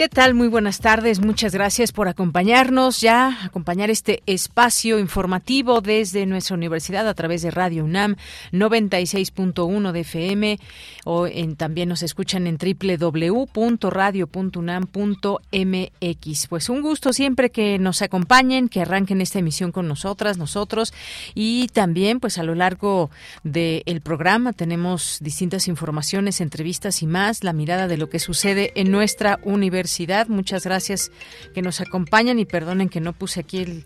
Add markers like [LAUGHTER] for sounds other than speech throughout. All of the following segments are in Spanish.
¿Qué tal? Muy buenas tardes. Muchas gracias por acompañarnos ya, acompañar este espacio informativo desde nuestra universidad a través de Radio UNAM 96.1 de FM o también nos escuchan en www.radio.unam.mx. Pues un gusto siempre que nos acompañen, que arranquen esta emisión con nosotras, nosotros y también pues a lo largo del programa tenemos distintas informaciones, entrevistas y más, la mirada de lo que sucede en nuestra universidad Muchas gracias que nos acompañan y perdonen que no puse aquí el,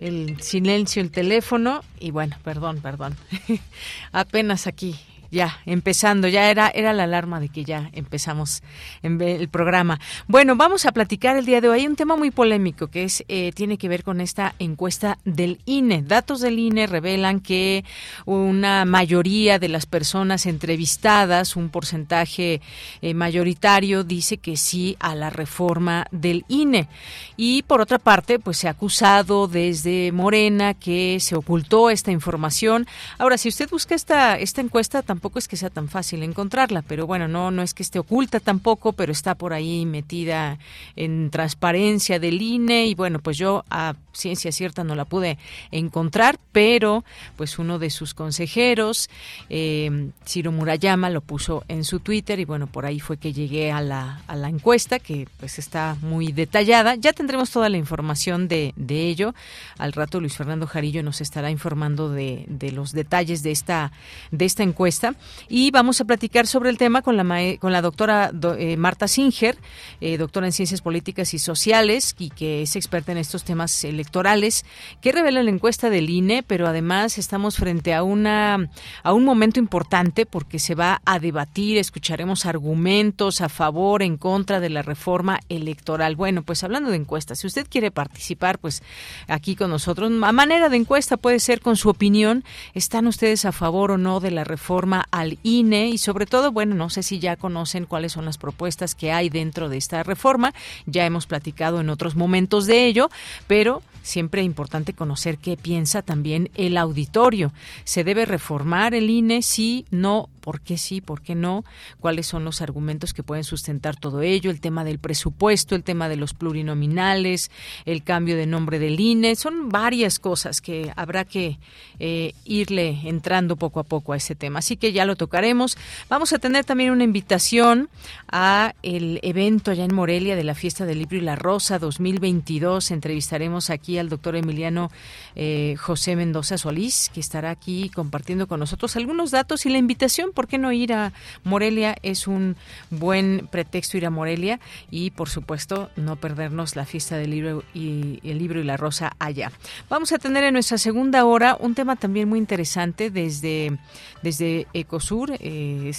el silencio, el teléfono. Y bueno, perdón, perdón. [LAUGHS] Apenas aquí ya empezando, ya era era la alarma de que ya empezamos el programa. Bueno, vamos a platicar el día de hoy Hay un tema muy polémico que es eh, tiene que ver con esta encuesta del INE. Datos del INE revelan que una mayoría de las personas entrevistadas, un porcentaje eh, mayoritario, dice que sí a la reforma del INE. Y por otra parte, pues se ha acusado desde Morena que se ocultó esta información. Ahora, si usted busca esta esta encuesta, tampoco tampoco es que sea tan fácil encontrarla, pero bueno, no, no es que esté oculta tampoco, pero está por ahí metida en transparencia del INE y bueno, pues yo a ciencia cierta no la pude encontrar, pero pues uno de sus consejeros, eh, Ciro Murayama, lo puso en su Twitter y bueno, por ahí fue que llegué a la, a la encuesta que pues está muy detallada. Ya tendremos toda la información de, de ello. Al rato Luis Fernando Jarillo nos estará informando de, de los detalles de esta, de esta encuesta y vamos a platicar sobre el tema con la, con la doctora eh, Marta Singer, eh, doctora en Ciencias Políticas y Sociales y que es experta en estos temas electorales, que revela la encuesta del INE, pero además estamos frente a, una, a un momento importante porque se va a debatir, escucharemos argumentos a favor, en contra de la reforma electoral. Bueno, pues hablando de encuestas, si usted quiere participar, pues aquí con nosotros, a manera de encuesta puede ser con su opinión, ¿están ustedes a favor o no de la reforma al INE y sobre todo, bueno, no sé si ya conocen cuáles son las propuestas que hay dentro de esta reforma, ya hemos platicado en otros momentos de ello, pero siempre es importante conocer qué piensa también el auditorio. ¿Se debe reformar el INE? Sí, no, por qué sí, por qué no, cuáles son los argumentos que pueden sustentar todo ello, el tema del presupuesto, el tema de los plurinominales, el cambio de nombre del INE, son varias cosas que habrá que eh, irle entrando poco a poco a ese tema. Así que ya lo tocaremos. Vamos a tener también una invitación a el evento allá en Morelia de la Fiesta del Libro y la Rosa 2022. Entrevistaremos aquí al doctor Emiliano eh, José Mendoza Solís, que estará aquí compartiendo con nosotros algunos datos y la invitación ¿por qué no ir a Morelia? Es un buen pretexto ir a Morelia y, por supuesto, no perdernos la fiesta del libro y el libro y la rosa allá. Vamos a tener en nuestra segunda hora un tema también muy interesante desde, desde Ecosur, eh,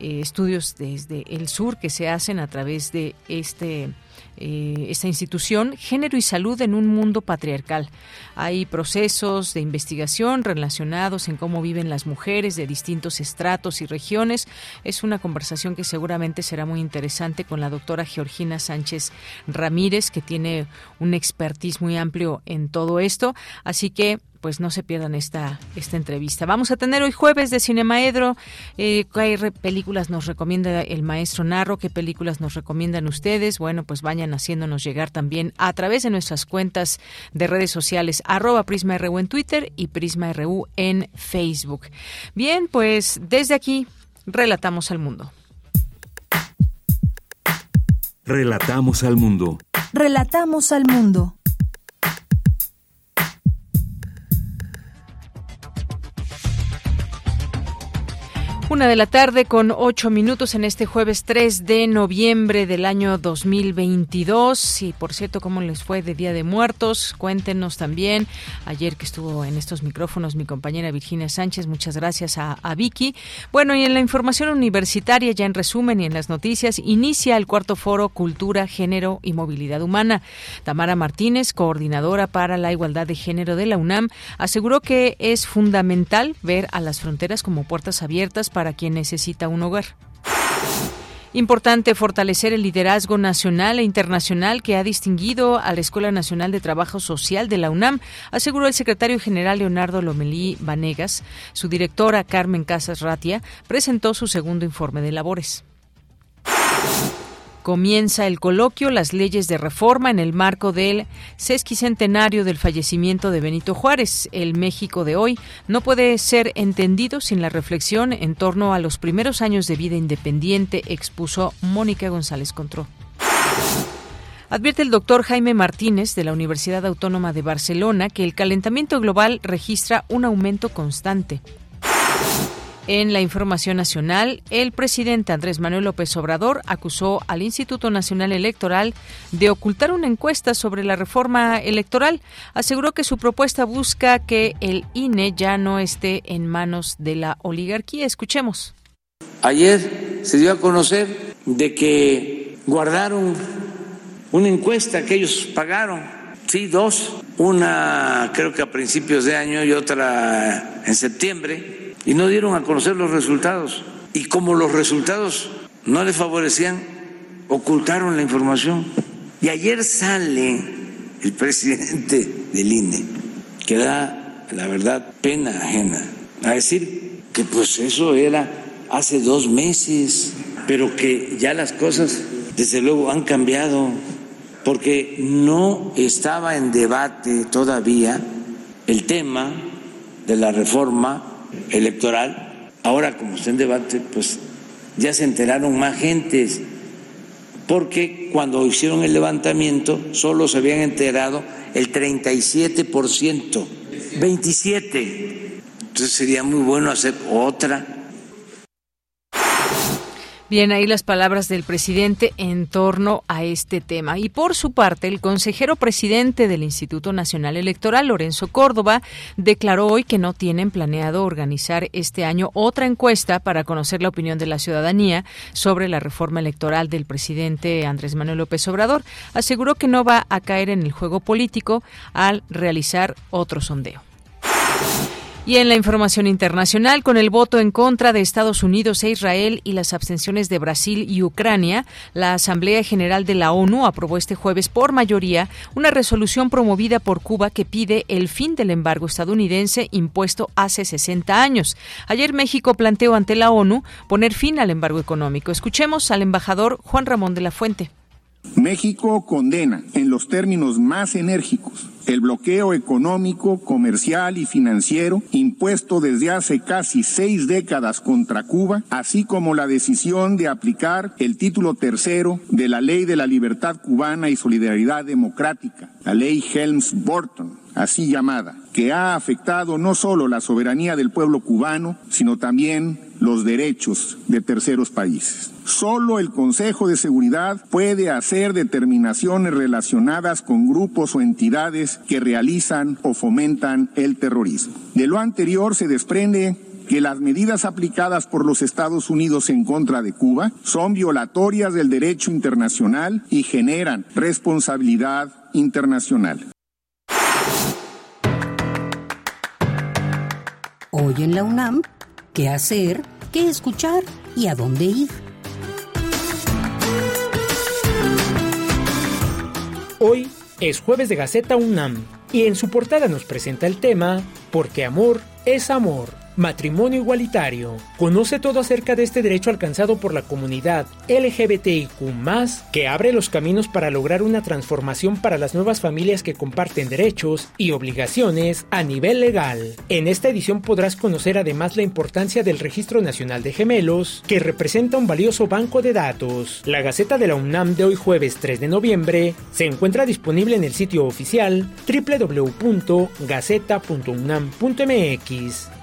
eh, estudios desde el sur que se hacen a través de este eh, esta institución, Género y Salud en un Mundo Patriarcal. Hay procesos de investigación relacionados en cómo viven las mujeres de distintos estratos y regiones. Es una conversación que seguramente será muy interesante con la doctora Georgina Sánchez Ramírez, que tiene un expertise muy amplio en todo esto. Así que pues no se pierdan esta, esta entrevista. Vamos a tener hoy jueves de Cinemaedro. Eh, ¿Qué películas nos recomienda el maestro Narro? ¿Qué películas nos recomiendan ustedes? Bueno, pues vayan haciéndonos llegar también a través de nuestras cuentas de redes sociales, arroba PrismaRU en Twitter y PrismaRU en Facebook. Bien, pues desde aquí relatamos al mundo. Relatamos al mundo. Relatamos al mundo. Una de la tarde con ocho minutos en este jueves 3 de noviembre del año 2022. Y por cierto, ¿cómo les fue de Día de Muertos? Cuéntenos también. Ayer que estuvo en estos micrófonos mi compañera Virginia Sánchez, muchas gracias a, a Vicky. Bueno, y en la información universitaria, ya en resumen y en las noticias, inicia el cuarto foro Cultura, Género y Movilidad Humana. Tamara Martínez, coordinadora para la igualdad de género de la UNAM, aseguró que es fundamental ver a las fronteras como puertas abiertas para quien necesita un hogar. Importante fortalecer el liderazgo nacional e internacional que ha distinguido a la Escuela Nacional de Trabajo Social de la UNAM, aseguró el secretario general Leonardo Lomelí Vanegas. Su directora Carmen Casas Ratia presentó su segundo informe de labores. Comienza el coloquio Las leyes de reforma en el marco del sesquicentenario del fallecimiento de Benito Juárez. El México de hoy no puede ser entendido sin la reflexión en torno a los primeros años de vida independiente, expuso Mónica González Contró. Advierte el doctor Jaime Martínez de la Universidad Autónoma de Barcelona que el calentamiento global registra un aumento constante. En la información nacional, el presidente Andrés Manuel López Obrador acusó al Instituto Nacional Electoral de ocultar una encuesta sobre la reforma electoral. Aseguró que su propuesta busca que el INE ya no esté en manos de la oligarquía. Escuchemos. Ayer se dio a conocer de que guardaron una encuesta que ellos pagaron, sí, dos, una creo que a principios de año y otra en septiembre y no dieron a conocer los resultados. Y como los resultados no les favorecían, ocultaron la información. Y ayer sale el presidente del INE, que da, la verdad, pena ajena, a decir que pues eso era hace dos meses, pero que ya las cosas, desde luego, han cambiado, porque no estaba en debate todavía el tema de la reforma electoral. Ahora, como está en debate, pues ya se enteraron más gentes, porque cuando hicieron el levantamiento solo se habían enterado el 37%, 27. Entonces sería muy bueno hacer otra Bien, ahí las palabras del presidente en torno a este tema. Y por su parte, el consejero presidente del Instituto Nacional Electoral, Lorenzo Córdoba, declaró hoy que no tienen planeado organizar este año otra encuesta para conocer la opinión de la ciudadanía sobre la reforma electoral del presidente Andrés Manuel López Obrador. Aseguró que no va a caer en el juego político al realizar otro sondeo. Y en la información internacional, con el voto en contra de Estados Unidos e Israel y las abstenciones de Brasil y Ucrania, la Asamblea General de la ONU aprobó este jueves por mayoría una resolución promovida por Cuba que pide el fin del embargo estadounidense impuesto hace 60 años. Ayer México planteó ante la ONU poner fin al embargo económico. Escuchemos al embajador Juan Ramón de la Fuente. México condena en los términos más enérgicos el bloqueo económico, comercial y financiero impuesto desde hace casi seis décadas contra Cuba, así como la decisión de aplicar el título tercero de la Ley de la Libertad Cubana y Solidaridad Democrática, la Ley Helms-Burton, así llamada, que ha afectado no solo la soberanía del pueblo cubano, sino también los derechos de terceros países. Solo el Consejo de Seguridad puede hacer determinaciones relacionadas con grupos o entidades que realizan o fomentan el terrorismo. De lo anterior se desprende que las medidas aplicadas por los Estados Unidos en contra de Cuba son violatorias del derecho internacional y generan responsabilidad internacional. Hoy en la UNAM, ¿qué hacer? ¿Qué escuchar? ¿Y a dónde ir? Hoy es jueves de Gaceta UNAM y en su portada nos presenta el tema Porque amor es amor. Matrimonio igualitario. Conoce todo acerca de este derecho alcanzado por la comunidad LGBTIQ, que abre los caminos para lograr una transformación para las nuevas familias que comparten derechos y obligaciones a nivel legal. En esta edición podrás conocer además la importancia del Registro Nacional de Gemelos, que representa un valioso banco de datos. La Gaceta de la UNAM de hoy jueves 3 de noviembre se encuentra disponible en el sitio oficial www.gaceta.unam.mx.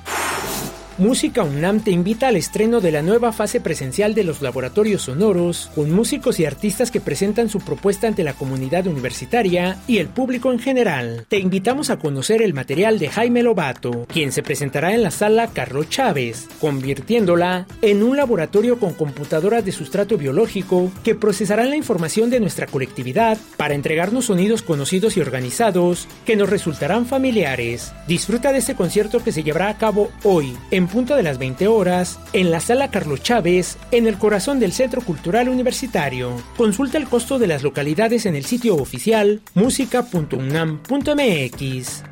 Música UNAM te invita al estreno de la nueva fase presencial de los laboratorios sonoros, con músicos y artistas que presentan su propuesta ante la comunidad universitaria y el público en general. Te invitamos a conocer el material de Jaime Lobato, quien se presentará en la sala Carlos Chávez, convirtiéndola en un laboratorio con computadoras de sustrato biológico que procesarán la información de nuestra colectividad para entregarnos sonidos conocidos y organizados que nos resultarán familiares. Disfruta de este concierto que se llevará a cabo hoy, en punto de las 20 horas, en la sala Carlos Chávez, en el corazón del Centro Cultural Universitario. Consulta el costo de las localidades en el sitio oficial música.unam.mx.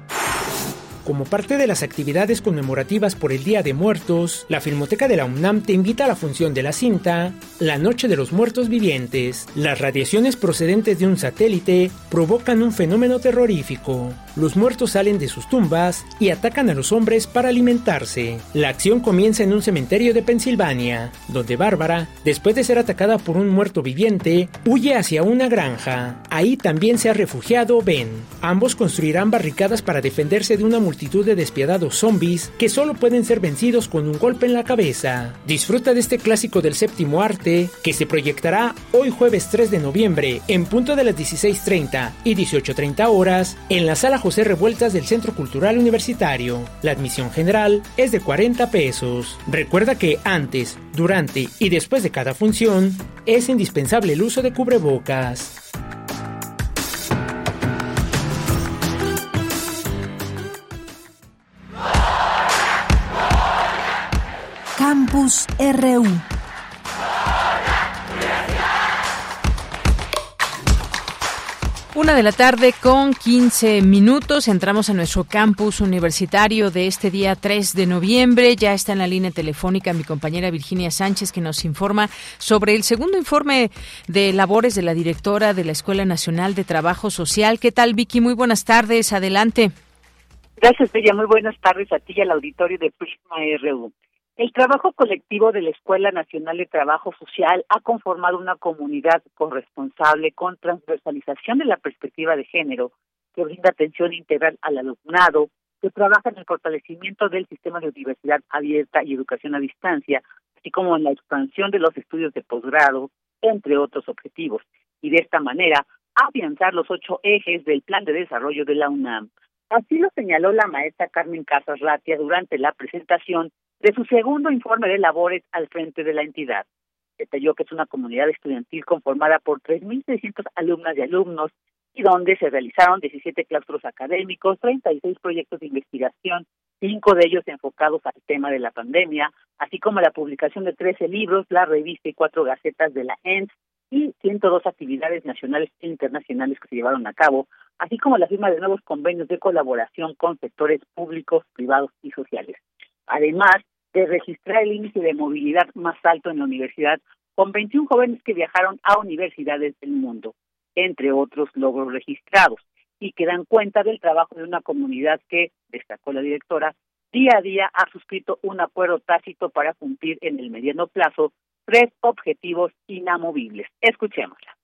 Como parte de las actividades conmemorativas por el Día de Muertos, la Filmoteca de la UNAM te invita a la función de la cinta La Noche de los Muertos Vivientes. Las radiaciones procedentes de un satélite provocan un fenómeno terrorífico. Los muertos salen de sus tumbas y atacan a los hombres para alimentarse. La acción comienza en un cementerio de Pensilvania, donde Bárbara, después de ser atacada por un muerto viviente, huye hacia una granja. Ahí también se ha refugiado Ben. Ambos construirán barricadas para defenderse de una multitud multitud de despiadados zombies que solo pueden ser vencidos con un golpe en la cabeza. Disfruta de este clásico del séptimo arte que se proyectará hoy jueves 3 de noviembre en punto de las 16.30 y 18.30 horas en la sala José Revueltas del Centro Cultural Universitario. La admisión general es de 40 pesos. Recuerda que antes, durante y después de cada función es indispensable el uso de cubrebocas. Campus RU. Una de la tarde con 15 minutos. Entramos a nuestro campus universitario de este día 3 de noviembre. Ya está en la línea telefónica mi compañera Virginia Sánchez que nos informa sobre el segundo informe de labores de la directora de la Escuela Nacional de Trabajo Social. ¿Qué tal, Vicky? Muy buenas tardes. Adelante. Gracias, Bella. Muy buenas tardes a ti y al auditorio de Prisma RU. El trabajo colectivo de la Escuela Nacional de Trabajo Social ha conformado una comunidad corresponsable con transversalización de la perspectiva de género, que brinda atención integral al alumnado, que trabaja en el fortalecimiento del sistema de universidad abierta y educación a distancia, así como en la expansión de los estudios de posgrado, entre otros objetivos, y de esta manera afianzar los ocho ejes del plan de desarrollo de la UNAM. Así lo señaló la maestra Carmen Casas Ratia durante la presentación de su segundo informe de labores al frente de la entidad. Detalló que es una comunidad estudiantil conformada por 3.600 alumnas y alumnos y donde se realizaron 17 claustros académicos, 36 proyectos de investigación, cinco de ellos enfocados al tema de la pandemia, así como la publicación de 13 libros, la revista y cuatro gacetas de la ENS y 102 actividades nacionales e internacionales que se llevaron a cabo, así como la firma de nuevos convenios de colaboración con sectores públicos, privados y sociales. Además, de registrar el índice de movilidad más alto en la universidad, con 21 jóvenes que viajaron a universidades del mundo, entre otros logros registrados, y que dan cuenta del trabajo de una comunidad que, destacó la directora, día a día ha suscrito un acuerdo tácito para cumplir en el mediano plazo tres objetivos inamovibles. Escuchémosla.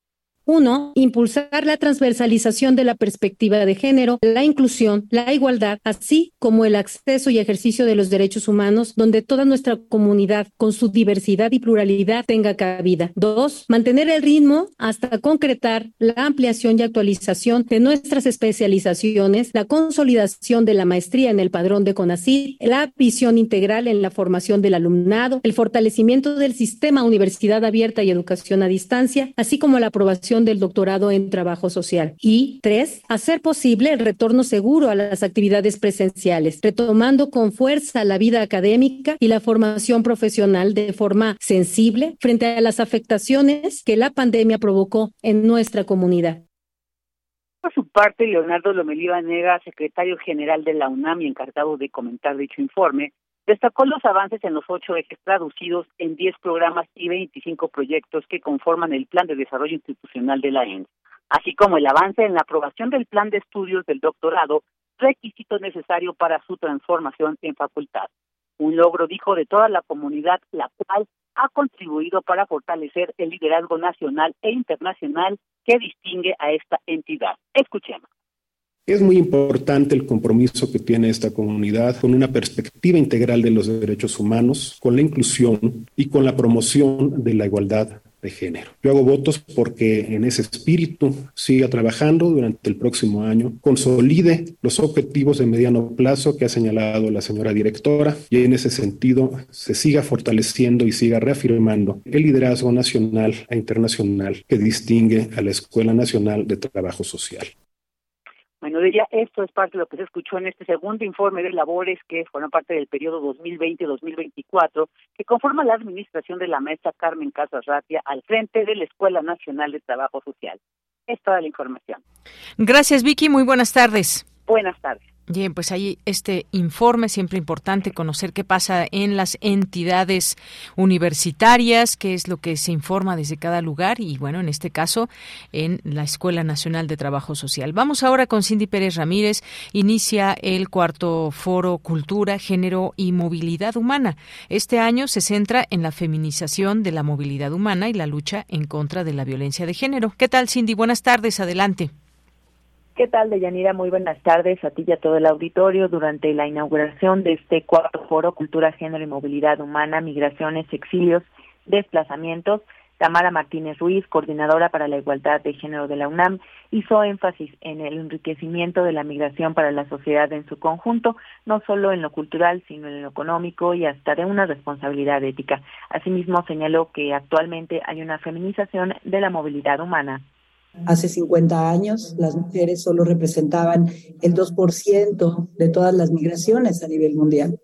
Uno, impulsar la transversalización de la perspectiva de género, la inclusión, la igualdad, así como el acceso y ejercicio de los derechos humanos, donde toda nuestra comunidad, con su diversidad y pluralidad, tenga cabida. Dos, mantener el ritmo hasta concretar la ampliación y actualización de nuestras especializaciones, la consolidación de la maestría en el padrón de CONACYT, la visión integral en la formación del alumnado, el fortalecimiento del sistema universidad abierta y educación a distancia, así como la aprobación del doctorado en trabajo social. Y tres, hacer posible el retorno seguro a las actividades presenciales, retomando con fuerza la vida académica y la formación profesional de forma sensible frente a las afectaciones que la pandemia provocó en nuestra comunidad. Por su parte, Leonardo Lomelí Nega, secretario general de la UNAM y encargado de comentar dicho informe, Destacó los avances en los ocho ejes traducidos en diez programas y veinticinco proyectos que conforman el Plan de Desarrollo Institucional de la ENS, así como el avance en la aprobación del Plan de Estudios del Doctorado, requisito necesario para su transformación en facultad. Un logro, dijo, de toda la comunidad, la cual ha contribuido para fortalecer el liderazgo nacional e internacional que distingue a esta entidad. Escuchemos Es muy importante el compromiso que tiene esta comunidad con una perspectiva integral de los derechos humanos, con la inclusión y con la promoción de la igualdad de género. Yo hago votos porque en ese espíritu siga trabajando durante el próximo año, consolide los objetivos de mediano plazo que ha señalado la señora directora y en ese sentido se siga fortaleciendo y siga reafirmando el liderazgo nacional e internacional que distingue a la Escuela Nacional de Trabajo Social. Ella, esto es parte de lo que se escuchó en este segundo informe de labores que forma parte del periodo 2020-2024, que conforma la administración de la maestra Carmen Casas Ratia al frente de la Escuela Nacional de Trabajo Social. Es toda la información. Gracias, Vicky. Muy buenas tardes. Buenas tardes. Bien, pues ahí este informe, siempre importante conocer qué pasa en las entidades universitarias, qué es lo que se informa desde cada lugar y bueno, en este caso en la Escuela Nacional de Trabajo Social. Vamos ahora con Cindy Pérez Ramírez. Inicia el cuarto foro Cultura, Género y Movilidad Humana. Este año se centra en la feminización de la movilidad humana y la lucha en contra de la violencia de género. ¿Qué tal, Cindy? Buenas tardes, adelante. ¿Qué tal, Deyanira? Muy buenas tardes a ti y a todo el auditorio. Durante la inauguración de este cuarto foro Cultura, Género y Movilidad Humana, Migraciones, Exilios, Desplazamientos, Tamara Martínez Ruiz, coordinadora para la igualdad de género de la UNAM, hizo énfasis en el enriquecimiento de la migración para la sociedad en su conjunto, no solo en lo cultural, sino en lo económico y hasta de una responsabilidad ética. Asimismo, señaló que actualmente hay una feminización de la movilidad humana. Hace 50 años las mujeres solo representaban el 2% de todas las migraciones a nivel mundial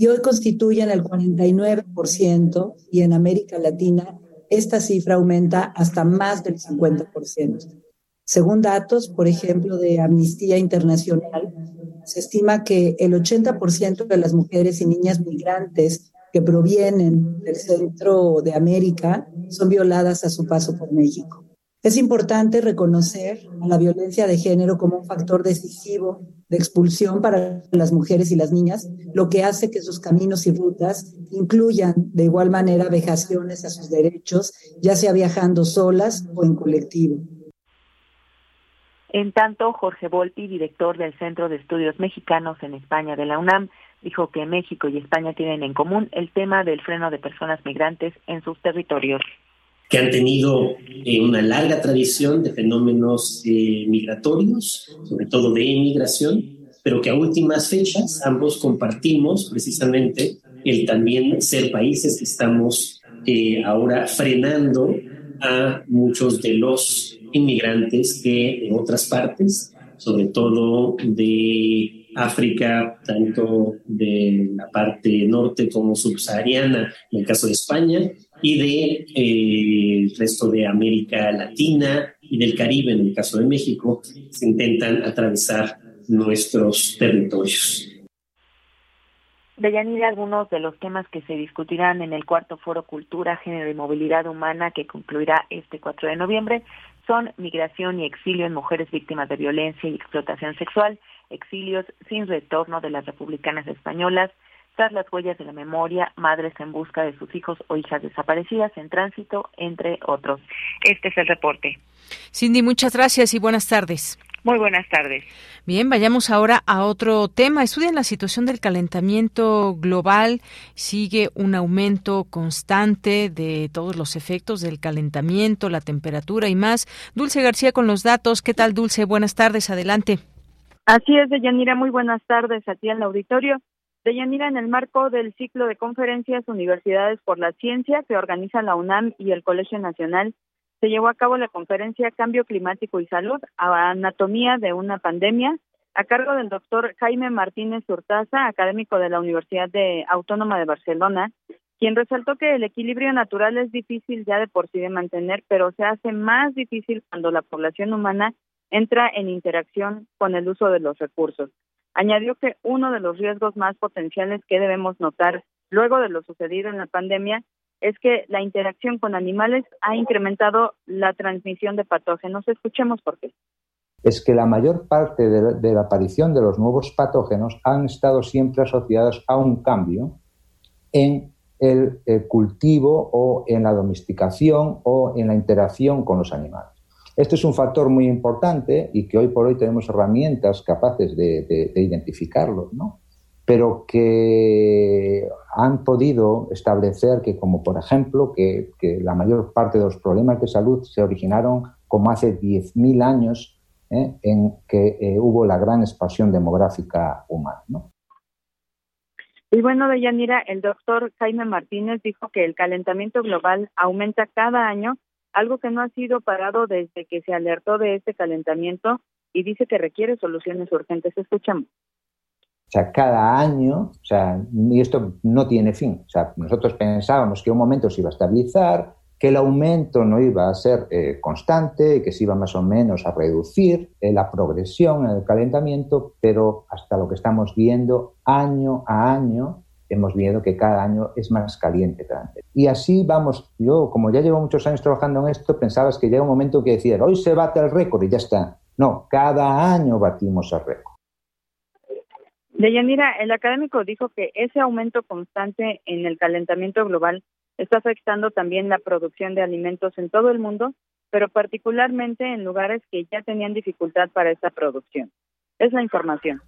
y hoy constituyen el 49% y en América Latina esta cifra aumenta hasta más del 50%. Según datos, por ejemplo, de Amnistía Internacional, se estima que el 80% de las mujeres y niñas migrantes que provienen del centro de América son violadas a su paso por México. Es importante reconocer a la violencia de género como un factor decisivo de expulsión para las mujeres y las niñas, lo que hace que sus caminos y rutas incluyan de igual manera vejaciones a sus derechos, ya sea viajando solas o en colectivo. En tanto, Jorge Volpi, director del Centro de Estudios Mexicanos en España de la UNAM, dijo que México y España tienen en común el tema del freno de personas migrantes en sus territorios que han tenido eh, una larga tradición de fenómenos eh, migratorios, sobre todo de emigración, pero que a últimas fechas ambos compartimos precisamente el también ser países que estamos eh, ahora frenando a muchos de los inmigrantes que en otras partes, sobre todo de África, tanto de la parte norte como subsahariana, en el caso de España, y de, eh, resto de América Latina y del Caribe, en el caso de México, se intentan atravesar nuestros territorios. Deyanira, algunos de los temas que se discutirán en el cuarto foro Cultura, Género y Movilidad Humana que concluirá este 4 de noviembre son migración y exilio en mujeres víctimas de violencia y explotación sexual, exilios sin retorno de las republicanas españolas, las huellas de la memoria, madres en busca de sus hijos o hijas desaparecidas en tránsito, entre otros. Este es el reporte. Cindy, muchas gracias y buenas tardes. Muy buenas tardes. Bien, vayamos ahora a otro tema. Estudian la situación del calentamiento global. Sigue un aumento constante de todos los efectos del calentamiento, la temperatura y más. Dulce García con los datos. ¿Qué tal, Dulce? Buenas tardes. Adelante. Así es, Deyanira. Muy buenas tardes a ti en el auditorio. Deyanira, en el marco del ciclo de conferencias Universidades por la Ciencia que organiza la UNAM y el Colegio Nacional, se llevó a cabo la conferencia Cambio Climático y Salud, Anatomía de una Pandemia, a cargo del doctor Jaime Martínez Urtaza, académico de la Universidad Autónoma de Barcelona, quien resaltó que el equilibrio natural es difícil ya de por sí de mantener, pero se hace más difícil cuando la población humana entra en interacción con el uso de los recursos. Añadió que uno de los riesgos más potenciales que debemos notar luego de lo sucedido en la pandemia es que la interacción con animales ha incrementado la transmisión de patógenos. Escuchemos por qué. Es que la mayor parte de la, aparición de los nuevos patógenos han estado siempre asociados a un cambio en el, el cultivo o en la domesticación o en la interacción con los animales. Este es un factor muy importante y que hoy por hoy tenemos herramientas capaces de, identificarlo, ¿no? pero que han podido establecer que, como por ejemplo, que, la mayor parte de los problemas de salud se originaron como hace 10.000 años ¿eh? en que eh, hubo la gran expansión demográfica humana. Y bueno, Deyanira, el doctor Jaime Martínez dijo que el calentamiento global aumenta cada año, algo que no ha sido parado desde que se alertó de este calentamiento y dice que requiere soluciones urgentes. Escuchamos. O sea, cada año, o sea, y esto no tiene fin. O sea, nosotros pensábamos que un momento se iba a estabilizar, que el aumento no iba a ser eh, constante, que se iba más o menos a reducir eh, la progresión en el calentamiento, pero hasta lo que estamos viendo año a año, hemos visto que cada año es más caliente. Y así vamos, yo como ya llevo muchos años trabajando en esto, pensabas que llega un momento que decía, hoy se bate el récord y ya está. No, cada año batimos el récord. Deyanira, el académico dijo que ese aumento constante en el calentamiento global está afectando también la producción de alimentos en todo el mundo, pero particularmente en lugares que ya tenían dificultad para esta producción. Es la información.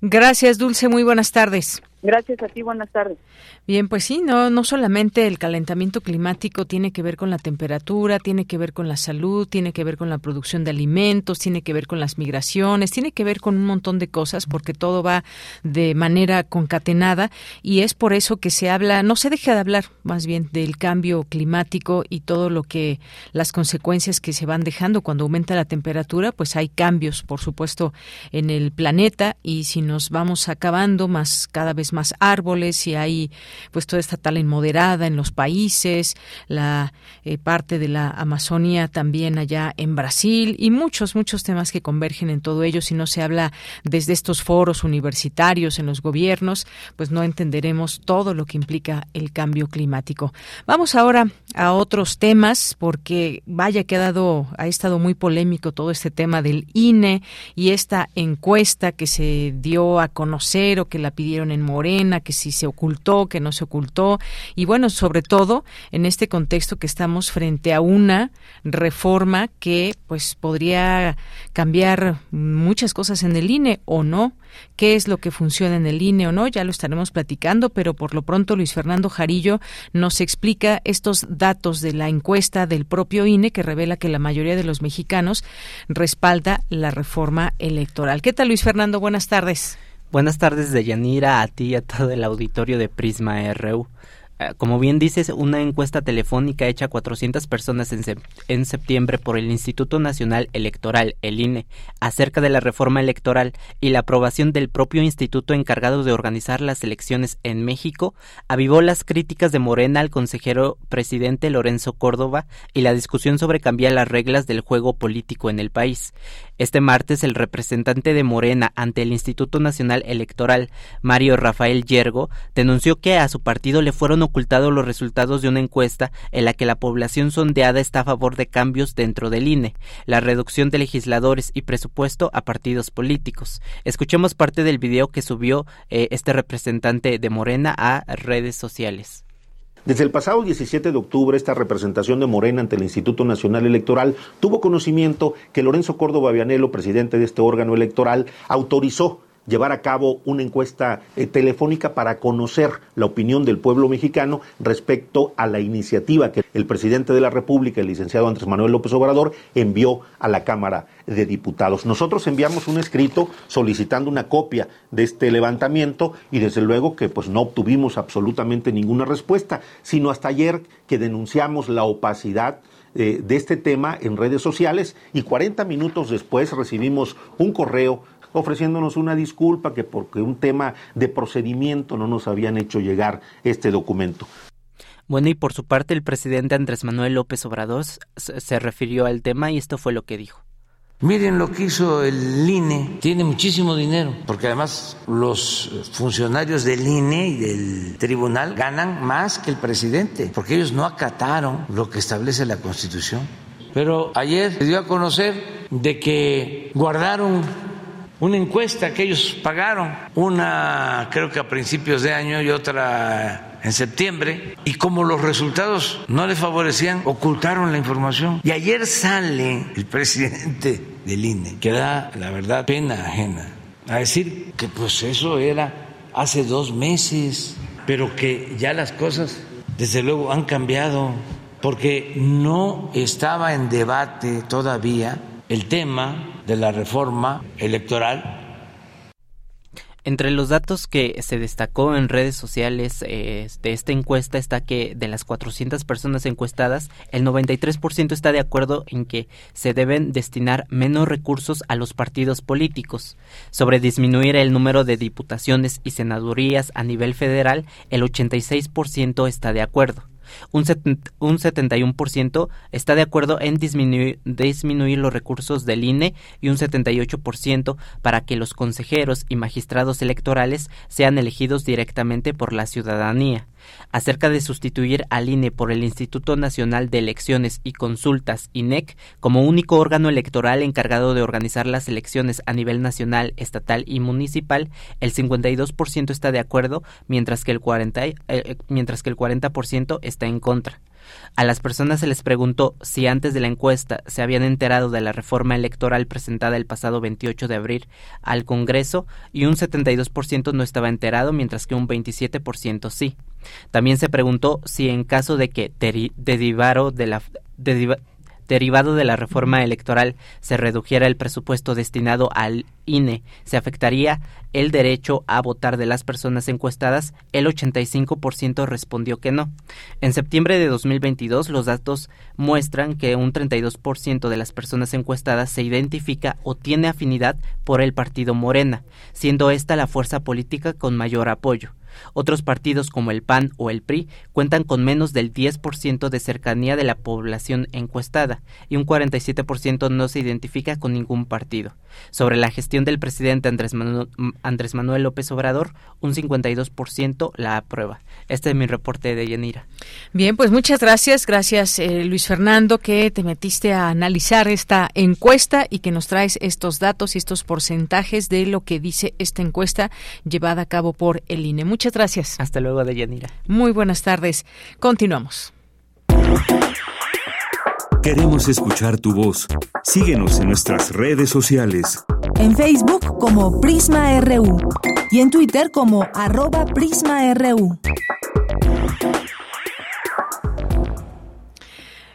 Gracias, Dulce. Muy buenas tardes. Gracias a ti, buenas tardes. Bien, pues sí, no, no solamente el calentamiento climático tiene que ver con la temperatura, tiene que ver con la salud, tiene que ver con la producción de alimentos, tiene que ver con las migraciones, tiene que ver con un montón de cosas porque todo va de manera concatenada y es por eso que se habla, no se deja de hablar más bien del cambio climático y todo lo que las consecuencias que se van dejando cuando aumenta la temperatura, pues hay cambios, por supuesto, en el planeta y si nos vamos acabando más cada vez más árboles y hay pues toda esta tala inmoderada en los países, la eh, parte de la Amazonia también allá en Brasil y muchos, muchos temas que convergen en todo ello. Si no se habla desde estos foros universitarios en los gobiernos, pues no entenderemos todo lo que implica el cambio climático. Vamos ahora a otros temas porque vaya que ha dado, ha estado muy polémico todo este tema del INE y esta encuesta que se dio a conocer o que la pidieron en Morena, que si se ocultó, que no se ocultó. Y bueno, sobre todo en este contexto que estamos frente a una reforma que pues podría cambiar muchas cosas en el INE o no, qué es lo que funciona en el INE o no, ya lo estaremos platicando, pero por lo pronto Luis Fernando Jarillo nos explica estos datos de la encuesta del propio INE que revela que la mayoría de los mexicanos respalda la reforma electoral. ¿Qué tal Luis Fernando? Buenas tardes. Buenas tardes de Yanira, a ti y a todo el auditorio de Prisma RU. Eh, como bien dices, una encuesta telefónica hecha a 400 personas en, septiembre por el Instituto Nacional Electoral, el INE, acerca de la reforma electoral y la aprobación del propio instituto encargado de organizar las elecciones en México, avivó las críticas de Morena al consejero presidente Lorenzo Córdoba y la discusión sobre cambiar las reglas del juego político en el país. Este martes, el representante de Morena ante el Instituto Nacional Electoral, Mario Rafael Yergo, denunció que a su partido le fueron ocultado los resultados de una encuesta en la que la población sondeada está a favor de cambios dentro del INE, la reducción de legisladores y presupuesto a partidos políticos. Escuchemos parte del video que subió eh, este representante de Morena a redes sociales. Desde el pasado 17 de octubre, esta representación de Morena ante el Instituto Nacional Electoral tuvo conocimiento que Lorenzo Córdoba Vianelo, presidente de este órgano electoral, autorizó llevar a cabo una encuesta eh, telefónica para conocer la opinión del pueblo mexicano respecto a la iniciativa que el presidente de la República, el licenciado Andrés Manuel López Obrador, envió a la Cámara de Diputados. Nosotros enviamos un escrito solicitando una copia de este levantamiento y desde luego que pues no obtuvimos absolutamente ninguna respuesta, sino hasta ayer que denunciamos la opacidad eh, de este tema en redes sociales y 40 minutos después recibimos un correo ofreciéndonos una disculpa que porque un tema de procedimiento no nos habían hecho llegar este documento. Bueno, y por su parte el presidente Andrés Manuel López Obrador se refirió al tema y esto fue lo que dijo. Miren lo que hizo el INE, tiene muchísimo dinero, porque además los funcionarios del INE y del tribunal ganan más que el presidente, porque ellos no acataron lo que establece la Constitución. Pero ayer se dio a conocer de que guardaron una encuesta que ellos pagaron, una creo que a principios de año y otra en septiembre y como los resultados no le favorecían, ocultaron la información. Y ayer sale el presidente del INE, que da, la verdad, pena ajena, a decir que pues eso era hace dos meses, pero que ya las cosas, desde luego, han cambiado, porque no estaba en debate todavía el tema de la reforma electoral entre los datos que se destacó en redes sociales eh, de esta encuesta está que de las 400 personas encuestadas, el 93% está de acuerdo en que se deben destinar menos recursos a los partidos políticos. Sobre disminuir el número de diputaciones y senadurías a nivel federal, el 86% está de acuerdo. Un, un 71% está de acuerdo en disminuir, disminuir los recursos del INE y un 78% para que los consejeros y magistrados electorales sean elegidos directamente por la ciudadanía acerca de sustituir al INE por el Instituto Nacional de Elecciones y Consultas, INEC, como único órgano electoral encargado de organizar las elecciones a nivel nacional, estatal y municipal, el 52% está de acuerdo, mientras que el 40%, eh, 40 está en contra. A las personas se les preguntó si antes de la encuesta se habían enterado de la reforma electoral presentada el pasado 28 de abril al Congreso y un 72% no estaba enterado, mientras que un 27% sí. También se preguntó si en caso de que derivaro de la, derivado de la reforma electoral se redujera el presupuesto destinado al INE, se afectaría el derecho a votar de las personas encuestadas, el 85% respondió que no. En septiembre de 2022, los datos muestran que un 32% de las personas encuestadas se identifica o tiene afinidad por el partido Morena, siendo esta la fuerza política con mayor apoyo. Otros partidos como el PAN o el PRI cuentan con menos del 10% de cercanía de la población encuestada y un 47% no se identifica con ningún partido. Sobre la gestión del presidente Andrés Manuel, Andrés Manuel López Obrador, un 52% la aprueba. Este es mi reporte de Yanira. Bien, pues muchas gracias. Gracias, eh, Luis Fernando, que te metiste a analizar esta encuesta y que nos traes estos datos y estos porcentajes de lo que dice esta encuesta llevada a cabo por el INE. Gracias. Hasta luego, Deyanira. Muy buenas tardes. Continuamos. Queremos escuchar tu voz. Síguenos en nuestras redes sociales. En Facebook como Prisma RU y en Twitter como arroba PrismaRU.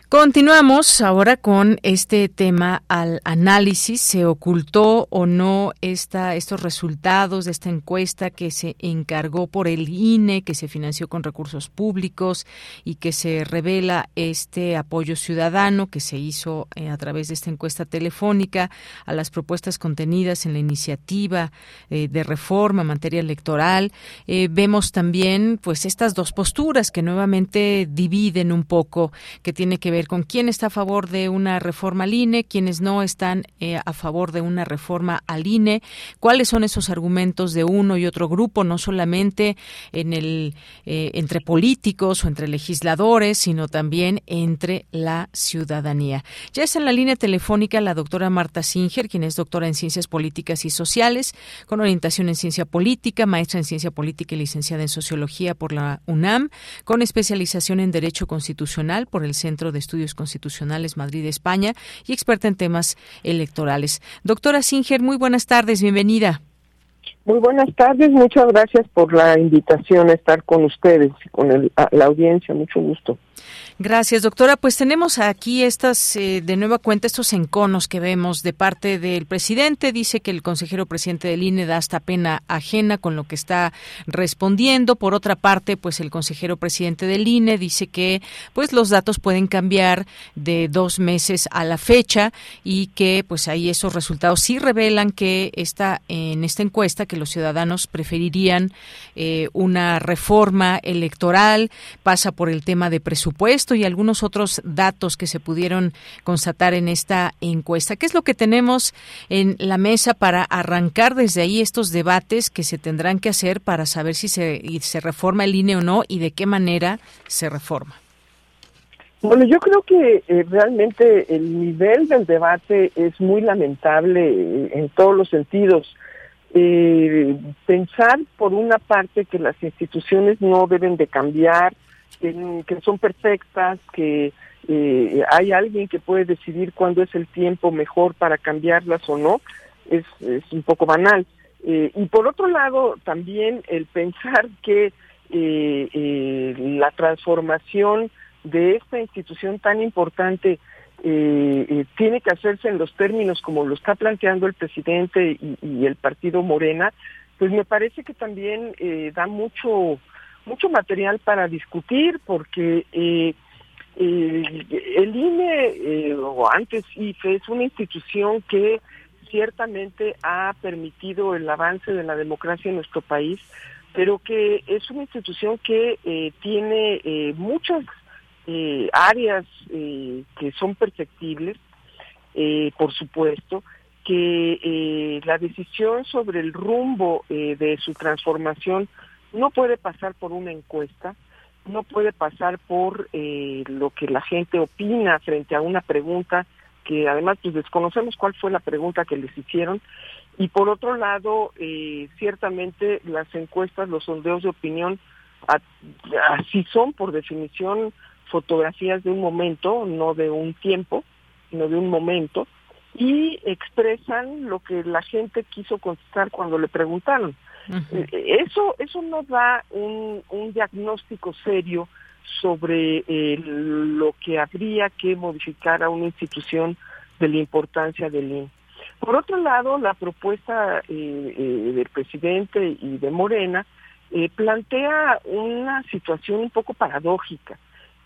Continuamos ahora con este tema al análisis. ¿Se ocultó o no esta, estos resultados de esta encuesta que se encargó por el INE, que se financió con recursos públicos y que se revela este apoyo ciudadano que se hizo eh, a través de esta encuesta telefónica a las propuestas contenidas en la iniciativa eh, de reforma en materia electoral? Eh, vemos también pues estas dos posturas que nuevamente dividen un poco, que tiene que ver con quién está a favor de una reforma al INE, quiénes no están eh, a favor de una reforma al INE, cuáles son esos argumentos de uno y otro grupo, no solamente en el eh, entre políticos o entre legisladores, sino también entre la ciudadanía. Ya está en la línea telefónica la doctora Marta Singer, quien es doctora en Ciencias Políticas y Sociales, con orientación en Ciencia Política, maestra en Ciencia Política y licenciada en Sociología por la UNAM, con especialización en Derecho Constitucional por el Centro de Estudios Constitucionales Madrid, España, y experta en temas electorales. Doctora Singer, muy buenas tardes, bienvenida. Muy buenas tardes, muchas gracias por la invitación a estar con ustedes con la audiencia, mucho gusto. Gracias, doctora. Pues tenemos aquí estas, eh, de nueva cuenta, estos enconos que vemos de parte del presidente. Dice que el consejero presidente del INE da hasta pena ajena con lo que está respondiendo. Por otra parte, pues el consejero presidente del INE dice que pues los datos pueden cambiar de dos meses a la fecha y que pues ahí esos resultados sí revelan que está en esta encuesta que los ciudadanos preferirían eh, una reforma electoral, pasa por el tema de presupuesto y algunos otros datos que se pudieron constatar en esta encuesta. ¿Qué es lo que tenemos en la mesa para arrancar desde ahí estos debates que se tendrán que hacer para saber si se, se reforma el INE o no y de qué manera se reforma? Bueno, yo creo que eh, realmente el nivel del debate es muy lamentable eh, en todos los sentidos. eh, pensar por una parte que las instituciones no deben de cambiar, que, son perfectas, que eh, hay alguien que puede decidir cuándo es el tiempo mejor para cambiarlas o no, es, es un poco banal. Eh, y por otro lado, también el pensar [LAUGHS] que la transformación de esta institución tan importante eh, eh, tiene que hacerse en los términos como lo está planteando el presidente y, el partido Morena, pues me parece que también eh, da mucho mucho material para discutir porque eh, el INE o antes IFE es una institución que ciertamente ha permitido el avance de la democracia en nuestro país, pero que es una institución que tiene muchas eh, áreas eh, que son perfectibles, eh, por supuesto, que la decisión sobre el rumbo de su transformación no puede pasar por una encuesta, no puede pasar por lo que la gente opina frente a una pregunta que además pues desconocemos cuál fue la pregunta que les hicieron y por otro lado ciertamente las encuestas los sondeos de opinión así son por definición fotografías de un momento, no de un tiempo, sino de un momento, y expresan lo que la gente quiso contestar cuando le preguntaron. Eh, eso, eso nos da un, un diagnóstico serio sobre eh, lo que habría que modificar a una institución de la importancia del INE. Por otro lado, la propuesta eh, del presidente y de Morena plantea una situación un poco paradójica.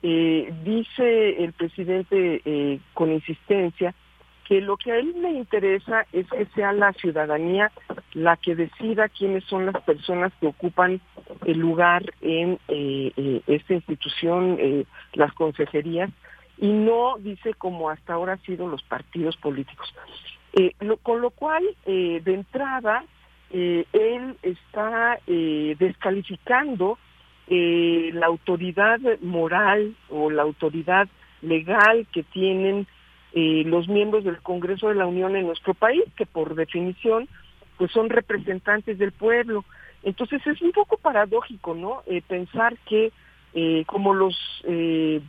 Eh, dice el presidente eh, con insistencia que lo que a él le interesa es que sea la ciudadanía la que decida quiénes son las personas que ocupan el lugar en eh, esta institución, las consejerías, y no dice como hasta ahora han sido los partidos políticos. con lo cual, de entrada, él está descalificando eh, la autoridad moral o la autoridad legal que tienen eh, los miembros del Congreso de la Unión en nuestro país, que por definición pues son representantes del pueblo. Entonces es un poco paradójico, ¿no? Eh, pensar que eh, como los eh,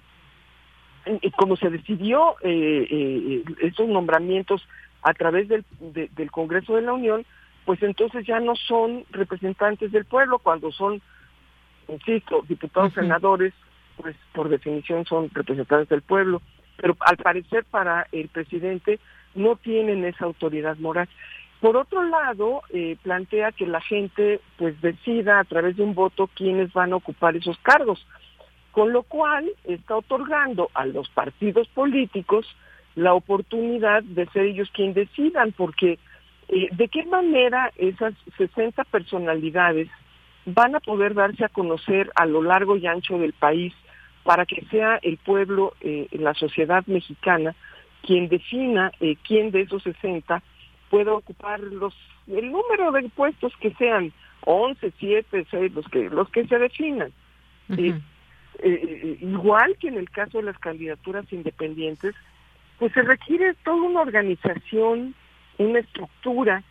como se decidió estos nombramientos a través del, del Congreso de la Unión, pues entonces ya no son representantes del pueblo cuando son insisto, diputados, senadores, pues por definición son representantes del pueblo, pero al parecer para el presidente no tienen esa autoridad moral. Por otro lado, eh, plantea que la gente pues decida a través de un voto quiénes van a ocupar esos cargos, con lo cual está otorgando a los partidos políticos la oportunidad de ser ellos quienes decidan, porque eh, de qué manera esas 60 personalidades van a poder darse a conocer a lo largo y ancho del país para que sea el pueblo, eh, la sociedad mexicana, quien defina eh, quién de esos 60 puede ocupar los el número de puestos que sean 11, 7, 6, los que los que se definan. Eh, eh, igual que en el caso de las candidaturas independientes, pues se requiere toda una organización, una estructura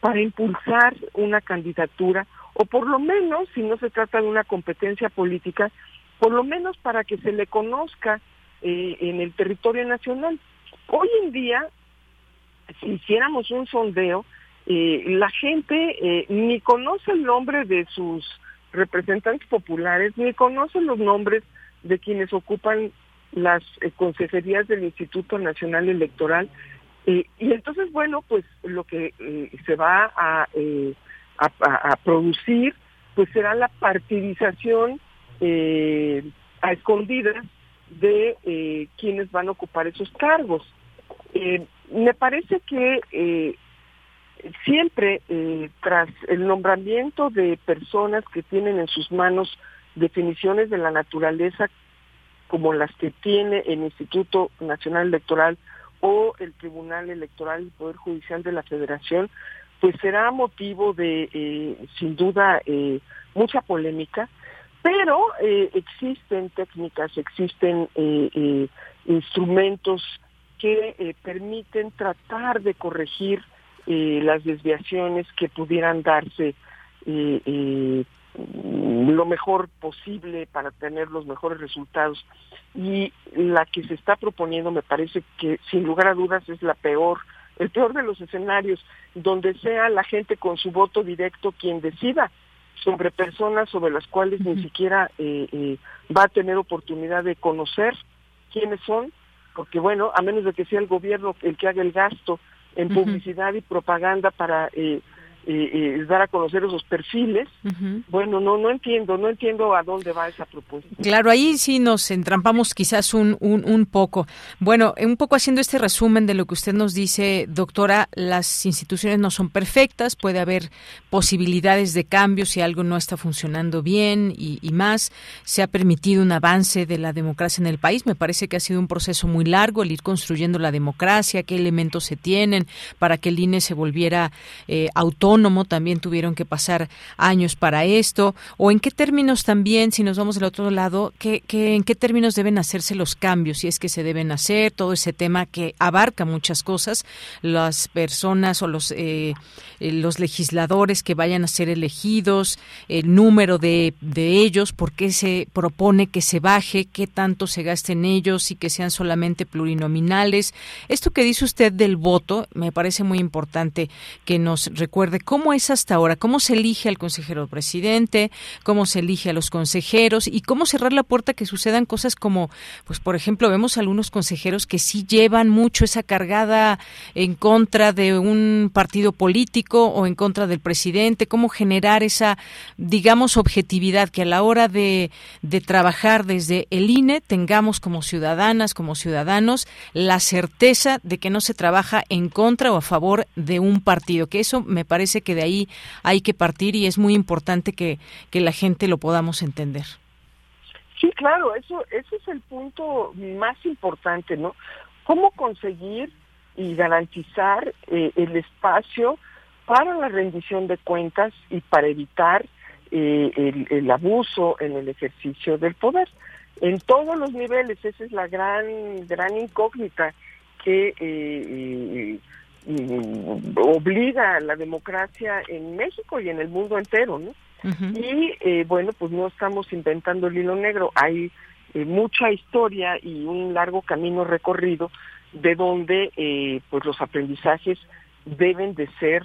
para impulsar una candidatura o por lo menos, si no se trata de una competencia política, por lo menos para que se le conozca eh, en el territorio nacional. Hoy en día, si hiciéramos un sondeo, eh, la gente eh, ni conoce el nombre de sus representantes populares, ni conoce los nombres de quienes ocupan las consejerías del Instituto Nacional Electoral. y entonces, bueno, pues lo que se va a a, producir, pues será la partidización eh, a escondidas de eh, quienes van a ocupar esos cargos. Eh, me parece que siempre tras el nombramiento de personas que tienen en sus manos definiciones de la naturaleza como las que tiene el Instituto Nacional Electoral o el Tribunal Electoral y Poder Judicial de la Federación, pues será motivo de, eh, sin duda, eh, mucha polémica, pero eh, existen técnicas, existen instrumentos que permiten tratar de corregir eh, las desviaciones que pudieran darse eh, eh, lo mejor posible para tener los mejores resultados. Y la que se está proponiendo me parece que sin lugar a dudas es la peor, el peor de los escenarios, donde sea la gente con su voto directo quien decida sobre personas sobre las cuales ni siquiera eh, eh, va a tener oportunidad de conocer quiénes son, porque bueno, a menos de que sea el gobierno el que haga el gasto en publicidad y propaganda para eh, eh, dar a conocer esos perfiles. Bueno, no no entiendo, no entiendo a dónde va esa propuesta. Claro, ahí sí nos entrampamos quizás un, un, un, poco. Bueno, un poco haciendo este resumen de lo que usted nos dice, doctora, las instituciones no son perfectas, puede haber posibilidades de cambio si algo no está funcionando bien y, y más. Se ha permitido un avance de la democracia en el país. Me parece que ha sido un proceso muy largo el ir construyendo la democracia, qué elementos se tienen para que el INE se volviera eh, autónomo también tuvieron que pasar años para esto, o en qué términos también, si nos vamos del otro lado, ¿qué, en qué términos deben hacerse los cambios, si es que se deben hacer, todo ese tema que abarca muchas cosas, las personas o los, eh, los legisladores que vayan a ser elegidos, el número de, de ellos, por qué se propone que se baje, qué tanto se gaste en ellos y que sean solamente plurinominales. Esto que dice usted del voto me parece muy importante que nos recuerde cómo es hasta ahora, cómo se elige al consejero presidente, cómo se elige a los consejeros y cómo cerrar la puerta que sucedan cosas como, pues por ejemplo, vemos algunos consejeros que sí llevan mucho esa cargada en contra de un partido político o en contra del presidente, cómo generar esa, digamos, objetividad que a la hora de trabajar desde el INE tengamos como ciudadanas, como ciudadanos, la certeza de que no se trabaja en contra o a favor de un partido, que eso me parece que de ahí hay que partir y es muy importante que, que la gente lo podamos entender. Sí, claro, eso, ese es el punto más importante, ¿no? ¿Cómo conseguir y garantizar eh, el espacio para la rendición de cuentas y para evitar eh, el, el, abuso en el ejercicio del poder? En todos los niveles, esa es la gran, gran incógnita que eh, obliga a la democracia en México y en el mundo entero, ¿no? Y eh, bueno, pues no estamos inventando el hilo negro, hay eh, mucha historia y un largo camino recorrido de donde eh, pues los aprendizajes deben de ser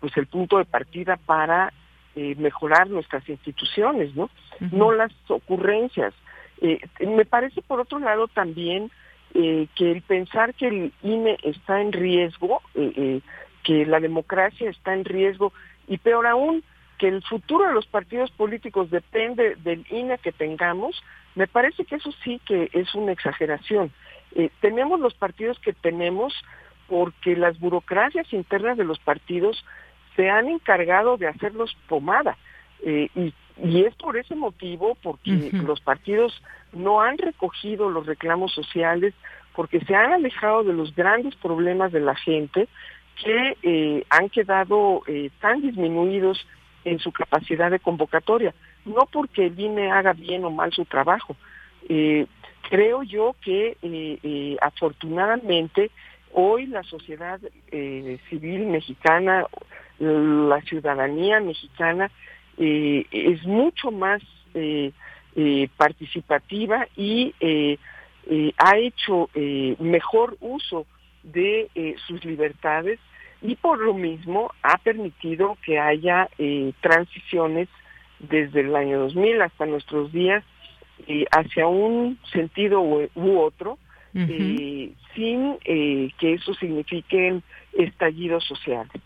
pues el punto de partida para mejorar nuestras instituciones, ¿no? No las ocurrencias. me parece por otro lado también eh, que el pensar que el INE está en riesgo, eh, eh, que la democracia está en riesgo y peor aún, que el futuro de los partidos políticos depende del INE que tengamos, me parece que eso sí que es una exageración. tenemos los partidos que tenemos porque las burocracias internas de los partidos se han encargado de hacerlos pomada. y y es por ese motivo, porque los partidos no han recogido los reclamos sociales, porque se han alejado de los grandes problemas de la gente, que eh, han quedado eh, tan disminuidos en su capacidad de convocatoria, no porque el INE haga bien o mal su trabajo. Eh, creo yo que afortunadamente hoy la sociedad civil mexicana, la ciudadanía mexicana, eh, es mucho más eh, eh, participativa y ha hecho mejor uso de sus libertades y por lo mismo ha permitido que haya transiciones desde el año 2000 hasta nuestros días hacia un sentido u, otro, sin que eso signifique estallidos sociales.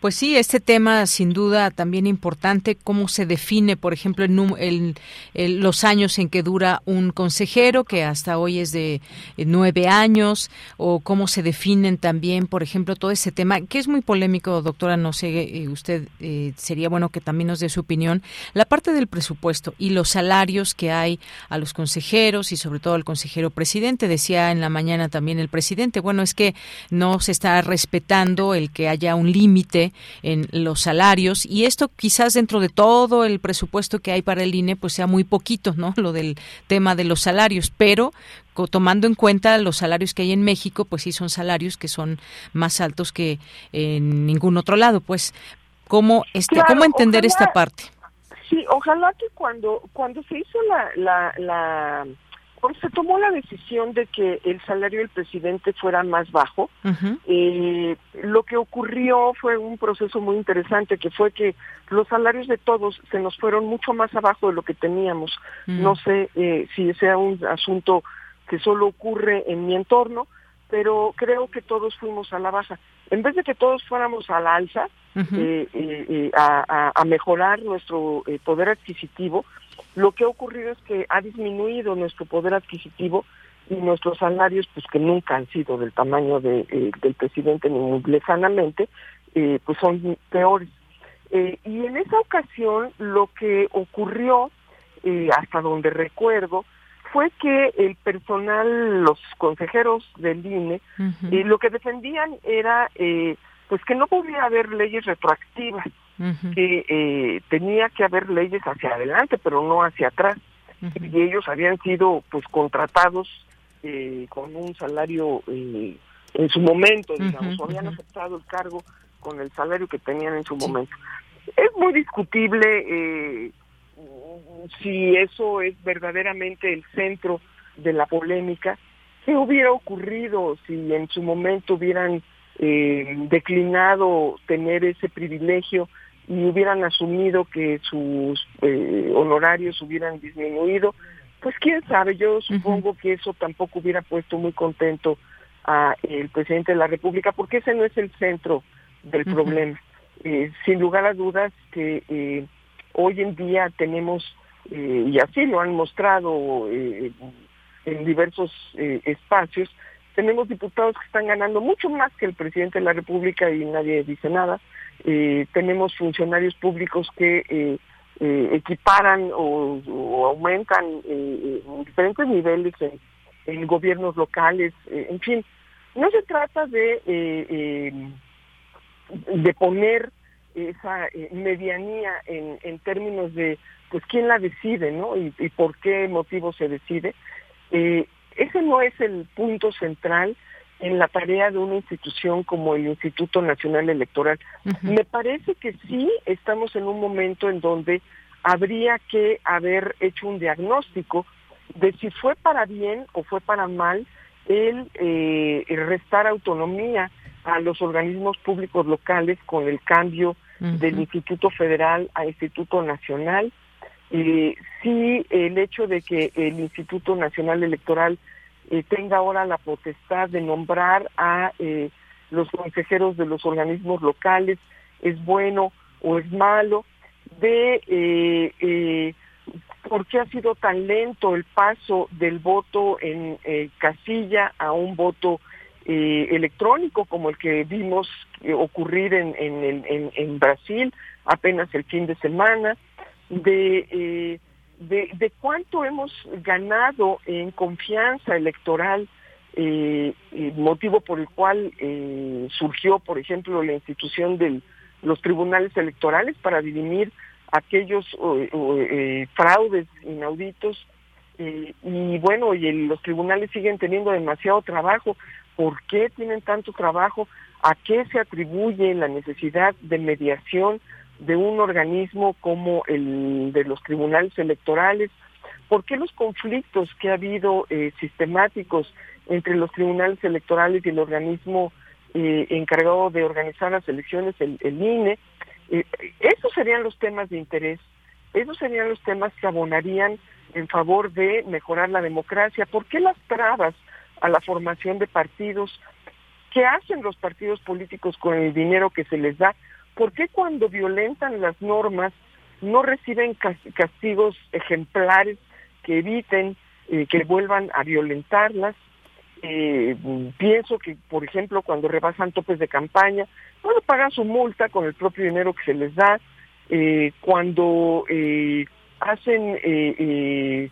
Pues sí, este tema sin duda también importante, cómo se define, por ejemplo, el, los años en que dura un consejero, que hasta hoy es de eh, nueve años, o cómo se definen también, por ejemplo, todo ese tema, que es muy polémico, doctora, no sé, eh, usted eh, sería bueno que también nos dé su opinión, la parte del presupuesto y los salarios que hay a los consejeros y sobre todo al consejero presidente. Decía en la mañana también el presidente, bueno, es que no se está respetando el que haya un límite en los salarios y esto quizás dentro de todo el presupuesto que hay para el INE pues sea muy poquito, ¿no? Lo del tema de los salarios, pero tomando en cuenta los salarios que hay en México, pues sí son salarios que son más altos que en ningún otro lado, pues cómo este cómo entender esta parte. Sí, ojalá que cuando cuando se hizo la la, la se tomó la decisión de que el salario del presidente fuera más bajo, eh, lo que ocurrió fue un proceso muy interesante, que fue que los salarios de todos se nos fueron mucho más abajo de lo que teníamos. No sé eh, si sea un asunto que solo ocurre en mi entorno, pero creo que todos fuimos a la baja. En vez de que todos fuéramos a la alza, eh, eh, a, a, mejorar nuestro poder adquisitivo, lo que ha ocurrido es que ha disminuido nuestro poder adquisitivo y nuestros salarios, pues que nunca han sido del tamaño de, eh, del presidente ni muy lejanamente, eh, pues son peores. Eh, y en esa ocasión lo que ocurrió, hasta donde recuerdo, fue que el personal, los consejeros del INE, lo que defendían era pues que no podía haber leyes retroactivas que eh, tenía que haber leyes hacia adelante, pero no hacia atrás. Y ellos habían sido pues contratados eh, con un salario eh, en su momento, digamos, o habían aceptado el cargo con el salario que tenían en su momento. Es muy discutible si eso es verdaderamente el centro de la polémica. ¿Qué hubiera ocurrido si en su momento hubieran declinado tener ese privilegio y hubieran asumido que sus eh, honorarios hubieran disminuido, pues quién sabe, yo supongo que eso tampoco hubiera puesto muy contento a el presidente de la República, porque ese no es el centro del problema. Eh, sin lugar a dudas que eh, hoy en día tenemos, y así lo han mostrado en diversos espacios, tenemos diputados que están ganando mucho más que el presidente de la República y nadie dice nada eh, tenemos funcionarios públicos que eh, eh, equiparan o, aumentan en diferentes niveles en, gobiernos locales, en fin, no se trata de de poner esa medianía en, en términos de pues quién la decide, ¿no? Y por qué motivo se decide. ese no es el punto central en la tarea de una institución como el Instituto Nacional Electoral. Me parece que sí estamos en un momento en donde habría que haber hecho un diagnóstico de si fue para bien o fue para mal el, eh, restar autonomía a los organismos públicos locales con el cambio del Instituto Federal a Instituto Nacional. Eh, sí, el hecho de que el Instituto Nacional Electoral eh, tenga ahora la potestad de nombrar a eh, los consejeros de los organismos locales, es bueno o es malo, de eh, por qué ha sido tan lento el paso del voto en casilla a un voto electrónico como el que vimos ocurrir en, en, en, Brasil apenas el fin de semana, de de, cuánto hemos ganado en confianza electoral, eh, motivo por el cual eh, surgió, por ejemplo, la institución de los tribunales electorales para dirimir aquellos eh, fraudes inauditos. y bueno, y los tribunales siguen teniendo demasiado trabajo. ¿Por qué tienen tanto trabajo? ¿A qué se atribuye la necesidad de mediación? De un organismo como el de los tribunales electorales? ¿Por qué los conflictos que ha habido eh, sistemáticos entre los tribunales electorales y el organismo eh, encargado de organizar las elecciones, el, INE? Eh, esos serían los temas de interés, esos serían los temas que abonarían en favor de mejorar la democracia. ¿Por qué las trabas a la formación de partidos? ¿Qué hacen los partidos políticos con el dinero que se les da? ¿Por qué cuando violentan las normas no reciben castigos ejemplares que eviten eh, que vuelvan a violentarlas? Eh, pienso que, por ejemplo, cuando rebasan topes de campaña, bueno, pagan su multa con el propio dinero que se les da. Eh, cuando hacen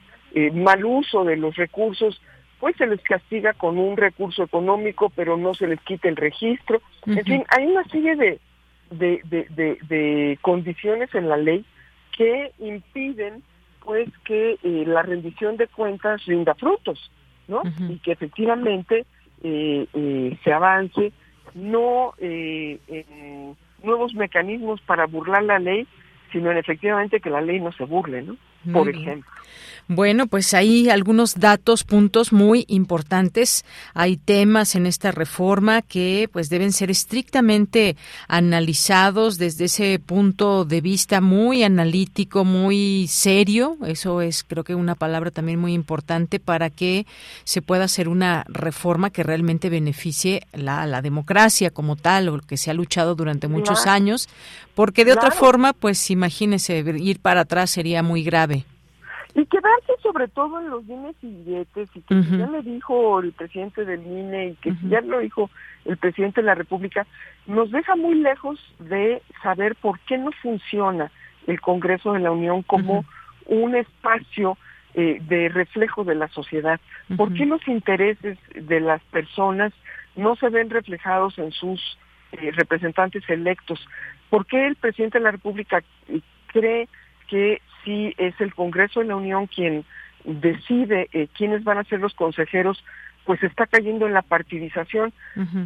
mal uso de los recursos, después se les castiga con un recurso económico, pero no se les quita el registro. En fin, hay una serie de, de, de, de, condiciones en la ley que impiden pues que eh, la rendición de cuentas rinda frutos, ¿no? Y que efectivamente eh, eh, se avance no en nuevos mecanismos para burlar la ley, sino en efectivamente que la ley no se burle, ¿no? Por ejemplo. Bueno, pues hay algunos datos, puntos muy importantes. Hay temas en esta reforma que pues deben ser estrictamente analizados desde ese punto de vista muy analítico, muy serio. Eso es creo que una palabra también muy importante para que se pueda hacer una reforma que realmente beneficie la, la democracia como tal, o que se ha luchado durante muchos años, porque de otra forma, pues imagínese, ir para atrás sería muy grave. Y quedarse sobre todo en los dimes y billetes, y que ya le dijo el presidente del INE y que ya lo dijo el presidente de la República, nos deja muy lejos de saber por qué no funciona el Congreso de la Unión como un espacio eh, de reflejo de la sociedad. ¿Por qué los intereses de las personas no se ven reflejados en sus eh, representantes electos? ¿Por qué el presidente de la República eh, cree que si es el Congreso de la Unión quien decide eh, quiénes van a ser los consejeros, pues está cayendo en la partidización.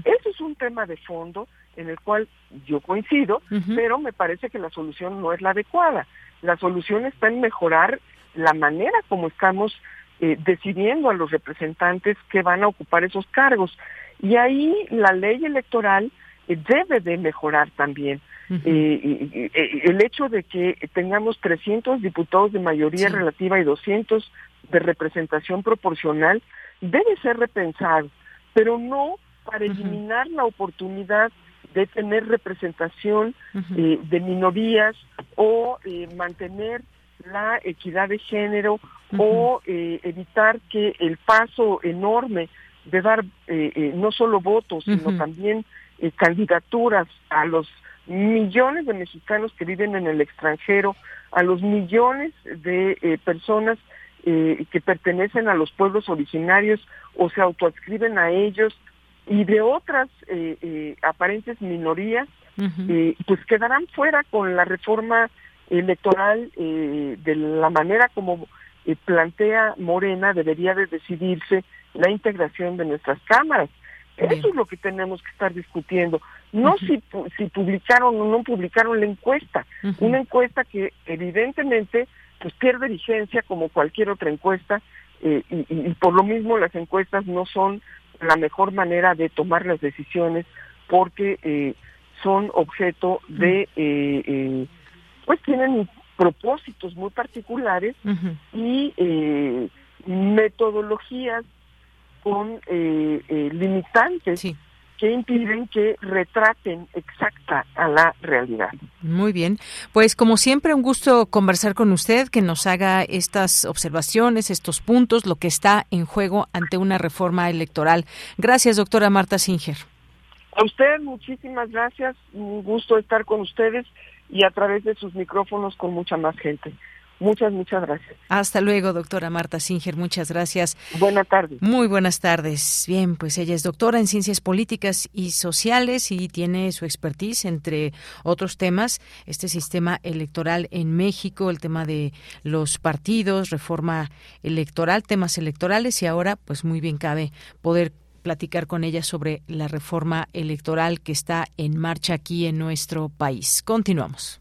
Eso es un tema de fondo en el cual yo coincido, pero me parece que la solución no es la adecuada. La solución está en mejorar la manera como estamos eh, decidiendo a los representantes que van a ocupar esos cargos. Y ahí la ley electoral debe de mejorar también. Eh, el hecho de que tengamos 300 diputados de mayoría relativa y 200 de representación proporcional debe ser repensado, pero no para eliminar la oportunidad de tener representación eh, de minorías o eh, mantener la equidad de género o evitar que el paso enorme de dar no solo votos, sino también candidaturas a los millones de mexicanos que viven en el extranjero, a los millones de eh, personas eh, que pertenecen a los pueblos originarios o se autoadscriben a ellos y de otras eh, aparentes minorías, pues quedarán fuera con la reforma electoral de la manera como plantea Morena debería de decidirse la integración de nuestras cámaras. Eso es lo que tenemos que estar discutiendo. No si, si publicaron o no publicaron la encuesta. Una encuesta que evidentemente pues pierde vigencia como cualquier otra encuesta eh, y, por lo mismo las encuestas no son la mejor manera de tomar las decisiones porque eh, son objeto de, eh, pues tienen propósitos muy particulares y metodologías con eh, eh, limitantes que impiden que retraten exacta a la realidad. Muy bien. Pues como siempre, un gusto conversar con usted, que nos haga estas observaciones, estos puntos, lo que está en juego ante una reforma electoral. Gracias, doctora Marta Singer. A usted, muchísimas gracias. Un gusto estar con ustedes y a través de sus micrófonos con mucha más gente. Muchas, muchas gracias. Hasta luego, doctora Marta Singer. Muchas gracias. Buenas tardes. Muy buenas tardes. Bien, pues ella es doctora en Ciencias Políticas y Sociales y tiene su expertise, entre otros temas, este sistema electoral en México, el tema de los partidos, reforma electoral, temas electorales y ahora, pues muy bien cabe poder platicar con ella sobre la reforma electoral que está en marcha aquí en nuestro país. Continuamos.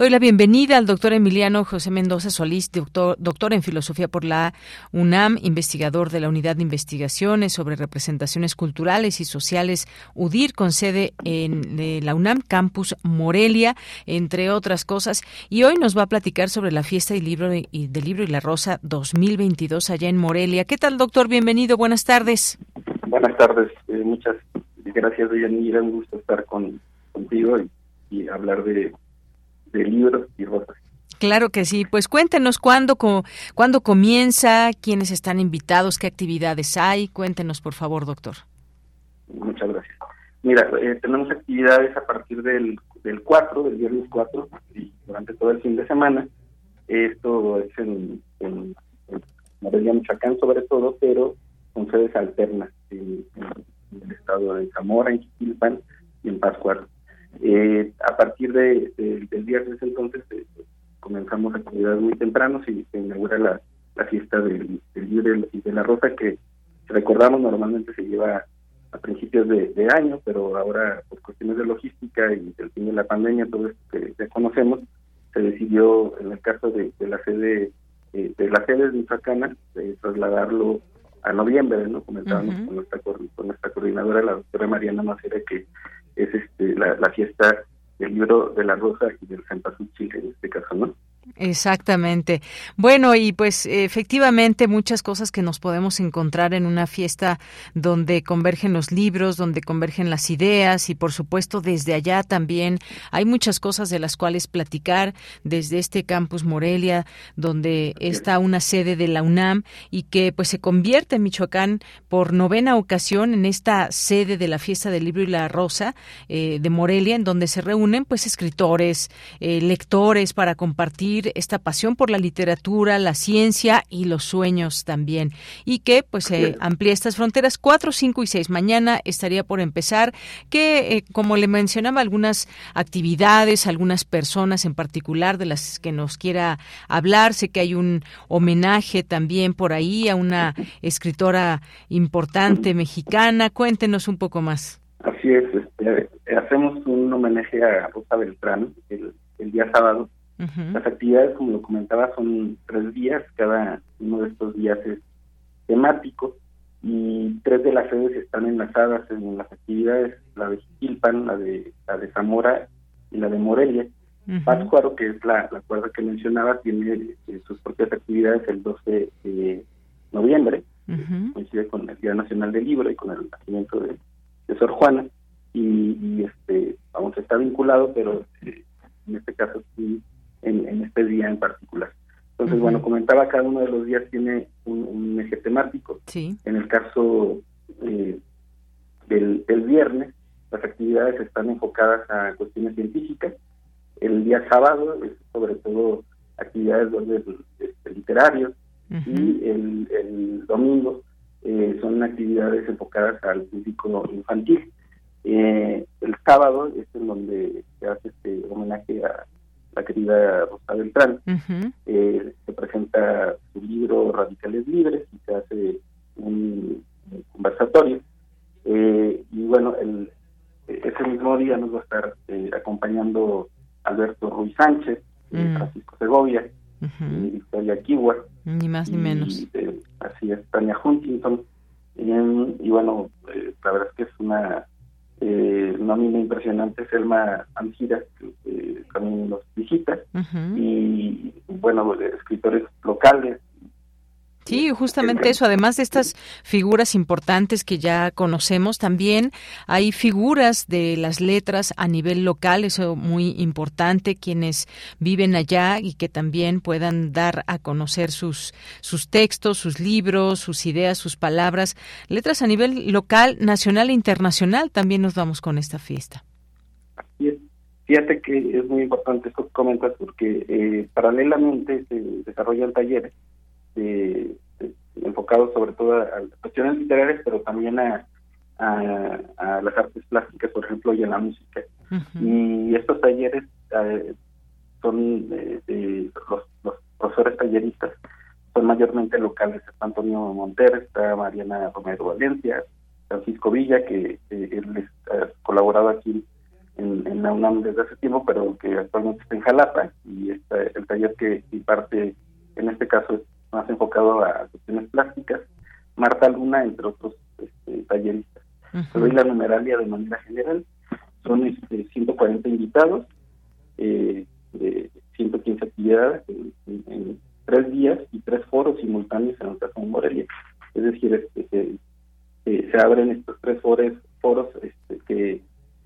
Doy la bienvenida al doctor Emiliano José Mendoza Solís, doctor, doctor, en filosofía por la UNAM, investigador de la Unidad de Investigaciones sobre Representaciones Culturales y Sociales UDIR, con sede en la UNAM Campus Morelia, entre otras cosas. Y hoy nos va a platicar sobre la fiesta del libro y, del libro y la rosa 2022 allá en Morelia. ¿Qué tal, doctor? Bienvenido. Buenas tardes. Buenas tardes. Eh, muchas gracias, Deyanira. Un gusto estar con, contigo y hablar de de libros y rosas. Claro que sí. Pues cuéntenos cuándo, cuándo comienza, quiénes están invitados, qué actividades hay. Cuéntenos, por favor, doctor. Muchas gracias. Mira, eh, tenemos actividades a partir del, del 4, del viernes 4, y durante todo el fin de semana. Esto es en, en, en Michoacán sobre todo, pero con sedes alternas en, el estado de Zamora, en Chiquilpan y en Pascual. Eh, a partir de, del viernes entonces eh, comenzamos actividades muy temprano y se inaugura la, la fiesta del, del y de la Rosa que recordamos normalmente se lleva a principios de, año, pero ahora por cuestiones de logística y del fin de la pandemia, todo esto que ya conocemos, se decidió en el caso de, la sede eh, de la sede de Michoacana de trasladarlo a noviembre, ¿no? Comentábamos con nuestra con nuestra coordinadora, la doctora Mariana Macera, que es este la, la fiesta del libro de la rosa y del Chile en este caso, ¿no? Exactamente. Bueno, y pues efectivamente muchas cosas que nos podemos encontrar en una fiesta donde convergen los libros, donde convergen las ideas y por supuesto desde allá también hay muchas cosas de las cuales platicar desde este campus Morelia, donde está una sede de la UNAM y que pues se convierte en Michoacán por novena ocasión en esta sede de la fiesta del libro y la rosa eh, de Morelia, en donde se reúnen pues escritores, eh, lectores para compartir esta pasión por la literatura, la ciencia y los sueños también. Y que pues se amplía estas fronteras 4, 5 y 6. Mañana estaría por empezar que, eh, como le mencionaba, algunas actividades, algunas personas en particular de las que nos quiera hablar. Sé que hay un homenaje también por ahí a una [LAUGHS] escritora importante mexicana. Cuéntenos un poco más. Así es, este, hacemos un homenaje a Rosa Beltrán el, el día sábado las actividades, como lo comentaba, son tres días, cada uno de estos días es temático y tres de las sedes están enlazadas en las actividades, la de Gilpan, la de la de Zamora y la de Morelia. Uh que es la, la cuerda que mencionaba, tiene eh, sus propias actividades el 12 de noviembre, coincide con el Día Nacional del Libro y con el nacimiento de, Sor Juana, y, este vamos está vinculado, pero eh, en este caso sí en, este día en particular. Entonces, bueno, comentaba, cada uno de los días tiene un, eje temático. En el caso eh, del, viernes, las actividades están enfocadas a cuestiones científicas. El día sábado es sobre todo actividades este, literarias y el, domingo eh, son actividades enfocadas al público infantil. Eh, el sábado es en donde se hace este homenaje a la querida Rosa Beltrán. Eh, se presenta su libro Radicales Libres y se hace un, conversatorio. Eh, y bueno, el, ese mismo día nos va a estar eh, acompañando Alberto Ruiz Sánchez, mm. Francisco Segovia, Victoria Kiwa. Ni más ni menos. así es, Tania Huntington. y bueno, la verdad es que es una eh, nómina impresionante Selma Angira, que eh, también nos visita, y bueno, escritores locales, Sí, justamente eso. Además de estas figuras importantes que ya conocemos, también hay figuras de las letras a nivel local, eso muy importante, quienes viven allá y que también puedan dar a conocer sus, sus textos, sus libros, sus ideas, sus palabras. Letras a nivel local, nacional e internacional, también nos vamos con esta fiesta. Así es. Fíjate que es muy importante esto que comentas porque eh, paralelamente se desarrollan talleres eh, enfocados sobre todo a, cuestiones literarias, pero también a, a, las artes plásticas, por ejemplo, y a la música. Y estos talleres eh, son de, los, los, profesores talleristas, son mayormente locales. Está Antonio Montero, está Mariana Romero Valencia, Francisco Villa, que él ha colaborado aquí en, en, la UNAM desde hace tiempo, pero que actualmente está en Jalapa, y está el taller que imparte en este caso es más enfocado a cuestiones plásticas, Marta Luna, entre otros este, talleristas. Uh la numeralia de manera general, son este, 140 invitados, eh, de 115 actividades en, tres días y tres foros simultáneos en el caso de Morelia. Es decir, este, se, abren estos tres foros, foros este, que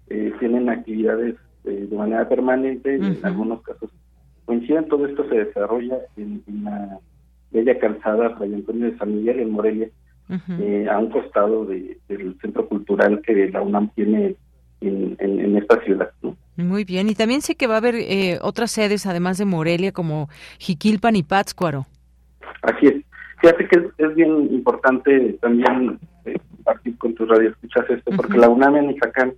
eh, tienen actividades eh, de manera permanente, en algunos casos coinciden, todo esto se desarrolla en, en la Bella Calzada, Fray Antonio de San Miguel, en Morelia, eh, a un costado del centro cultural que la UNAM tiene en, en, esta ciudad. Muy bien, y también sé que va a haber eh, otras sedes, además de Morelia, como Jiquilpan y Pátzcuaro. Así es. Fíjate que es, bien importante también eh, compartir con tu radio, escuchas esto, porque la UNAM en Michoacán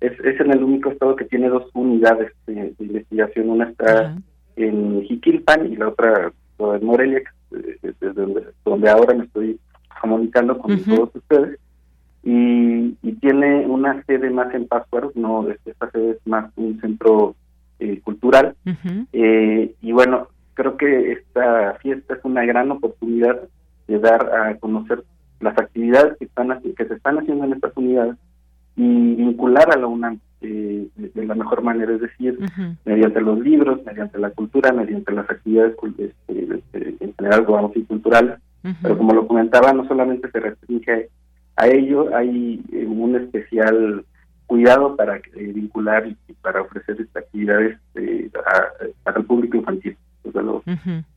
es, es en el único estado que tiene dos unidades de, investigación. Una está en Jiquilpan y la otra en Morelia, desde donde, donde ahora me estoy comunicando con todos ustedes y, tiene una sede más en Pátzcuaro, no, esta sede es más un centro eh, cultural. Eh, y bueno, creo que esta fiesta es una gran oportunidad de dar a conocer las actividades que están que se están haciendo en estas unidades y vincular a la UNAM eh, de, la mejor manera, es decir, mediante los libros, mediante la cultura, mediante las actividades este, en general, y culturales. Pero como lo comentaba, no solamente se restringe a ello hay eh, un especial cuidado para eh, vincular y para ofrecer estas actividades eh, para el público infantil.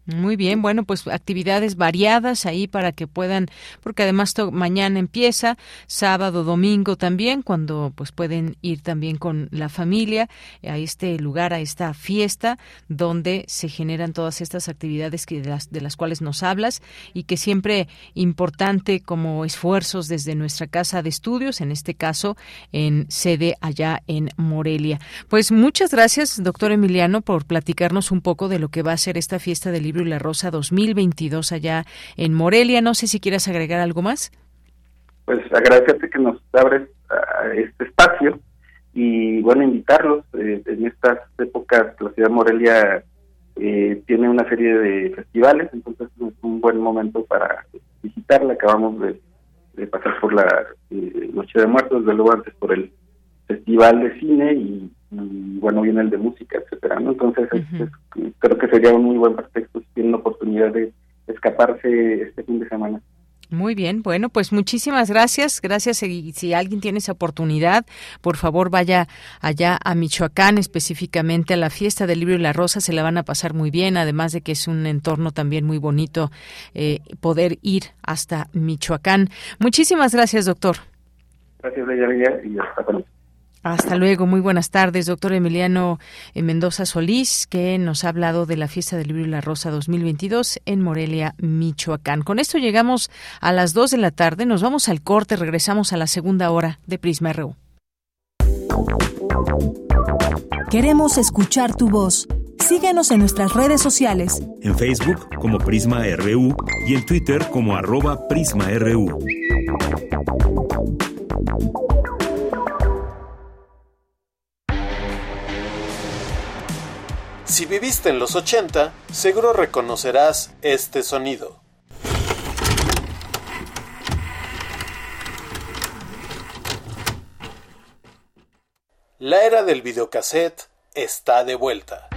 Muy bien, bueno, pues actividades variadas ahí para que puedan, porque además mañana empieza, sábado, domingo también, cuando pues pueden ir también con la familia a este lugar, a esta fiesta donde se generan todas estas actividades que de las, de las cuales nos hablas y que siempre importante como esfuerzos desde nuestra casa de estudios, en este caso en sede allá en Morelia. Pues muchas gracias, doctor Emiliano, por platicarnos un poco de lo que va a ser esta fiesta del libro y la rosa 2022 allá en Morelia. No sé si quieras agregar algo más. Pues agradecerte que nos abres este espacio y bueno, invitarlos. Eh, en estas épocas la ciudad de Morelia eh, tiene una serie de festivales, entonces es un buen momento para visitarla. Acabamos de, pasar por la eh, Noche de Muertos, de luego antes por el Festival de Cine y bueno, viene el de música, etcétera, ¿no? Entonces, creo que sería un muy buen pretexto si tienen la oportunidad de escaparse este fin de semana. Muy bien, bueno, pues muchísimas gracias. Gracias. Y si alguien tiene esa oportunidad, por favor vaya allá a Michoacán, específicamente a la fiesta del libro y la rosa. Se la van a pasar muy bien, además de que es un entorno también muy bonito eh, poder ir hasta Michoacán. Muchísimas gracias, doctor. Gracias, Leia, y hasta pronto. Hasta luego, muy buenas tardes, doctor Emiliano eh, Mendoza Solís, que nos ha hablado de la fiesta del libro y la rosa 2022 en Morelia, Michoacán. Con esto llegamos a las 2 de la tarde, nos vamos al corte, regresamos a la segunda hora de Prisma RU. Queremos escuchar tu voz. Síguenos en nuestras redes sociales. En Facebook como Prisma RU y en Twitter como arroba PrismaRU. Si viviste en los 80, seguro reconocerás este sonido. La era del videocassette está de vuelta.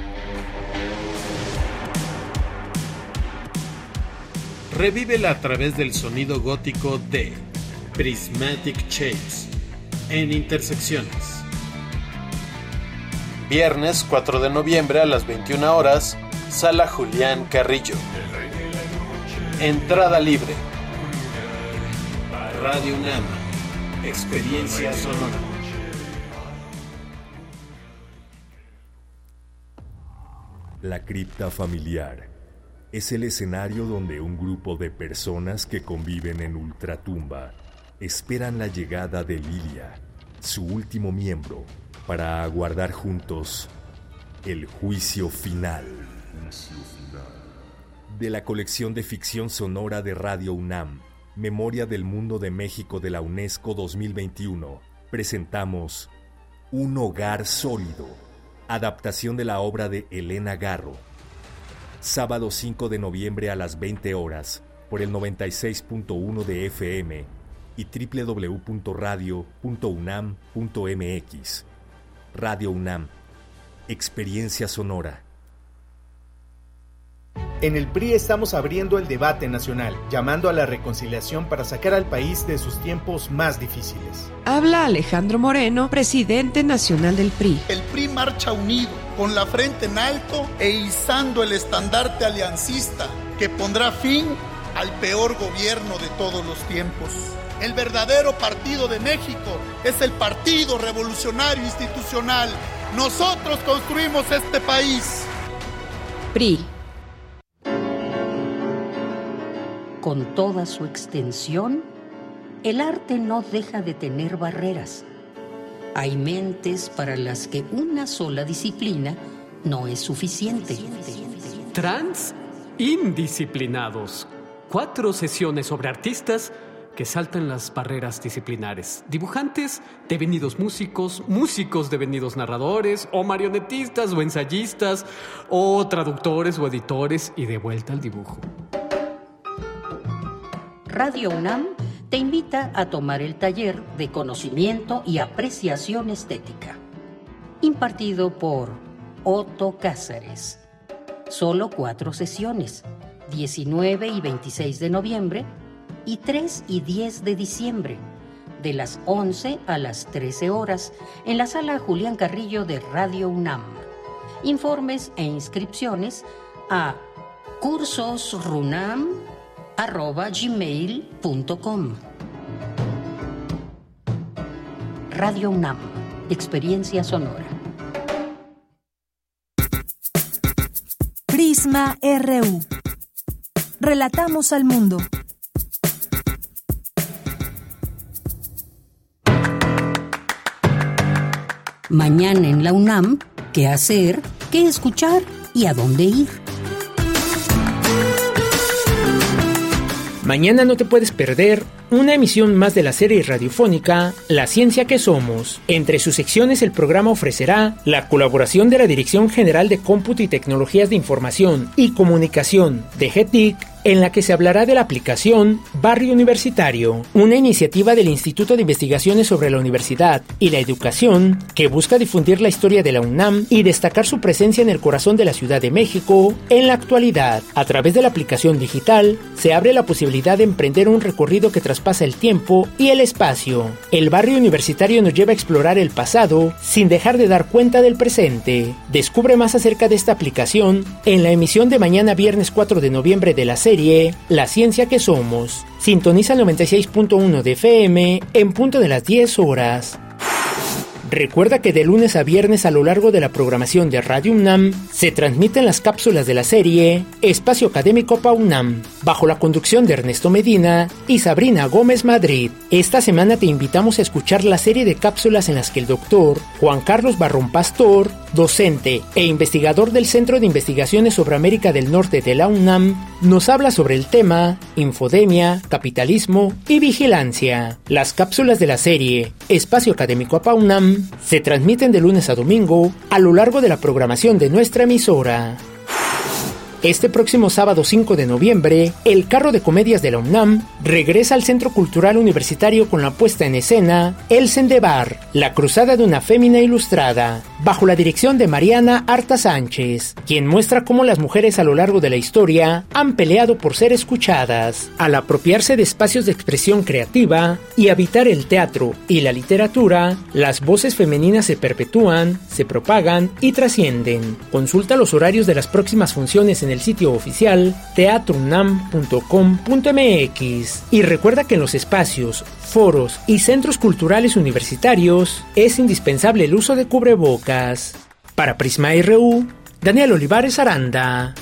Revívela a través del sonido gótico de Prismatic Shapes en intersecciones. Viernes 4 de noviembre a las 21 horas, Sala Julián Carrillo. Entrada libre. Radio UNAM. Experiencia sonora. La cripta familiar es el escenario donde un grupo de personas que conviven en ultratumba esperan la llegada de Lilia, su último miembro, para aguardar juntos el juicio final. De la colección de ficción sonora de Radio UNAM, Memoria del Mundo de México de la UNESCO 2021, presentamos Un hogar sólido, adaptación de la obra de Elena Garro. Sábado 5 de noviembre a las 20 horas, por el 96.1 de FM y www.radio.unam.mx. Radio UNAM. Experiencia sonora. En el PRI estamos abriendo el debate nacional, llamando a la reconciliación para sacar al país de sus tiempos más difíciles. Habla Alejandro Moreno, presidente nacional del PRI. El PRI marcha unido, con la frente en alto e izando el estandarte aliancista que pondrá fin al peor gobierno de todos los tiempos. El verdadero partido de México es el Partido Revolucionario Institucional. Nosotros construimos este país. PRI. Con toda su extensión, el arte no deja de tener barreras. Hay mentes para las que una sola disciplina no es suficiente. Trans indisciplinados. Cuatro sesiones sobre artistas que saltan las barreras disciplinares. Dibujantes devenidos músicos, músicos devenidos narradores, o marionetistas o ensayistas, o traductores o editores y de vuelta al dibujo. Radio UNAM te invita a tomar el taller de conocimiento y apreciación estética, impartido por Otto Cázares. Solo cuatro sesiones, 19 y 26 de noviembre y 3 y 10 de diciembre, de las 11 a las 13 horas, en la sala Julián Carrillo de Radio UNAM. Informes e inscripciones a cursosrunam.gmail.com Radio UNAM, Experiencia Sonora. Prisma RU. Relatamos al mundo. Mañana en la UNAM, ¿qué hacer? ¿Qué escuchar? ¿Y a dónde ir? Mañana no te puedes perder una emisión más de la serie radiofónica La Ciencia que Somos. Entre sus secciones el programa ofrecerá la colaboración de la Dirección General de Cómputo y Tecnologías de Información y Comunicación de GETIC en la que se hablará de la aplicación Barrio Universitario, una iniciativa del Instituto de Investigaciones sobre la Universidad y la Educación que busca difundir la historia de la UNAM y destacar su presencia en el corazón de la Ciudad de México en la actualidad. A través de la aplicación digital se abre la posibilidad de emprender un recorrido que traspasa el tiempo y el espacio. El barrio universitario nos lleva a explorar el pasado sin dejar de dar cuenta del presente. Descubre más acerca de esta aplicación en la emisión de mañana viernes 4 de noviembre de la La Ciencia que Somos. Sintoniza el 96.1 de FM en punto de las 10 horas. Recuerda que de lunes a viernes a lo largo de la programación de Radio UNAM se transmiten las cápsulas de la serie Espacio Académico PAUNAM, bajo la conducción de Ernesto Medina y Sabrina Gómez Madrid. Esta semana te invitamos a escuchar la serie de cápsulas en las que el doctor Juan Carlos Barrón Pastor, docente e investigador del Centro de Investigaciones sobre América del Norte de la UNAM, nos habla sobre el tema infodemia, capitalismo y vigilancia. Las cápsulas de la serie Espacio Académico PAUNAM se transmiten de lunes a domingo a lo largo de la programación de nuestra emisora. Este próximo sábado 5 de noviembre, el carro de comedias de la UNAM regresa al Centro Cultural Universitario con la puesta en escena El Sendebar, la cruzada de una fémina ilustrada, bajo la dirección de Mariana Arta Sánchez, quien muestra cómo las mujeres a lo largo de la historia han peleado por ser escuchadas, al apropiarse de espacios de expresión creativa y habitar el teatro y la literatura, las voces femeninas se perpetúan, se propagan y trascienden. Consulta los horarios de las próximas funciones en el sitio oficial teatrunam.com.mx y recuerda que en los espacios, foros y centros culturales universitarios es indispensable el uso de cubrebocas. Para Prisma RU, Daniel Olivares Aranda.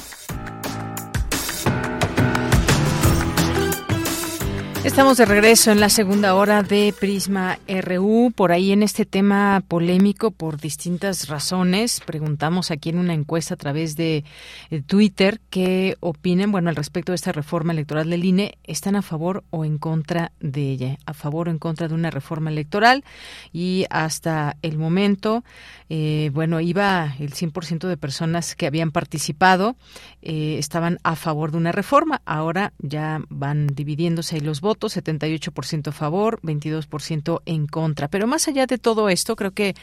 Estamos de regreso en la segunda hora de Prisma RU. Por ahí en este tema polémico por distintas razones, preguntamos aquí en una encuesta a través de eh, Twitter qué opinen, bueno, al respecto de esta reforma electoral del INE. ¿Están a favor o en contra de ella? ¿A favor o en contra de una reforma electoral? Y hasta el momento, eh, bueno, iba el 100% de personas que habían participado, eh, estaban a favor de una reforma. Ahora ya van dividiéndose los votos, 78% a favor, 22% en contra. Pero más allá de todo esto, creo que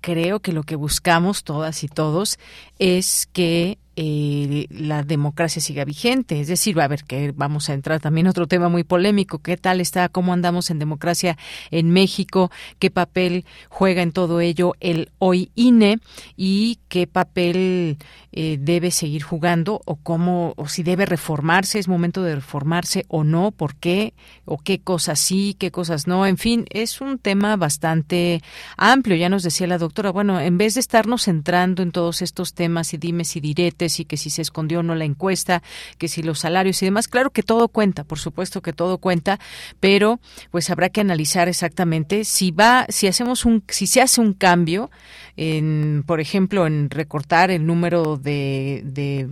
creo que lo que buscamos todas y todos es que eh, la democracia siga vigente. Es decir, va a ver que vamos a entrar también otro tema muy polémico. ¿Qué tal está? ¿Cómo andamos en democracia en México? ¿Qué papel juega en todo ello el hoy INE? ¿Y qué papel eh, debe seguir jugando? ¿O cómo, o si debe reformarse? ¿Es momento de reformarse o no? ¿Por qué? ¿O qué cosas sí? ¿Qué cosas no? En fin, es un tema bastante amplio. Ya nos decía la doctora, bueno, en vez de estarnos centrando en todos estos temas y dimes y diretes, y que si se escondió o no la encuesta, que si los salarios y demás. Claro que todo cuenta, por supuesto que todo cuenta, pero pues habrá que analizar exactamente si va, si hacemos un, si se hace un cambio en, por ejemplo, en recortar el número de, de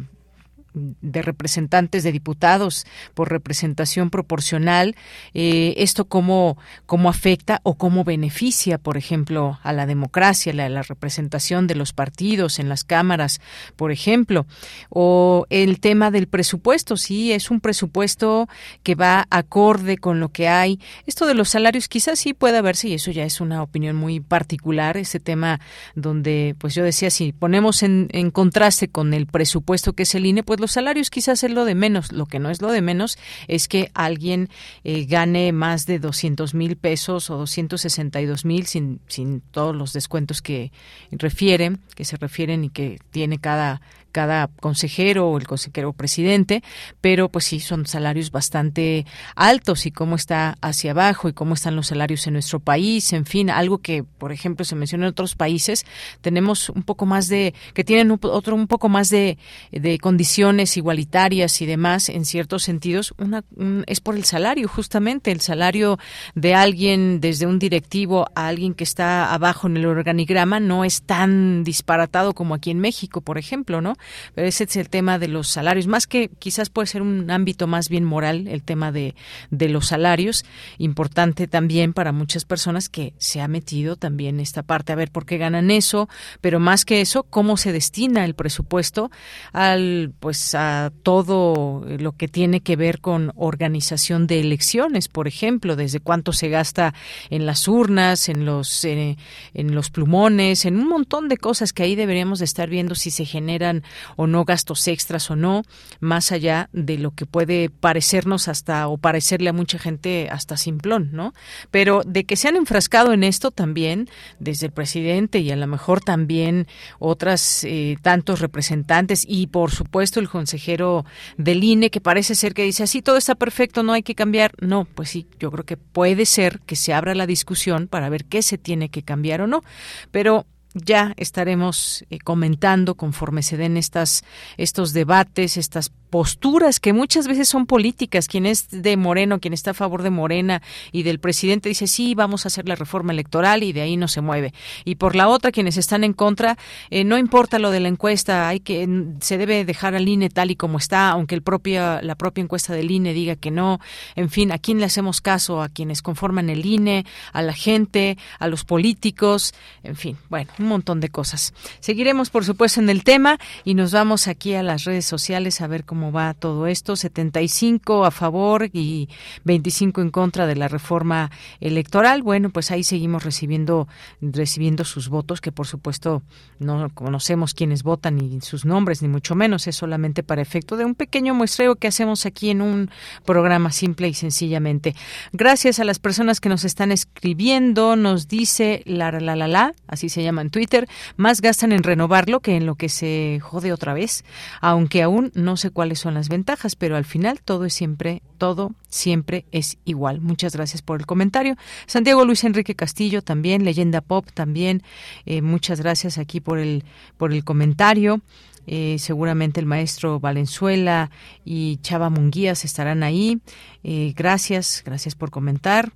de representantes de diputados por representación proporcional, eh, esto cómo, cómo afecta o cómo beneficia, por ejemplo, a la democracia, la, la representación de los partidos en las cámaras, por ejemplo, o el tema del presupuesto, sí, es un presupuesto que va acorde con lo que hay. Esto de los salarios quizás sí pueda verse, y eso ya es una opinión muy particular, ese tema donde, pues yo decía, si ponemos en, en contraste con el presupuesto que es el INE, pues los salarios quizás es lo de menos. Lo que no es lo de menos es que alguien eh, gane más de 200 mil pesos o 262 mil sin, sin todos los descuentos que refieren, que se refieren y que tiene cada cada consejero o el consejero presidente, pero pues sí son salarios bastante altos y cómo está hacia abajo y cómo están los salarios en nuestro país, en fin, algo que por ejemplo se menciona en otros países, tenemos un poco más de que tienen otro un poco más de, de condiciones igualitarias y demás en ciertos sentidos, una es por el salario justamente, el salario de alguien desde un directivo a alguien que está abajo en el organigrama no es tan disparatado como aquí en México, por ejemplo, ¿no? Pero ese es el tema de los salarios, más que quizás puede ser un ámbito más bien moral, el tema de, de los salarios, importante también para muchas personas que se ha metido también esta parte, a ver por qué ganan eso, pero más que eso, cómo se destina el presupuesto al, pues, a todo lo que tiene que ver con organización de elecciones, por ejemplo, desde cuánto se gasta en las urnas, en los, eh, en los plumones, en un montón de cosas que ahí deberíamos de estar viendo si se generan o no gastos extras o no, más allá de lo que puede parecernos hasta o parecerle a mucha gente hasta simplón, ¿no? Pero de que se han enfrascado en esto también desde el presidente y a lo mejor también otras eh, tantos representantes y por supuesto el consejero del INE que parece ser que dice así todo está perfecto, no hay que cambiar. No, pues sí, yo creo que puede ser que se abra la discusión para ver qué se tiene que cambiar o no, pero ya estaremos eh, comentando conforme se den estas estos debates, estas posturas que muchas veces son políticas. Quien es de Moreno, quien está a favor de Morena y del presidente dice sí, vamos a hacer la reforma electoral y de ahí no se mueve. Y por la otra, quienes están en contra, eh, no importa lo de la encuesta, hay que se debe dejar al INE tal y como está, aunque el propia la propia encuesta del INE diga que no. En fin, ¿a quién le hacemos caso? A quienes conforman el INE, a la gente, a los políticos, en fin, bueno, un montón de cosas. Seguiremos, por supuesto, en el tema y nos vamos aquí a las redes sociales a ver cómo va todo esto. 75 a favor y 25 en contra de la reforma electoral. Bueno, pues ahí seguimos recibiendo recibiendo sus votos, que por supuesto no conocemos quiénes votan ni sus nombres, ni mucho menos. Es solamente para efecto de un pequeño muestreo que hacemos aquí en un programa simple y sencillamente. Gracias a las personas que nos están escribiendo. Nos dice la la la la, así se llama en Twitter, más gastan en renovarlo que en lo que se jode otra vez, aunque aún no sé cuál son las ventajas, pero al final todo es siempre, todo siempre es igual. Muchas gracias por el comentario. Santiago Luis Enrique Castillo también, leyenda pop también. Eh, muchas gracias aquí por el, por el comentario. Eh, seguramente el maestro Valenzuela y Chava Munguías estarán ahí. Eh, gracias, gracias por comentar.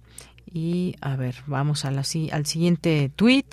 Y a ver, vamos a la, al siguiente tweet.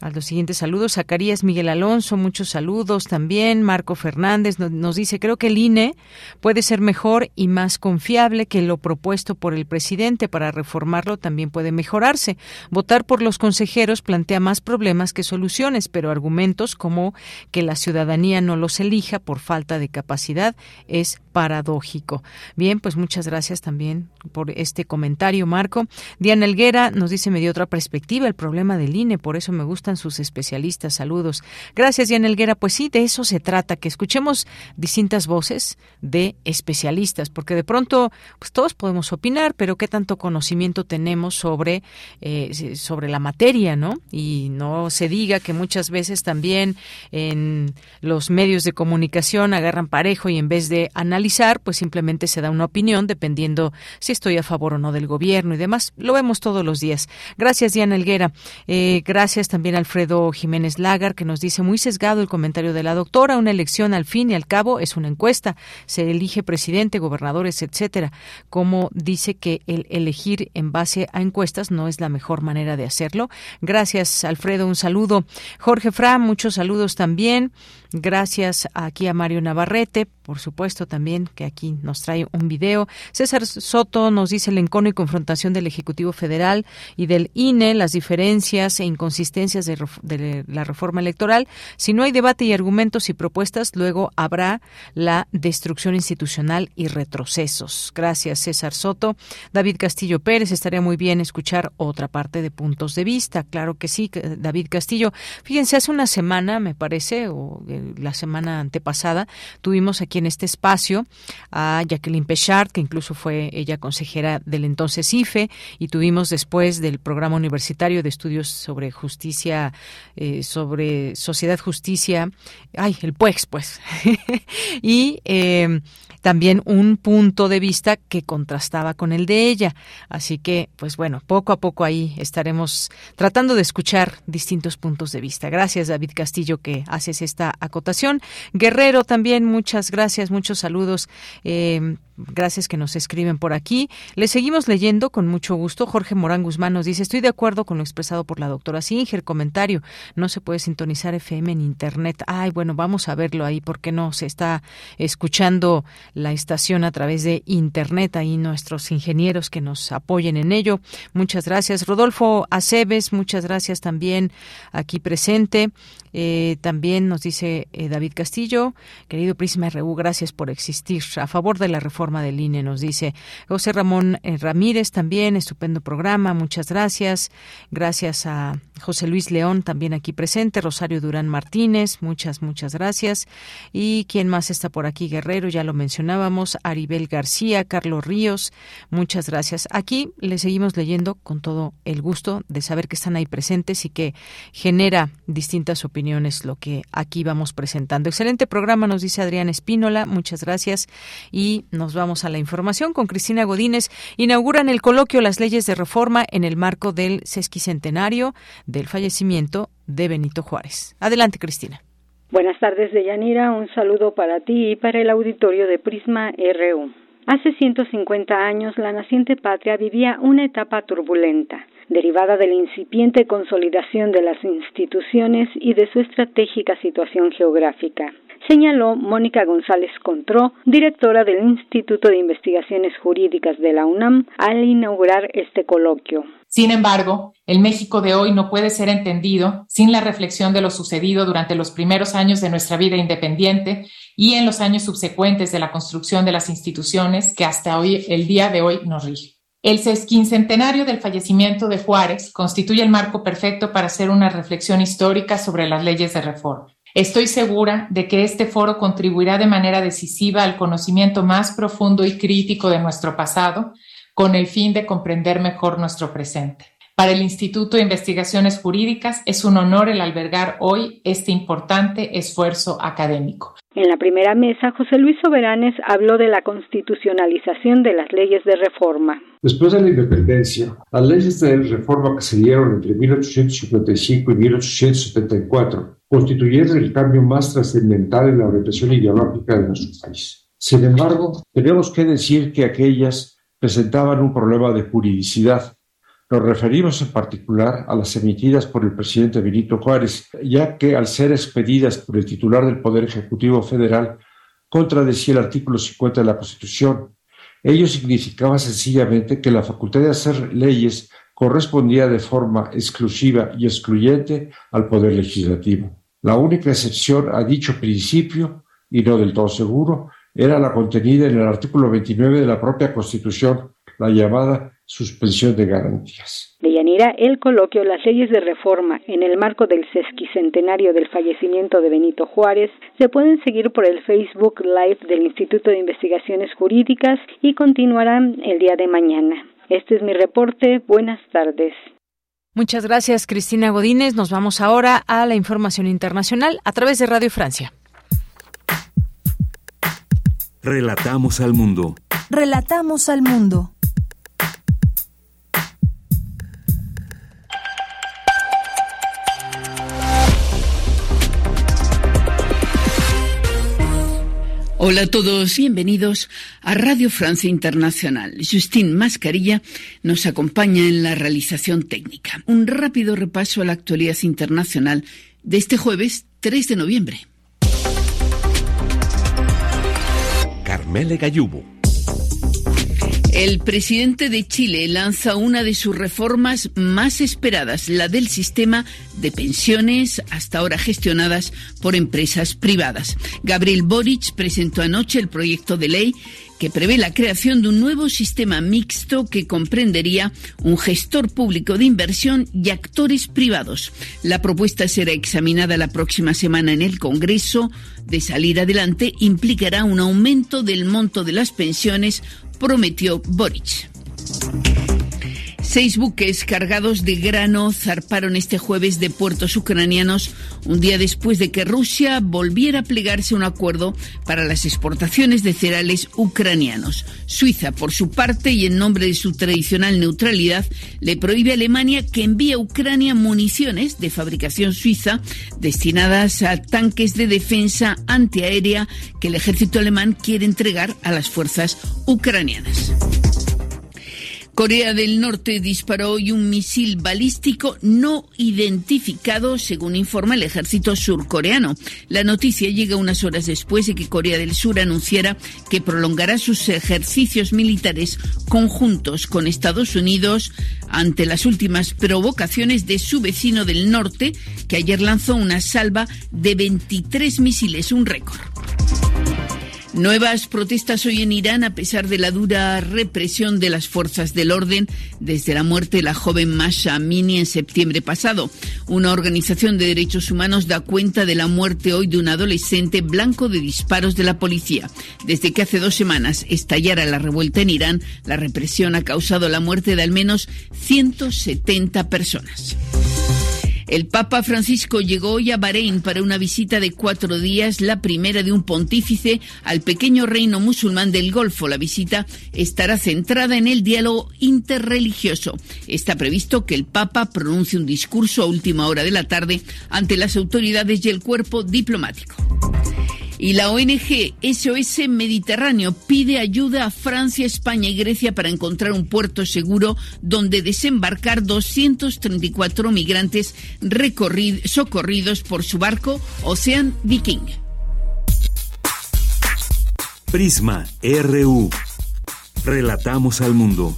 A los siguientes saludos, Zacarías Miguel Alonso, muchos saludos también. Marco Fernández nos dice, creo que el INE puede ser mejor y más confiable que lo propuesto por el presidente. Para reformarlo también puede mejorarse. Votar por los consejeros plantea más problemas que soluciones, pero argumentos como que la ciudadanía no los elija por falta de capacidad es paradójico. Bien, pues muchas gracias también por este comentario, Marco. Diana Elguera nos dice, me dio otra perspectiva el problema del INE, por eso me gustan sus especialistas. Saludos. Gracias, Diana Elguera. Pues sí, de eso se trata, que escuchemos distintas voces de especialistas, porque de pronto, pues todos podemos opinar, pero qué tanto conocimiento tenemos sobre, eh, sobre la materia, ¿no? Y no se diga que muchas veces también en los medios de comunicación agarran parejo y en vez de analizar, pues simplemente se da una opinión dependiendo si estoy a favor o no del gobierno y demás. Lo vemos todos los días. Gracias, Diana Elguera. Eh, gracias también Alfredo Jiménez Lagar, que nos dice muy sesgado el comentario de la doctora. Una elección al fin y al cabo es una encuesta. Se elige presidente, gobernadores, etcétera. Como dice que el elegir en base a encuestas no es la mejor manera de hacerlo. Gracias, Alfredo. Un saludo. Jorge Fra, muchos saludos también. Gracias aquí a Mario Navarrete, por supuesto también que aquí nos trae un video. César Soto nos dice el encono y confrontación del Ejecutivo Federal y del INE, las diferencias e inconsistencias de, de, la reforma electoral. Si no hay debate y argumentos y propuestas, luego habrá la destrucción institucional y retrocesos. Gracias, César Soto. David Castillo Pérez, estaría muy bien escuchar otra parte de puntos de vista. Claro que sí, David Castillo. Fíjense, hace una semana, me parece, o la semana antepasada, tuvimos aquí en este espacio a Jacqueline Pechard, que incluso fue ella consejera del entonces IFE, y tuvimos después del programa universitario de estudios sobre justicia, eh, sobre sociedad, justicia, ay, el PUEX, pues, [LAUGHS] y eh, también un punto de vista que contrastaba con el de ella. Así que, pues bueno, poco a poco ahí estaremos tratando de escuchar distintos puntos de vista. Gracias, David Castillo, que haces esta acotación. Guerrero también, muchas gracias, muchos saludos. Eh, Gracias que nos escriben por aquí. Le seguimos leyendo con mucho gusto. Jorge Morán Guzmán nos dice, estoy de acuerdo con lo expresado por la doctora Singer. Comentario, no se puede sintonizar FM en Internet. Ay, bueno, vamos a verlo ahí porque no se está escuchando la estación a través de Internet. Ahí nuestros ingenieros que nos apoyen en ello. Muchas gracias. Rodolfo Aceves, muchas gracias también aquí presente. Eh, también nos dice eh, David Castillo, querido Prisma RU, gracias por existir. A favor de la reforma del INE, nos dice José Ramón eh, Ramírez también, estupendo programa, muchas gracias. Gracias a José Luis León también aquí presente, Rosario Durán Martínez, muchas, muchas gracias. Y quién más está por aquí, Guerrero, ya lo mencionábamos, Aribel García, Carlos Ríos, muchas gracias. Aquí le seguimos leyendo con todo el gusto de saber que están ahí presentes y que genera distintas opiniones lo que aquí vamos presentando. Excelente programa, nos dice Adrián Espínola, muchas gracias. Y nos vamos a la información con Cristina Godínez. Inauguran el coloquio Las leyes de reforma en el marco del sesquicentenario del fallecimiento de Benito Juárez. Adelante, Cristina. Buenas tardes, Deyanira. Un saludo para ti y para el auditorio de Prisma RU. Hace 150 años la naciente patria vivía una etapa turbulenta derivada de la incipiente consolidación de las instituciones y de su estratégica situación geográfica señaló Mónica González Contró, directora del Instituto de Investigaciones Jurídicas de la UNAM, al inaugurar este coloquio. Sin embargo, el México de hoy no puede ser entendido sin la reflexión de lo sucedido durante los primeros años de nuestra vida independiente y en los años subsecuentes de la construcción de las instituciones que hasta hoy, el día de hoy, nos rigen. El sesquincentenario del fallecimiento de Juárez constituye el marco perfecto para hacer una reflexión histórica sobre las leyes de reforma. Estoy segura de que este foro contribuirá de manera decisiva al conocimiento más profundo y crítico de nuestro pasado, con el fin de comprender mejor nuestro presente. Para el Instituto de Investigaciones Jurídicas es un honor el albergar hoy este importante esfuerzo académico. En la primera mesa, José Luis Soberanes habló de la constitucionalización de las leyes de reforma. Después de la independencia, las leyes de reforma que se dieron entre 1855 y 1874 constituyeron el cambio más trascendental en la orientación ideológica de nuestro país. Sin embargo, tenemos que decir que aquellas presentaban un problema de juridicidad nos referimos en particular a las emitidas por el presidente Benito Juárez, ya que al ser expedidas por el titular del Poder Ejecutivo Federal, contradecía el artículo 50 de la Constitución. Ello significaba sencillamente que la facultad de hacer leyes correspondía de forma exclusiva y excluyente al Poder Legislativo. La única excepción a dicho principio, y no del todo seguro, era la contenida en el artículo 29 de la propia Constitución, la llamada suspensión de garantías. De Yanira, el coloquio Las leyes de reforma en el marco del sesquicentenario del fallecimiento de Benito Juárez se pueden seguir por el Facebook Live del Instituto de Investigaciones Jurídicas y continuarán el día de mañana. Este es mi reporte. Buenas tardes. Muchas gracias, Cristina Godínez. Nos vamos ahora a la información internacional a través de Radio Francia. Relatamos al mundo. Relatamos al mundo. Hola a todos, bienvenidos a Radio Francia Internacional. Justin Mascarilla nos acompaña en la realización técnica. Un rápido repaso a la actualidad internacional de este jueves 3 de noviembre. Carmele Gallubo. El presidente de Chile lanza una de sus reformas más esperadas, la del sistema de pensiones, hasta ahora gestionadas por empresas privadas. Gabriel Boric presentó anoche el proyecto de ley que prevé la creación de un nuevo sistema mixto que comprendería un gestor público de inversión y actores privados. La propuesta será examinada la próxima semana en el Congreso. De salir adelante implicará un aumento del monto de las pensiones prometió Boric. Seis buques cargados de grano zarparon este jueves de puertos ucranianos un día después de que Rusia volviera a plegarse un acuerdo para las exportaciones de cereales ucranianos. Suiza, por su parte, y en nombre de su tradicional neutralidad, le prohíbe a Alemania que envíe a Ucrania municiones de fabricación suiza destinadas a tanques de defensa antiaérea que el ejército alemán quiere entregar a las fuerzas ucranianas. Corea del Norte disparó hoy un misil balístico no identificado, según informa el ejército surcoreano. La noticia llega unas horas después de que Corea del Sur anunciara que prolongará sus ejercicios militares conjuntos con Estados Unidos ante las últimas provocaciones de su vecino del norte, que ayer lanzó una salva de 23 misiles, un récord. Nuevas protestas hoy en Irán a pesar de la dura represión de las fuerzas del orden desde la muerte de la joven Masha Amini en septiembre pasado. Una organización de derechos humanos da cuenta de la muerte hoy de un adolescente blanco de disparos de la policía. Desde que hace dos semanas estallara la revuelta en Irán, la represión ha causado la muerte de al menos 170 personas. El Papa Francisco llegó hoy a Bahrein para una visita de cuatro días, la primera de un pontífice al pequeño reino musulmán del Golfo. La visita estará centrada en el diálogo interreligioso. Está previsto que el Papa pronuncie un discurso a última hora de la tarde ante las autoridades y el cuerpo diplomático. Y la ONG SOS Mediterráneo pide ayuda a Francia, España y Grecia para encontrar un puerto seguro donde desembarcar 234 migrantes socorridos por su barco Ocean Viking. Prisma RU. Relatamos al mundo.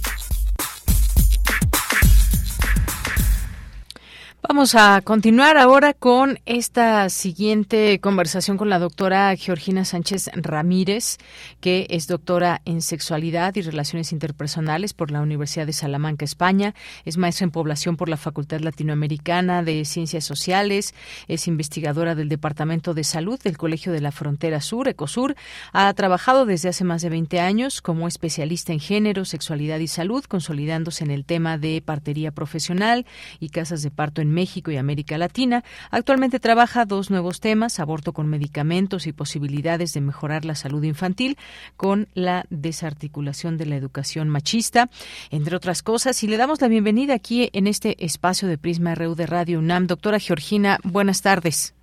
Vamos a continuar ahora con esta siguiente conversación con la doctora Georgina Sánchez Ramírez, que es doctora en sexualidad y relaciones interpersonales por la Universidad de Salamanca, España. Es maestra en población por la Facultad Latinoamericana de Ciencias Sociales. Es investigadora del Departamento de Salud del Colegio de la Frontera Sur, ECOSUR. Ha trabajado desde hace más de 20 años como especialista en género, sexualidad y salud, consolidándose en el tema de partería profesional y casas de parto en México y América Latina. Actualmente trabaja dos nuevos temas, aborto con medicamentos y posibilidades de mejorar la salud infantil con la desarticulación de la educación machista, entre otras cosas. Y le damos la bienvenida aquí en este espacio de Prisma RU de Radio UNAM. Doctora Georgina, buenas tardes.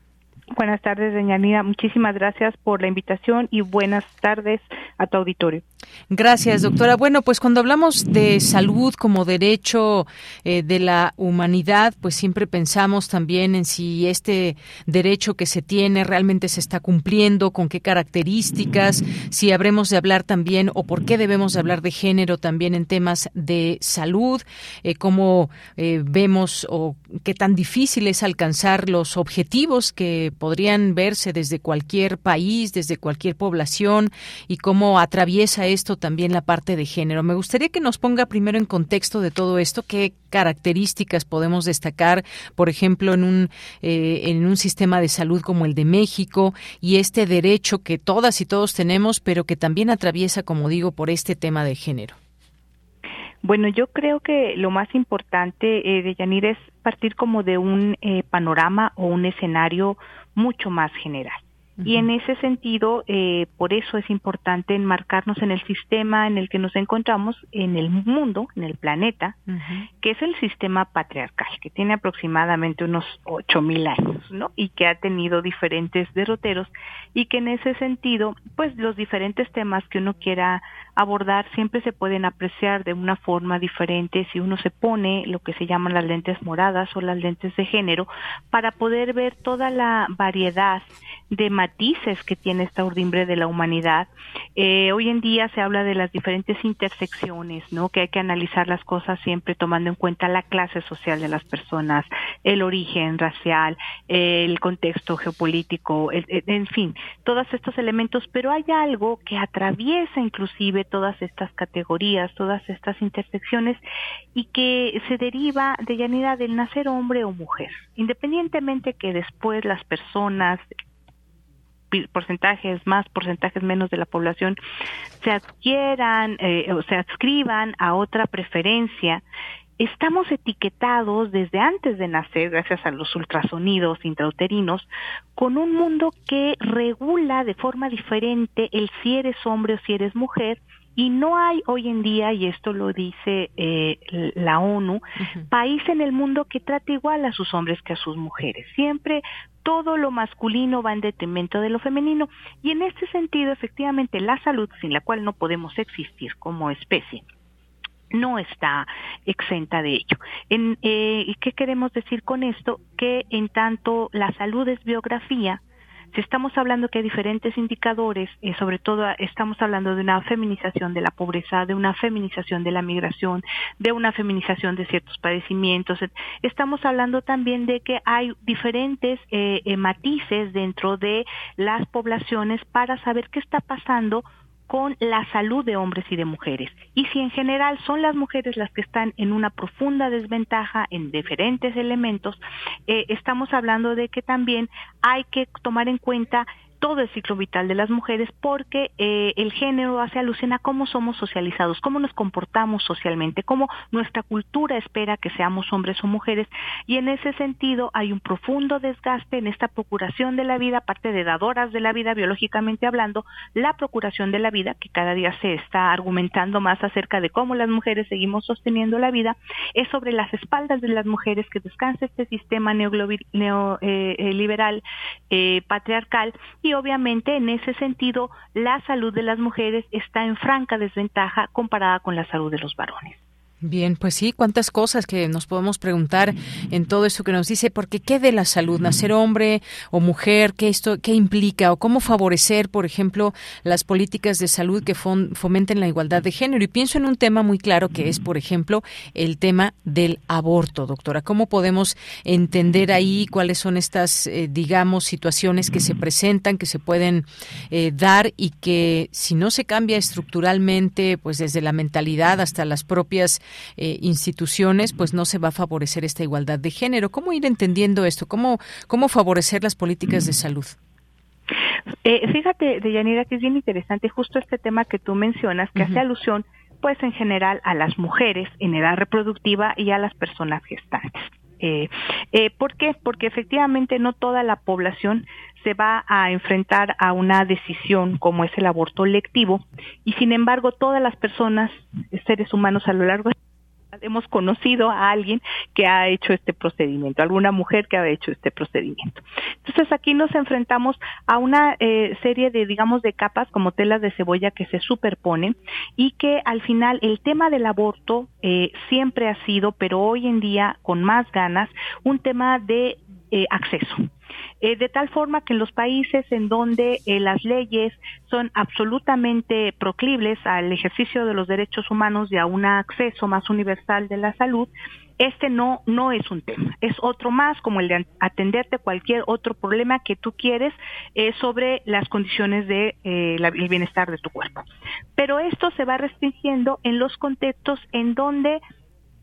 Buenas tardes, doña Nina. Muchísimas gracias por la invitación y buenas tardes a tu auditorio. Gracias, doctora. Bueno, pues cuando hablamos de salud como derecho eh, de la humanidad, pues siempre pensamos también en si este derecho que se tiene realmente se está cumpliendo, con qué características, si habremos de hablar también o por qué debemos de hablar de género también en temas de salud, eh, cómo eh, vemos o qué tan difícil es alcanzar los objetivos que podrían verse desde cualquier país, desde cualquier población y cómo atraviesa esto también la parte de género. Me gustaría que nos ponga primero en contexto de todo esto, qué características podemos destacar, por ejemplo, en un, eh, en un sistema de salud como el de México y este derecho que todas y todos tenemos, pero que también atraviesa, como digo, por este tema de género. Bueno, yo creo que lo más importante eh, de Yanir es partir como de un eh, panorama o un escenario mucho más general. Y en ese sentido, eh, por eso es importante enmarcarnos en el sistema en el que nos encontramos, en el mundo, en el planeta, que es el sistema patriarcal, que tiene aproximadamente unos ocho mil años, ¿no? Y que ha tenido diferentes derroteros y que en ese sentido, pues los diferentes temas que uno quiera abordar siempre se pueden apreciar de una forma diferente si uno se pone lo que se llaman las lentes moradas o las lentes de género para poder ver toda la variedad de matices que tiene esta urdimbre de la humanidad. Eh, hoy en día se habla de las diferentes intersecciones, ¿no? Que hay que analizar las cosas siempre tomando en cuenta la clase social de las personas, el origen racial, el contexto geopolítico, en fin, todos estos elementos, pero hay algo que atraviesa inclusive todas estas categorías, todas estas intersecciones y que se deriva de llanera del nacer hombre o mujer, independientemente que después las personas porcentajes más, porcentajes menos de la población se adquieran eh, o se adscriban a otra preferencia, estamos etiquetados desde antes de nacer, gracias a los ultrasonidos intrauterinos, con un mundo que regula de forma diferente el si eres hombre o si eres mujer, y no hay hoy en día, y esto lo dice eh, la ONU, país en el mundo que trate igual a sus hombres que a sus mujeres. Siempre todo lo masculino va en detrimento de lo femenino. Y en este sentido, efectivamente, la salud, sin la cual no podemos existir como especie, no está exenta de ello. En, eh, ¿Qué queremos decir con esto? Que en tanto la salud es biografía, si estamos hablando que hay diferentes indicadores, sobre todo estamos hablando de una feminización de la pobreza, de una feminización de la migración, de una feminización de ciertos padecimientos, estamos hablando también de que hay diferentes eh, eh, matices dentro de las poblaciones para saber qué está pasando con la salud de hombres y de mujeres. Y si en general son las mujeres las que están en una profunda desventaja en diferentes elementos, eh, estamos hablando de que también hay que tomar en cuenta todo el ciclo vital de las mujeres porque eh, el género hace alusión a cómo somos socializados, cómo nos comportamos socialmente, cómo nuestra cultura espera que seamos hombres o mujeres. Y en ese sentido hay un profundo desgaste en esta procuración de la vida, aparte de dadoras de la vida biológicamente hablando, la procuración de la vida que cada día se está argumentando más acerca de cómo las mujeres seguimos sosteniendo la vida, es sobre las espaldas de las mujeres que descansa este sistema neoliberal eh, eh, patriarcal y y obviamente en ese sentido la salud de las mujeres está en franca desventaja comparada con la salud de los varones. Bien, pues sí, cuántas cosas que nos podemos preguntar en todo esto que nos dice, porque qué de la salud, nacer hombre o mujer, qué esto, qué implica o cómo favorecer, por ejemplo, las políticas de salud que fomenten la igualdad de género. Y pienso en un tema muy claro que es, por ejemplo, el tema del aborto, doctora. ¿Cómo podemos entender ahí cuáles son estas, eh, digamos, situaciones que se presentan, que se pueden eh, dar y que si no se cambia estructuralmente, pues desde la mentalidad hasta las propias eh, instituciones, pues no se va a favorecer esta igualdad de género. ¿Cómo ir entendiendo esto? ¿Cómo, cómo favorecer las políticas de salud? Eh, fíjate, Deyanira, que es bien interesante justo este tema que tú mencionas, que hace alusión, pues en general, a las mujeres en edad reproductiva y a las personas gestantes. Eh, eh, ¿Por qué? Porque efectivamente no toda la población se va a enfrentar a una decisión como es el aborto lectivo y sin embargo todas las personas, seres humanos a lo largo de hemos conocido a alguien que ha hecho este procedimiento, alguna mujer que ha hecho este procedimiento. Entonces aquí nos enfrentamos a una eh, serie de, digamos, de capas como telas de cebolla que se superponen y que al final el tema del aborto eh, siempre ha sido, pero hoy en día con más ganas, un tema de eh, acceso. Eh, de tal forma que en los países en donde eh, las leyes son absolutamente proclibles al ejercicio de los derechos humanos y a un acceso más universal de la salud, Este no, no es un tema, es otro más como el de atenderte cualquier otro problema que tú quieres sobre las condiciones de el bienestar de tu cuerpo. Pero esto se va restringiendo en los contextos en donde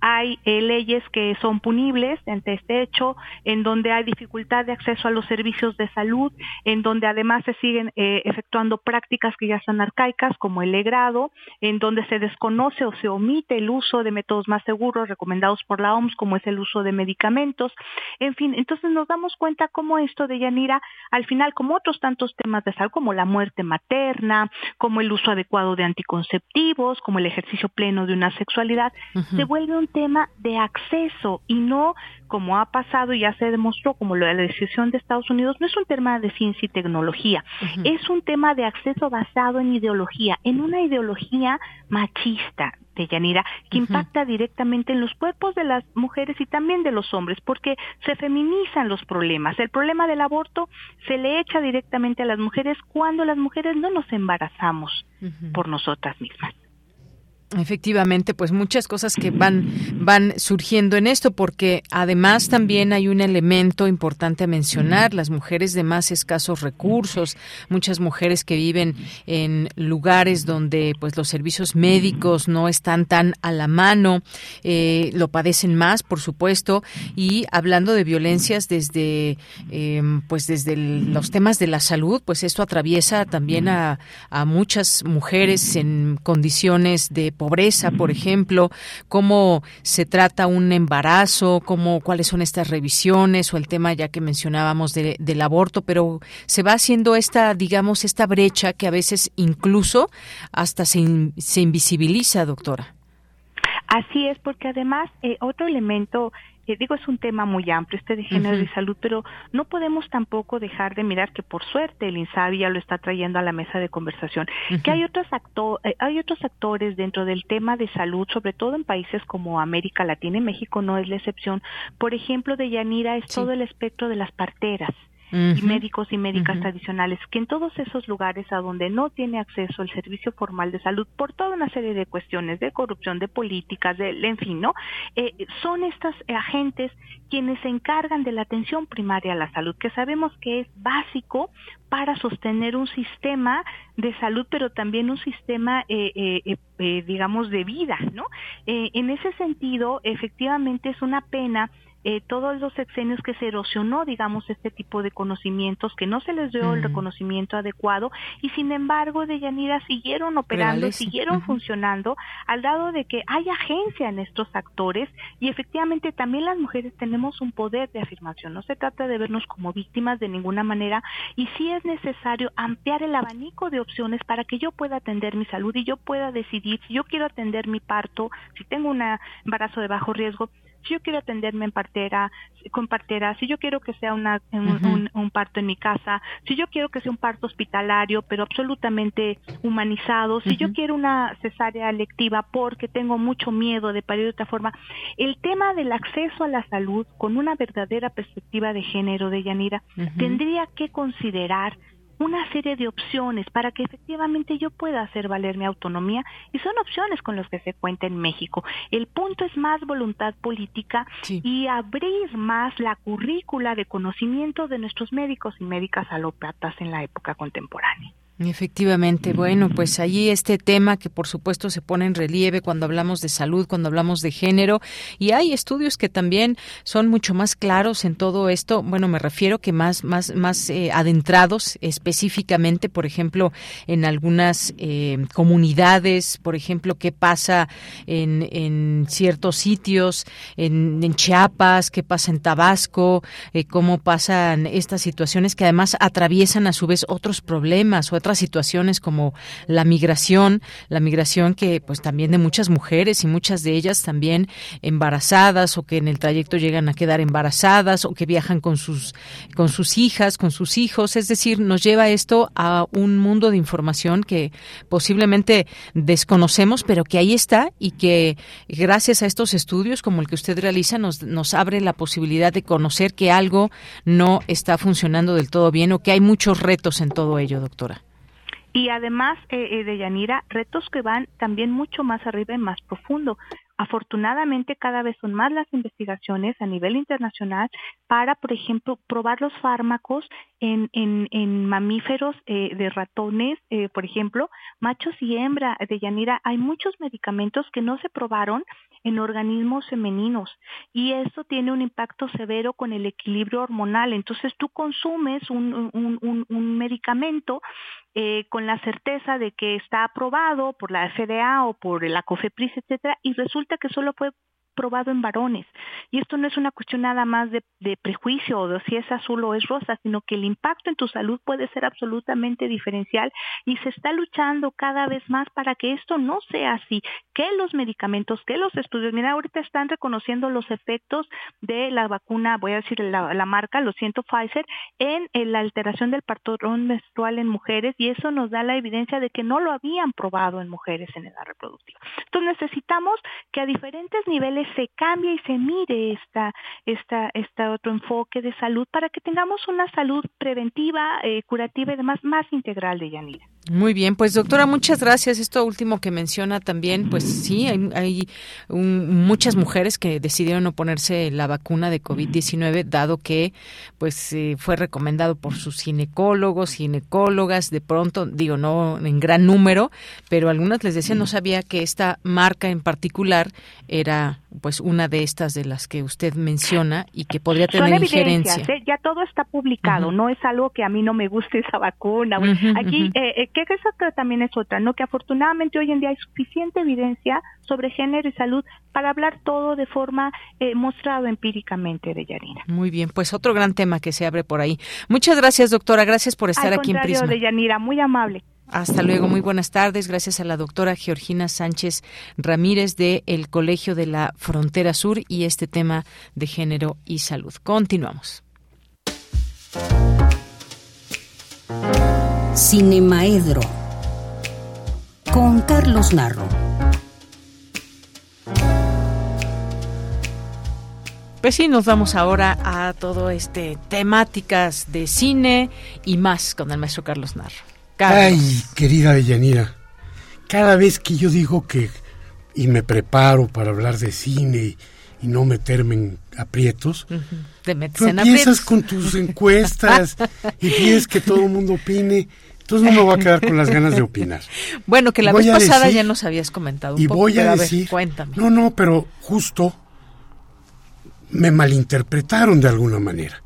hay eh, leyes que son punibles ante este hecho, en donde hay dificultad de acceso a los servicios de salud, en donde además se siguen eh, efectuando prácticas que ya son arcaicas, como el legrado, en donde se desconoce o se omite el uso de métodos más seguros recomendados por la OMS, como es el uso de medicamentos. En fin, entonces nos damos cuenta cómo esto de Yanira, al final, como otros tantos temas de salud, como la muerte materna, como el uso adecuado de anticonceptivos, como el ejercicio pleno de una sexualidad, se vuelve un tema de acceso y no como ha pasado y ya se demostró como lo de la decisión de Estados Unidos, no es un tema de ciencia y tecnología, es un tema de acceso basado en ideología, en una ideología machista, de Yanira, que impacta directamente en los cuerpos de las mujeres y también de los hombres, porque se feminizan los problemas. El problema del aborto se le echa directamente a las mujeres cuando las mujeres no nos embarazamos por nosotras mismas. Efectivamente, pues muchas cosas que van van surgiendo en esto porque además también hay un elemento importante a mencionar, las mujeres de más escasos recursos, muchas mujeres que viven en lugares donde pues los servicios médicos no están tan a la mano, eh, lo padecen más, por supuesto, y hablando de violencias desde em, pues desde los temas de la salud, pues esto atraviesa también a, a muchas mujeres en condiciones de pobreza, por ejemplo, cómo se trata un embarazo, cómo, cuáles son estas revisiones o el tema ya que mencionábamos del aborto, pero se va haciendo esta, digamos, esta brecha que a veces incluso hasta se, se invisibiliza, doctora. Así es, porque además eh, otro elemento digo, es un tema muy amplio, este de género y salud, pero no podemos tampoco dejar de mirar que por suerte el INSABI ya lo está trayendo a la mesa de conversación, que hay otros, acto eh, hay otros actores dentro del tema de salud, sobre todo en países como América Latina y México no es la excepción. Por ejemplo, de Yanira es todo el espectro de las parteras y médicos y médicas tradicionales, que en todos esos lugares a donde no tiene acceso el servicio formal de salud por toda una serie de cuestiones de corrupción, de políticas, de, en fin, ¿no? Eh, son estos agentes quienes se encargan de la atención primaria a la salud, que sabemos que es básico para sostener un sistema de salud, pero también un sistema, eh, eh, digamos, de vida, ¿no? en ese sentido, efectivamente es una pena eh, todos los sexenios que se erosionó, digamos, este tipo de conocimientos, que no se les dio el reconocimiento adecuado y sin embargo de Yanira siguieron operando, siguieron funcionando al lado de que hay agencia en estos actores y efectivamente también las mujeres tenemos un poder de afirmación. No se trata de vernos como víctimas de ninguna manera y sí es necesario ampliar el abanico de opciones para que yo pueda atender mi salud y yo pueda decidir si yo quiero atender mi parto, si tengo un embarazo de bajo riesgo, si yo quiero atenderme en partera, con partera, si yo quiero que sea una, un, parto en mi casa, si yo quiero que sea un parto hospitalario, pero absolutamente humanizado, si yo quiero una cesárea electiva porque tengo mucho miedo de parir de otra forma, el tema del acceso a la salud con una verdadera perspectiva de género de Yanira tendría que considerar una serie de opciones para que efectivamente yo pueda hacer valer mi autonomía y son opciones con las que se cuenta en México. El punto es más voluntad política y abrir más la currícula de conocimiento de nuestros médicos y médicas alópatas en la época contemporánea. Efectivamente, bueno, pues allí este tema que por supuesto se pone en relieve cuando hablamos de salud, cuando hablamos de género, y hay estudios que también son mucho más claros en todo esto. Bueno, me refiero que más, más, más eh, adentrados específicamente, por ejemplo, en algunas eh, comunidades, por ejemplo, qué pasa en, en ciertos sitios, en, en, Chiapas, qué pasa en Tabasco, eh, cómo pasan estas situaciones que además atraviesan a su vez otros problemas o otras situaciones como la migración, la migración que pues también de muchas mujeres y muchas de ellas también embarazadas o que en el trayecto llegan a quedar embarazadas o que viajan con sus con sus hijas, con sus hijos, es decir, nos lleva esto a un mundo de información que posiblemente desconocemos, pero que ahí está y que gracias a estos estudios como el que usted realiza nos nos abre la posibilidad de conocer que algo no está funcionando del todo bien o que hay muchos retos en todo ello, doctora. Y además eh, eh, de Yanira, retos que van también mucho más arriba y más profundo. Afortunadamente cada vez son más las investigaciones a nivel internacional para, por ejemplo, probar los fármacos en, en, en mamíferos eh, de ratones, eh, por ejemplo, machos y hembra de Yanira. Hay muchos medicamentos que no se probaron en organismos femeninos y eso tiene un impacto severo con el equilibrio hormonal. Entonces tú consumes un, un, un, un medicamento eh, con la certeza de que está aprobado por la FDA o por la COFEPRIS, etcétera, y resulta que solo fue probado en varones. Y esto no es una cuestión nada más de, prejuicio o de si es azul o es rosa, sino que el impacto en tu salud puede ser absolutamente diferencial y se está luchando cada vez más para que esto no sea así, que los medicamentos, que los estudios, mira, ahorita están reconociendo los efectos de la vacuna, voy a decir la, marca, lo siento, Pfizer, en, en la alteración del patrón menstrual en mujeres y eso nos da la evidencia de que no lo habían probado en mujeres en edad reproductiva. Entonces necesitamos que a diferentes niveles se cambie y se mire esta, esta, este otro enfoque de salud para que tengamos una salud preventiva, eh, curativa y además más integral de Yanira. Muy bien, pues doctora, muchas gracias. Esto último que menciona también, pues sí, hay, muchas mujeres que decidieron no ponerse la vacuna de COVID-19, dado que pues eh, fue recomendado por sus ginecólogos, ginecólogas, de pronto, digo, no en gran número, pero algunas les decían, no sabía que esta marca en particular era pues una de estas de las que usted menciona y que podría tener injerencia. ¿eh? Ya todo está publicado, no es algo que a mí no me guste esa vacuna. Aquí eh, que eso también es otra, ¿no? Que afortunadamente hoy en día hay suficiente evidencia sobre género y salud para hablar todo de forma eh, mostrado empíricamente de Yanira. Muy bien, pues otro gran tema que se abre por ahí. Muchas gracias, doctora. Gracias por estar aquí en Prisma. de Yanira, muy amable. Hasta luego, muy buenas tardes. Gracias a la doctora Georgina Sánchez Ramírez de el Colegio de la Frontera Sur y este tema de género y salud. Continuamos. Cinemaedro con Carlos Narro. Pues sí, nos vamos ahora a todo este temáticas de cine y más con el maestro Carlos Narro. Ay, querida Deyanira, cada vez que yo digo que y me preparo para hablar de cine y, no meterme en aprietos, Te tú empiezas con tus encuestas [LAUGHS] y pides que todo el mundo opine entonces no me voy a quedar con las ganas de opinar. Bueno, que la vez pasada ya nos habías comentado un y poco, voy a, decir, cuéntame. No, no, pero justo me malinterpretaron de alguna manera.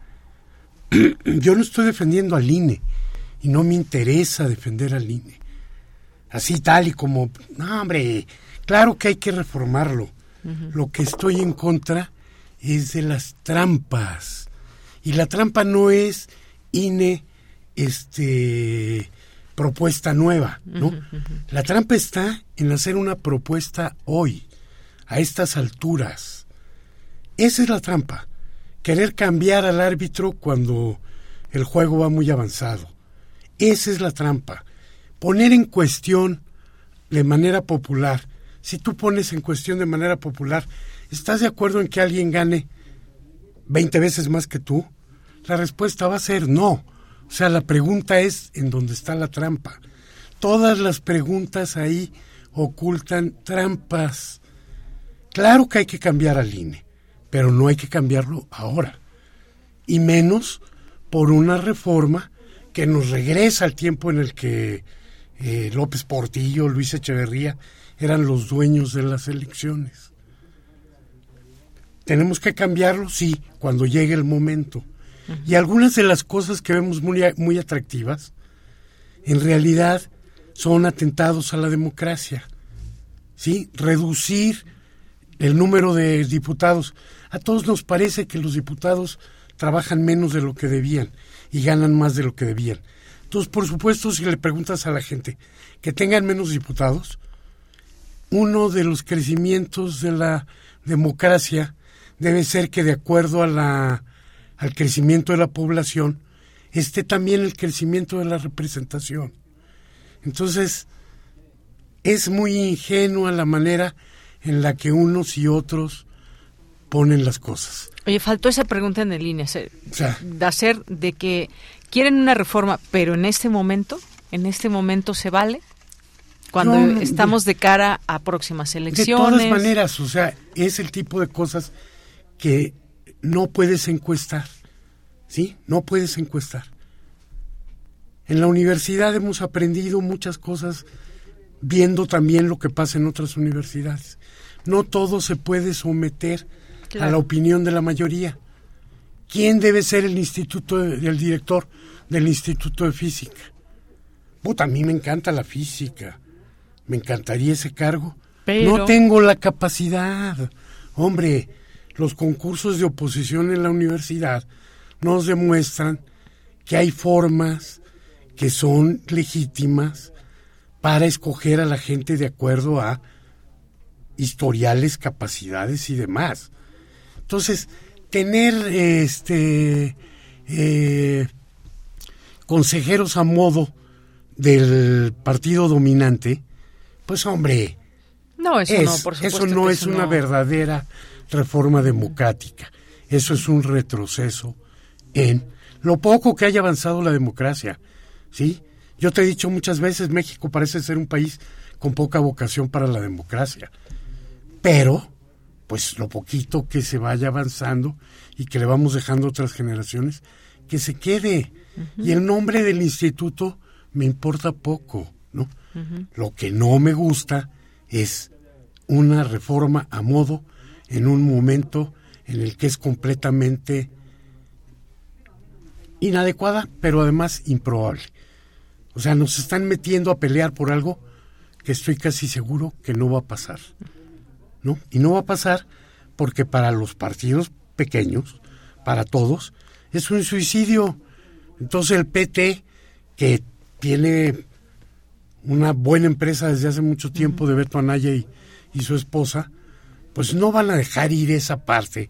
[CLEARS THROAT] Yo no estoy defendiendo al INE y no me interesa defender al INE. Así tal y como, no, hombre, claro que hay que reformarlo. Lo que estoy en contra es de las trampas. Y la trampa no es INE este propuesta nueva, ¿no? La trampa está en hacer una propuesta hoy, a estas alturas. Esa es la trampa. Querer cambiar al árbitro cuando el juego va muy avanzado. Esa es la trampa. Poner en cuestión de manera popular. Si tú pones en cuestión de manera popular, ¿estás de acuerdo en que alguien gane 20 veces más que tú? La respuesta va a ser no. O sea, la pregunta es en dónde está la trampa. Todas las preguntas ahí ocultan trampas. Claro que hay que cambiar al INE, pero no hay que cambiarlo ahora. Y menos por una reforma que nos regresa al tiempo en el que eh, López Portillo, Luis Echeverría eran los dueños de las elecciones. ¿Tenemos que cambiarlo? Sí, cuando llegue el momento. Y algunas de las cosas que vemos muy, muy atractivas, en realidad son atentados a la democracia. ¿Sí? Reducir el número de diputados. A todos nos parece que los diputados trabajan menos de lo que debían y ganan más de lo que debían. Entonces, por supuesto, si le preguntas a la gente que tengan menos diputados, uno de los crecimientos de la democracia debe ser que de acuerdo al crecimiento de la población, esté también el crecimiento de la representación. Entonces, es muy ingenua la manera en la que unos y otros ponen las cosas. Oye, faltó esa pregunta en el línea, de hacer de que quieren una reforma, pero en este momento, en este momento se vale. cuando estamos de cara a próximas elecciones. De todas maneras, o sea, es el tipo de cosas que no puedes encuestar, ¿sí? No puedes encuestar. En la universidad hemos aprendido muchas cosas viendo también lo que pasa en otras universidades. No todo se puede someter a la opinión de la mayoría. ¿Quién debe ser el instituto, el director del Instituto de Física? Puta, a mí me encanta la física. Me encantaría ese cargo. No tengo la capacidad. Hombre, los concursos de oposición en la universidad nos demuestran que hay formas que son legítimas para escoger a la gente de acuerdo a historiales, capacidades y demás. Entonces, tener este eh, consejeros a modo del partido dominante, pues hombre, no, eso no, por eso no es una verdadera reforma democrática. Eso es un retroceso en lo poco que haya avanzado la democracia. ¿Sí? Yo te he dicho muchas veces, México parece ser un país con poca vocación para la democracia. Pero, pues lo poquito que se vaya avanzando y que le vamos dejando a otras generaciones, que se quede. Y el nombre del instituto me importa poco, ¿no? Lo que no me gusta es una reforma a modo en un momento en el que es completamente inadecuada, pero además improbable. O sea, nos están metiendo a pelear por algo que estoy casi seguro que no va a pasar. ¿No? Y no va a pasar porque para los partidos pequeños, para todos, es un suicidio. Entonces el PT, que tiene una buena empresa desde hace mucho tiempo de Beto Anaya y, y su esposa, pues no van a dejar ir esa parte,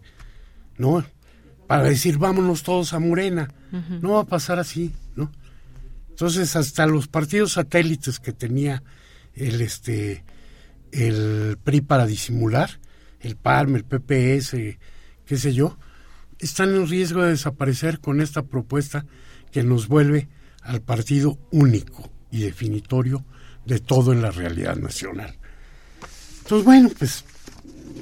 ¿no? Para decir, vámonos todos a Morena. No va a pasar así, ¿no? Entonces, hasta los partidos satélites que tenía el, este, el PRI para disimular, el PARM, el PPS, qué sé yo, están en riesgo de desaparecer con esta propuesta que nos vuelve al partido único y definitorio de todo en la realidad nacional. Entonces, bueno, pues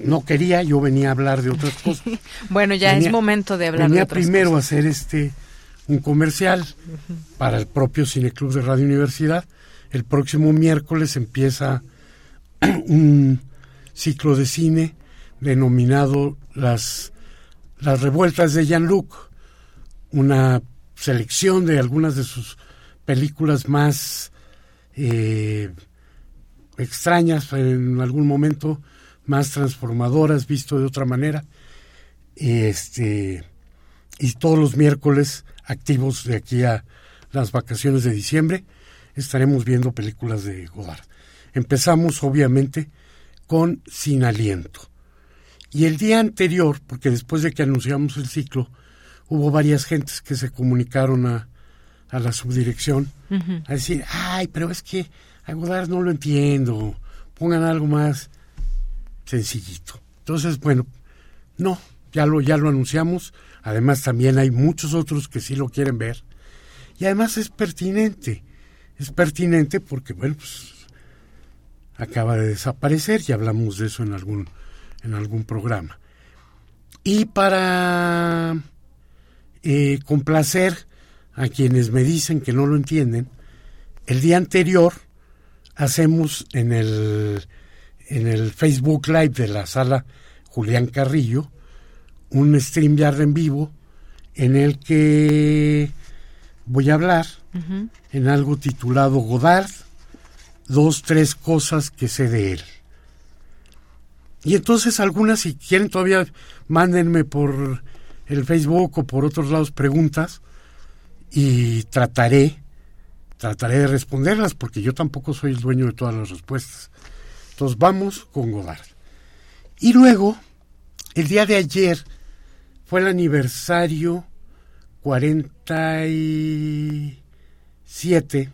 no quería, yo venía a hablar de otras [LAUGHS] cosas. bueno, ya es momento de hablar de otras primero a hacer este un comercial para el propio Cineclub de Radio Universidad. El próximo miércoles empieza [CLEARS THROAT] un ciclo de cine denominado Las, las Revueltas de Jean-Luc, una selección de algunas de sus películas más eh, extrañas en algún momento más transformadoras, visto de otra manera. Este, y todos los miércoles activos de aquí a las vacaciones de diciembre estaremos viendo películas de Godard. Empezamos obviamente con Sin Aliento. Y el día anterior, porque después de que anunciamos el ciclo, hubo varias gentes que se comunicaron a, a la subdirección a decir, ay, pero es que a Godard no lo entiendo, pongan algo más sencillito. Entonces, bueno, no, ya lo, ya lo anunciamos. Además, también hay muchos otros que sí lo quieren ver. Y además es pertinente. Es pertinente porque, bueno, pues acaba de desaparecer y hablamos de eso en algún, en algún programa. Y para eh, complacer a quienes me dicen que no lo entienden, el día anterior hacemos en el en el Facebook Live de la sala Julián Carrillo un StreamYard en vivo en el que voy a hablar en algo titulado Godard, dos, tres cosas que sé de él. Y entonces algunas, si quieren todavía, mándenme por el Facebook o por otros lados preguntas y trataré, trataré de responderlas porque yo tampoco soy el dueño de todas las respuestas. Entonces vamos con Godard. Y luego, el día de ayer fue el aniversario 47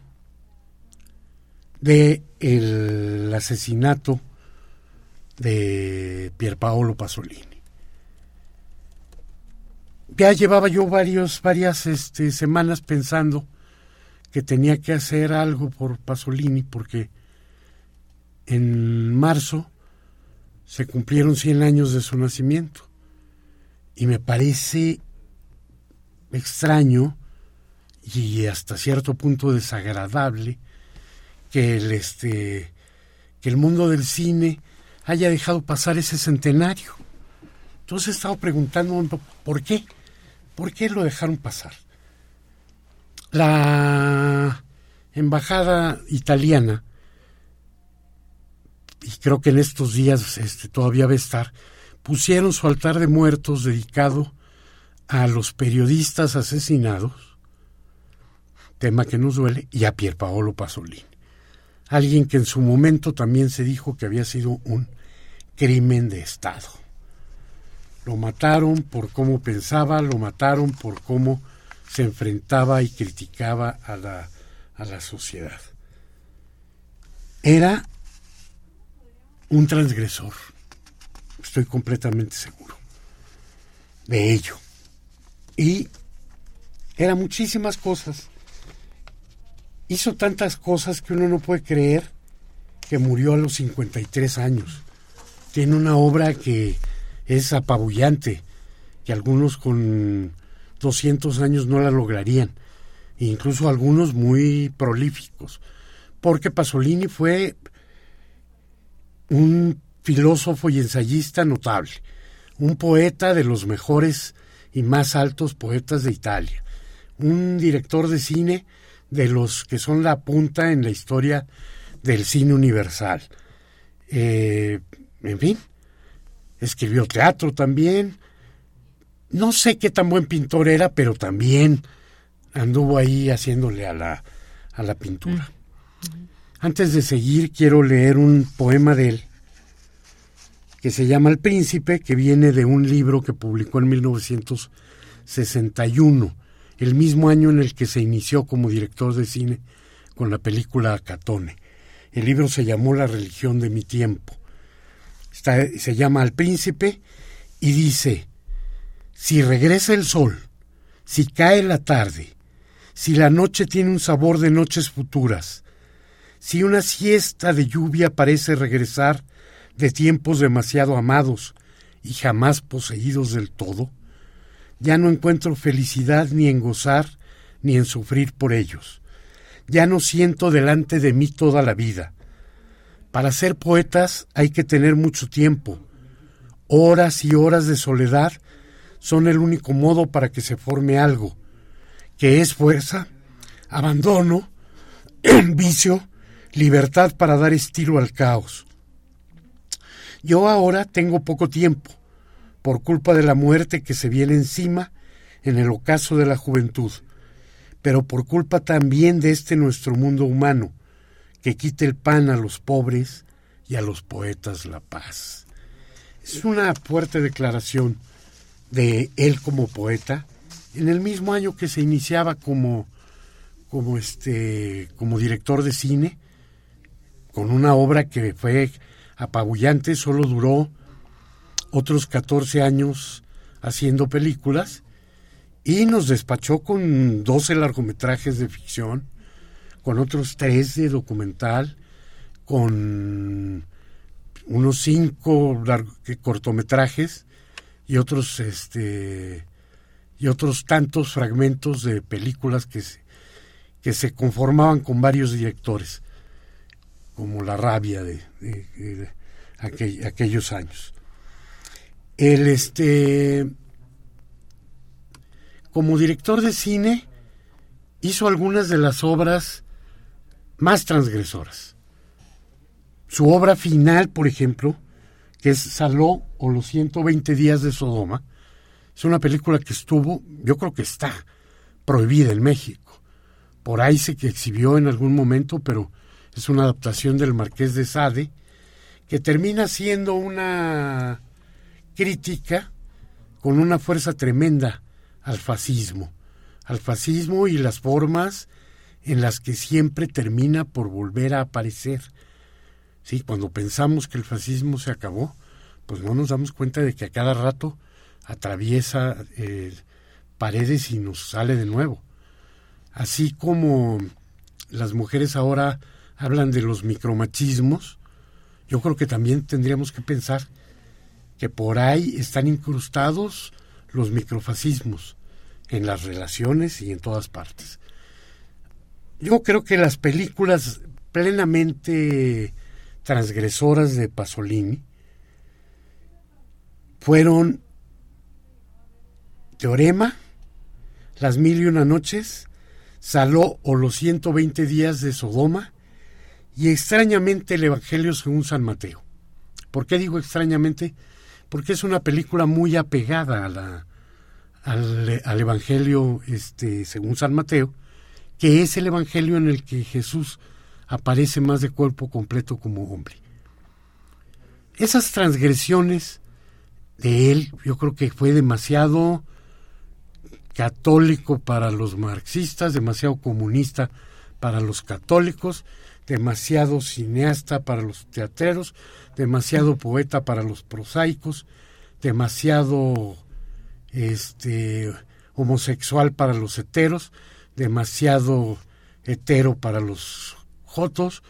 de el asesinato de Pierpaolo Pasolini. Ya llevaba yo varios, varias este, semanas pensando que tenía que hacer algo por Pasolini porque en marzo se cumplieron 100 años de su nacimiento. Y me parece extraño y hasta cierto punto desagradable que el este que el mundo del cine haya dejado pasar ese centenario. Entonces he estado preguntando por qué, por qué lo dejaron pasar. La embajada italiana y creo que en estos días este, todavía va a estar, pusieron su altar de muertos dedicado a los periodistas asesinados, tema que nos duele, y a Pierpaolo Pasolini, alguien que en su momento también se dijo que había sido un crimen de Estado. Lo mataron por cómo pensaba, lo mataron por cómo se enfrentaba y criticaba a la, a la sociedad. Era un transgresor. Estoy completamente seguro de ello. Y era muchísimas cosas. Hizo tantas cosas que uno no puede creer que murió a los 53 años. Tiene una obra que es apabullante, que algunos con 200 años no la lograrían, incluso algunos muy prolíficos, porque Pasolini fue un filósofo y ensayista notable, un poeta de los mejores y más altos poetas de Italia, un director de cine de los que son la punta en la historia del cine universal. Eh, en fin, escribió teatro también. No sé qué tan buen pintor era, pero también anduvo ahí haciéndole a la, a la pintura. Mm. Antes de seguir, quiero leer un poema de él que se llama El Príncipe, que viene de un libro que publicó en 1961, el mismo año en el que se inició como director de cine con la película Catone. El libro se llamó La religión de mi tiempo. se llama Al Príncipe y dice, si regresa el sol, si cae la tarde, si la noche tiene un sabor de noches futuras, si una siesta de lluvia parece regresar de tiempos demasiado amados y jamás poseídos del todo, ya no encuentro felicidad ni en gozar ni en sufrir por ellos. Ya no siento delante de mí toda la vida. Para ser poetas hay que tener mucho tiempo. Horas y horas de soledad son el único modo para que se forme algo, que es fuerza, abandono, [CLEARS THROAT] vicio libertad para dar estilo al caos. Yo ahora tengo poco tiempo, por culpa de la muerte que se viene encima en el ocaso de la juventud, pero por culpa también de este nuestro mundo humano, que quite el pan a los pobres y a los poetas la paz. Es una fuerte declaración de él como poeta, en el mismo año que se iniciaba como, como, este, como director de cine, con una obra que fue apabullante, solo duró otros 14 años haciendo películas y nos despachó con 12 largometrajes de ficción, con otros 3 de documental, con unos 5 cortometrajes y otros este y otros tantos fragmentos de películas que que se conformaban con varios directores como la rabia de, aquellos años. El este como director de cine hizo algunas de las obras más transgresoras. Su obra final, por ejemplo, que es Saló o los 120 días de Sodoma, es una película que estuvo, yo creo que está prohibida en México. Por ahí se que exhibió en algún momento, pero es una adaptación del Marqués de Sade, que termina siendo una crítica con una fuerza tremenda al fascismo, al fascismo y las formas en las que siempre termina por volver a aparecer. Sí, cuando pensamos que el fascismo se acabó, pues no nos damos cuenta de que a cada rato atraviesa eh, paredes y nos sale de nuevo. Así como las mujeres ahora hablan de los micromachismos, yo creo que también tendríamos que pensar que por ahí están incrustados los microfascismos en las relaciones y en todas partes. Yo creo que las películas plenamente transgresoras de Pasolini fueron Teorema, Las Mil y Una Noches, Saló o los 120 días de Sodoma y extrañamente el Evangelio según San Mateo. ¿Por qué digo extrañamente? Porque es una película muy apegada a la, al, al, Evangelio este, según San Mateo, que es el Evangelio en el que Jesús aparece más de cuerpo completo como hombre. Esas transgresiones de él, yo creo que fue demasiado católico para los marxistas, demasiado comunista para los católicos, demasiado cineasta para los teatreros, demasiado poeta para los prosaicos, demasiado este homosexual para los heteros, demasiado hetero para los jotos,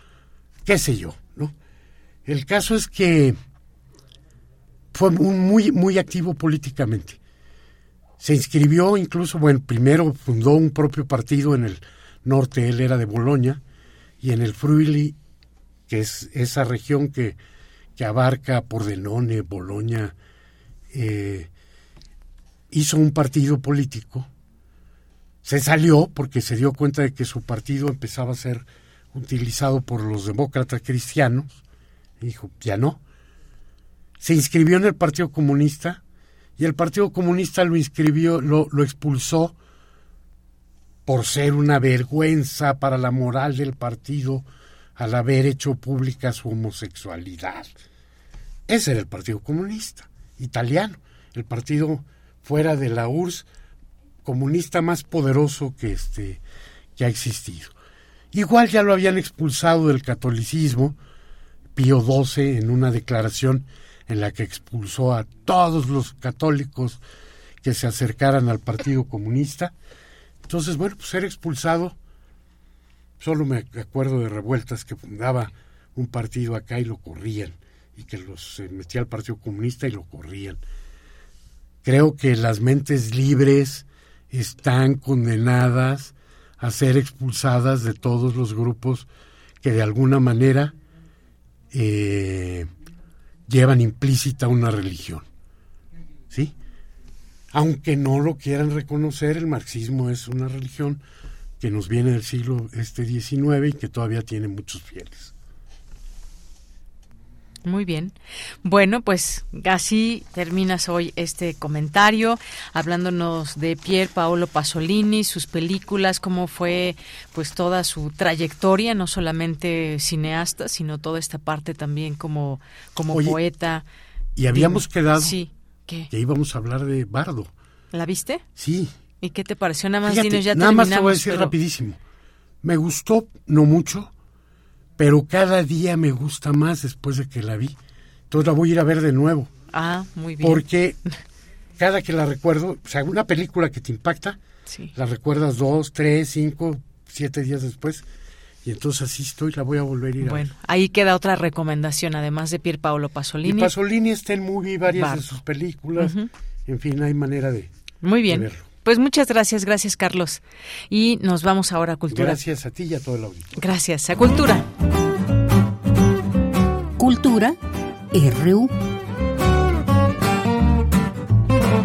qué sé yo, ¿no? El caso es que fue muy, muy activo políticamente. Se inscribió incluso, bueno, primero fundó un propio partido en el norte, él era de Bolonia, y en el Friuli, que es esa región que, que abarca Pordenone, Bolonia, eh, hizo un partido político. Se salió porque se dio cuenta de que su partido empezaba a ser utilizado por los demócratas cristianos. Dijo, ya no. Se inscribió en el Partido Comunista y el Partido Comunista lo inscribió, lo, lo expulsó por ser una vergüenza para la moral del partido al haber hecho pública su homosexualidad. Ese era el Partido Comunista, italiano, el partido fuera de la URSS comunista más poderoso que este que ha existido. Igual ya lo habían expulsado del catolicismo Pío XII en una declaración en la que expulsó a todos los católicos que se acercaran al Partido Comunista entonces, bueno, pues ser expulsado, solo me acuerdo de revueltas que fundaba un partido acá y lo corrían, y que los metía al Partido Comunista y lo corrían. Creo que las mentes libres están condenadas a ser expulsadas de todos los grupos que de alguna manera eh, llevan implícita una religión. ¿Sí? Aunque no lo quieran reconocer, el marxismo es una religión que nos viene del siglo este XIX y que todavía tiene muchos fieles. Muy bien. Bueno, pues casi terminas hoy este comentario hablándonos de Pier Paolo Pasolini, sus películas, cómo fue pues toda su trayectoria, no solamente cineasta, sino toda esta parte también como como poeta. Y habíamos quedado sí. Que íbamos a hablar de Bardo. ¿La viste? Sí. ¿Y qué te pareció? Nada más ya Nada más te voy a decir rapidísimo. Me gustó, no mucho, pero cada día me gusta más después de que la vi. Entonces la voy a ir a ver de nuevo. Ah, muy bien. Porque [LAUGHS] cada que la recuerdo, o sea, una película que te impacta, la recuerdas dos, tres, cinco, siete días después. Y entonces así estoy, la voy a volver a ir bueno, ahí queda otra recomendación, además de Pier Paolo Pasolini. Y Pasolini está en muy varias de sus películas. En fin, hay manera de, Muy bien. Pues muchas gracias, gracias Carlos. Y nos vamos ahora a Cultura. Gracias a ti y a todo el auditorio. Gracias, a Cultura. Cultura RU.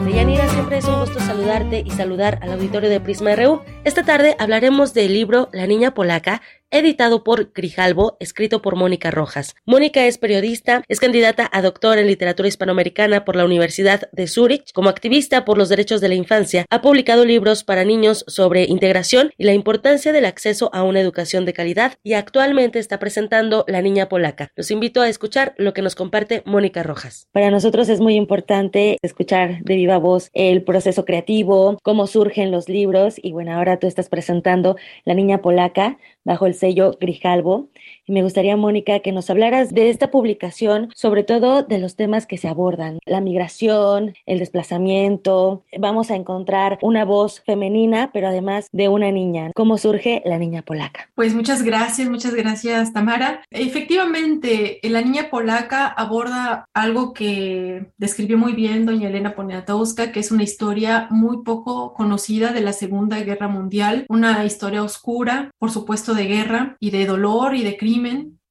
Deyanira, siempre es un gusto saludarte y saludar al auditorio de Prisma RU. Esta tarde hablaremos del libro La Niña Polaca, editado por Grijalbo, escrito por Mónica Rojas. Mónica es periodista, es candidata a doctor en literatura hispanoamericana por la Universidad de Zúrich. Como activista por los derechos de la infancia, ha publicado libros para niños sobre integración y la importancia del acceso a una educación de calidad y actualmente está presentando La Niña Polaca. Los invito a escuchar lo que nos comparte Mónica Rojas. Para nosotros es muy importante escuchar de viva voz el proceso creativo, cómo surgen los libros y bueno, ahora tú estás presentando La Niña Polaca bajo el sello Grijalvo. Me gustaría, Mónica, que nos hablaras de esta publicación, sobre todo de los temas que se abordan, la migración, el desplazamiento. Vamos a encontrar una voz femenina, pero además de una niña. ¿Cómo surge La Niña Polaca? Pues muchas gracias, muchas gracias, Tamara. Efectivamente, La Niña Polaca aborda algo que describió muy bien doña Elena Poniatowska, que es una historia muy poco conocida de la Segunda Guerra Mundial, una historia oscura, por supuesto, de guerra y de dolor y de crimen,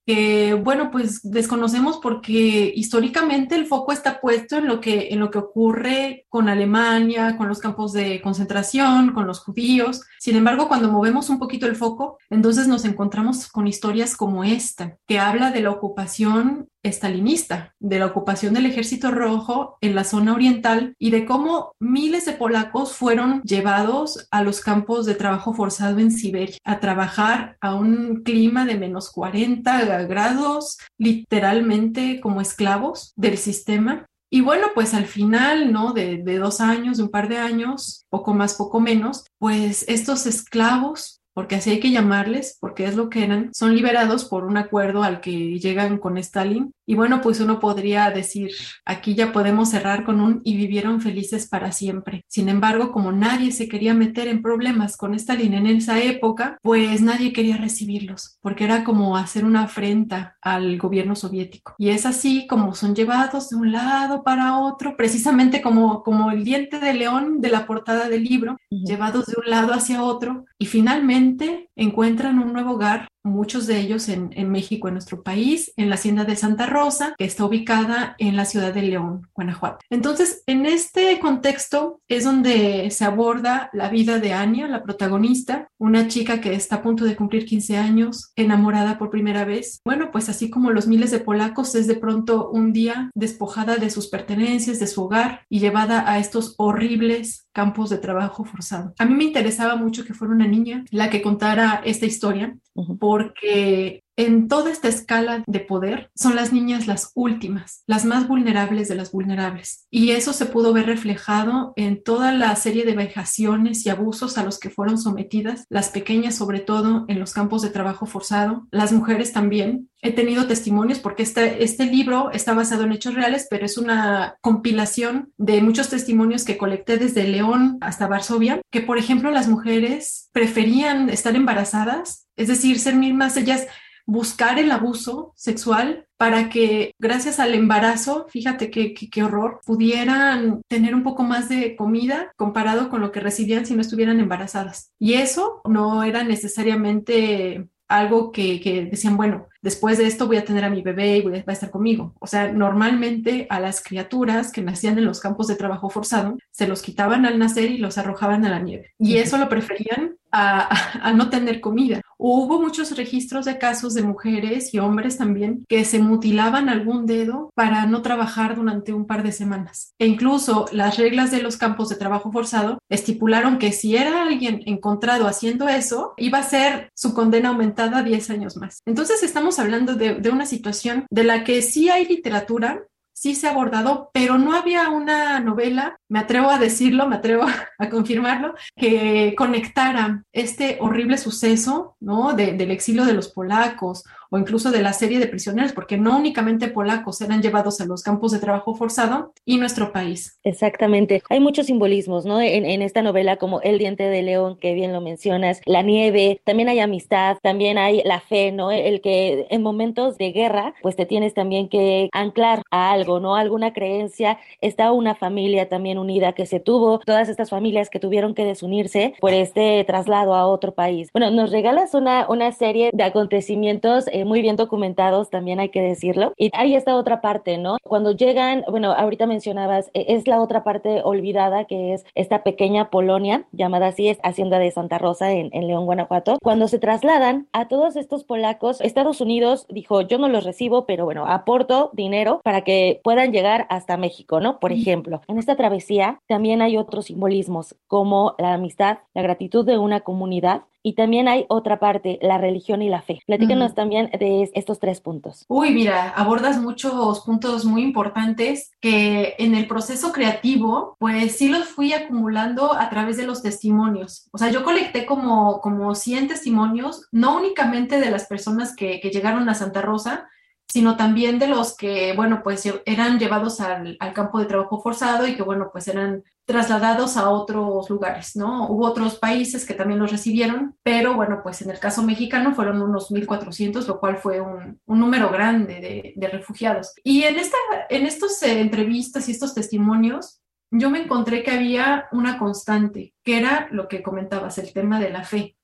que bueno, pues desconocemos porque históricamente el foco está puesto en lo que en lo que ocurre con Alemania, con los campos de concentración, con los judíos. Sin embargo, cuando movemos un poquito el foco, entonces nos encontramos con historias como esta, que habla de la ocupación estalinista, de la ocupación del ejército rojo en la zona oriental y de cómo miles de polacos fueron llevados a los campos de trabajo forzado en Siberia, a trabajar a un clima de menos 40 grados, literalmente como esclavos del sistema. Y bueno, pues al final, ¿no? De, de dos años, de un par de años, poco más, poco menos, pues estos esclavos porque así hay que llamarles, porque es lo que eran, son liberados por un acuerdo al que llegan con Stalin. Y bueno, pues uno podría decir, aquí ya podemos cerrar con un y vivieron felices para siempre. Sin embargo, como nadie se quería meter en problemas con Stalin en esa época, pues nadie quería recibirlos, porque era como hacer una afrenta al gobierno soviético. Y es así como son llevados de un lado para otro, precisamente como, como el diente de león de la portada del libro, llevados de un lado hacia otro y finalmente encuentran un nuevo hogar muchos de ellos en, México, en nuestro país, en la hacienda de Santa Rosa, que está ubicada en la ciudad de León, Guanajuato. Entonces, en este contexto es donde se aborda la vida de Ania, la protagonista, una chica que está a punto de cumplir 15 años, enamorada por primera vez. Bueno, pues así como los miles de polacos, es de pronto un día despojada de sus pertenencias, de su hogar y llevada a estos horribles campos de trabajo forzado. A mí me interesaba mucho que fuera una niña la que contara esta historia porque en toda esta escala de poder son las niñas las últimas, las más vulnerables de las vulnerables. Y eso se pudo ver reflejado en toda la serie de vejaciones y abusos a los que fueron sometidas, las pequeñas sobre todo en los campos de trabajo forzado, las mujeres también. He tenido testimonios porque este, este libro está basado en hechos reales, pero es una compilación de muchos testimonios que colecté desde León hasta Varsovia, que por ejemplo las mujeres preferían estar embarazadas, es decir, ser mismas ellas buscar el abuso sexual para que gracias al embarazo, fíjate qué, qué, horror, pudieran tener un poco más de comida comparado con lo que recibían si no estuvieran embarazadas. Y eso no era necesariamente algo que, que, decían, bueno, después de esto voy a tener a mi bebé y voy a, va a estar conmigo. O sea, normalmente a las criaturas que nacían en los campos de trabajo forzado, se los quitaban al nacer y los arrojaban a la nieve. Y eso lo preferían a, no tener comida. Hubo muchos registros de casos de mujeres y hombres también que se mutilaban algún dedo para no trabajar durante un par de semanas. E incluso las reglas de los campos de trabajo forzado estipularon que si era alguien encontrado haciendo eso, iba a ser su condena aumentada 10 años más. Entonces estamos hablando de, de una situación de la que sí hay literatura, sí se ha abordado, pero no había una novela, me atrevo a decirlo, me atrevo a confirmarlo, que conectara este horrible suceso, ¿no? del exilio de los polacos o incluso de la serie de prisioneros, porque no únicamente polacos eran llevados a los campos de trabajo forzado y nuestro país. Exactamente. Hay muchos simbolismos, ¿no? En, en esta novela, como El diente de león, que bien lo mencionas, la nieve, también hay amistad, también hay la fe, ¿no? El que en momentos de guerra, pues te tienes también que anclar a algo, ¿no? Alguna creencia. Está una familia también unida que se tuvo, todas estas familias que tuvieron que desunirse por este traslado a otro país. Bueno, nos regalas una, una serie de acontecimientos. Eh, muy bien documentados, también hay que decirlo. Y hay esta otra parte, ¿no? Cuando llegan, bueno, ahorita mencionabas, e, es la otra parte olvidada, que es esta pequeña Polonia, llamada así, es Hacienda de Santa Rosa en, en León, Guanajuato. Cuando se trasladan a todos estos polacos, Estados Unidos dijo, yo no los recibo, pero bueno, aporto dinero para que puedan llegar hasta México, ¿no? Por ejemplo, en esta travesía también hay otros simbolismos, como la amistad, la gratitud de una comunidad y también hay otra parte, la religión y la fe. Platícanos también de estos tres puntos. Uy, mira, abordas muchos puntos muy importantes que en el proceso creativo, pues sí los fui acumulando a través de los testimonios. O sea, yo colecté como, como 100 testimonios, no únicamente de las personas que, que llegaron a Santa Rosa, sino también de los que, bueno, pues eran llevados al, campo de trabajo forzado y que, bueno, pues eran trasladados a otros lugares, ¿no? Hubo otros países que también los recibieron, pero bueno, pues en el caso mexicano fueron unos 1.400, lo cual fue un, número grande de, refugiados. Y en, esta, en estas eh, entrevistas y estos testimonios, yo me encontré que había una constante, que era lo que comentabas, el tema de la fe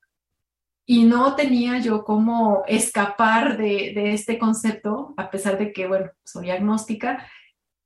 y no tenía yo cómo escapar de, este concepto, a pesar de que, bueno, soy agnóstica,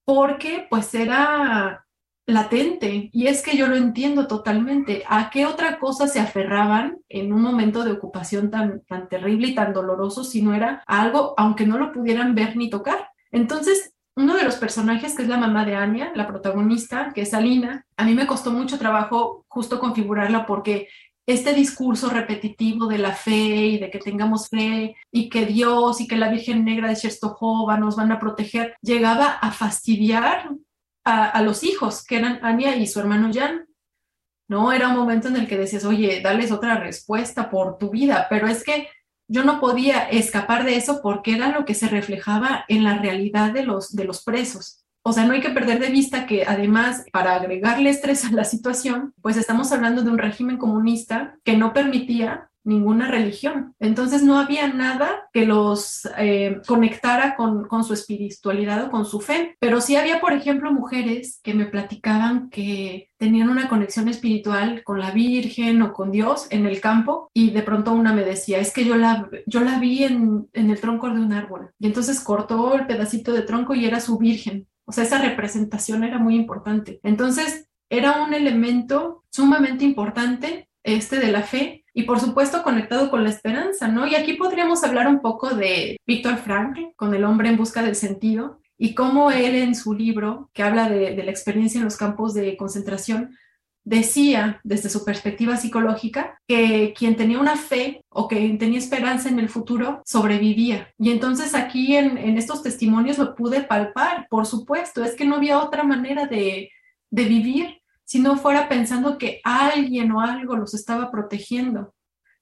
porque pues era latente y es que yo lo entiendo totalmente. ¿A qué otra cosa se aferraban en un momento de ocupación tan, tan terrible y tan doloroso si no era algo, aunque no lo pudieran ver ni tocar? Entonces, uno de los personajes, que es la mamá de Anya, la protagonista, que es Alina, a mí me costó mucho trabajo justo configurarla porque este discurso repetitivo de la fe y de que tengamos fe y que Dios y que la Virgen Negra de Czestochowa nos van a proteger, llegaba a fastidiar a, los hijos, que eran Anya y su hermano Jan. No, era un momento en el que decías, oye, dales otra respuesta por tu vida, pero es que yo no podía escapar de eso porque era lo que se reflejaba en la realidad de los, de los presos. O sea, no hay que perder de vista que además, para agregarle estrés a la situación, pues estamos hablando de un régimen comunista que no permitía ninguna religión. Entonces no había nada que los eh, conectara con, con, su espiritualidad o con su fe. Pero sí había, por ejemplo, mujeres que me platicaban que tenían una conexión espiritual con la Virgen o con Dios en el campo y de pronto una me decía, es que yo la, yo la vi en, en el tronco de un árbol. Y entonces cortó el pedacito de tronco y era su Virgen. O sea, esa representación era muy importante. Entonces, era un elemento sumamente importante este de la fe y por supuesto conectado con la esperanza, ¿no? Y aquí podríamos hablar un poco de Víctor Frankl, con el hombre en busca del sentido, y cómo él en su libro, que habla de la experiencia en los campos de concentración, decía desde su perspectiva psicológica que quien tenía una fe o que tenía esperanza en el futuro sobrevivía. Y entonces aquí en, estos testimonios lo pude palpar, por supuesto, es que no había otra manera de, de vivir si no fuera pensando que alguien o algo los estaba protegiendo.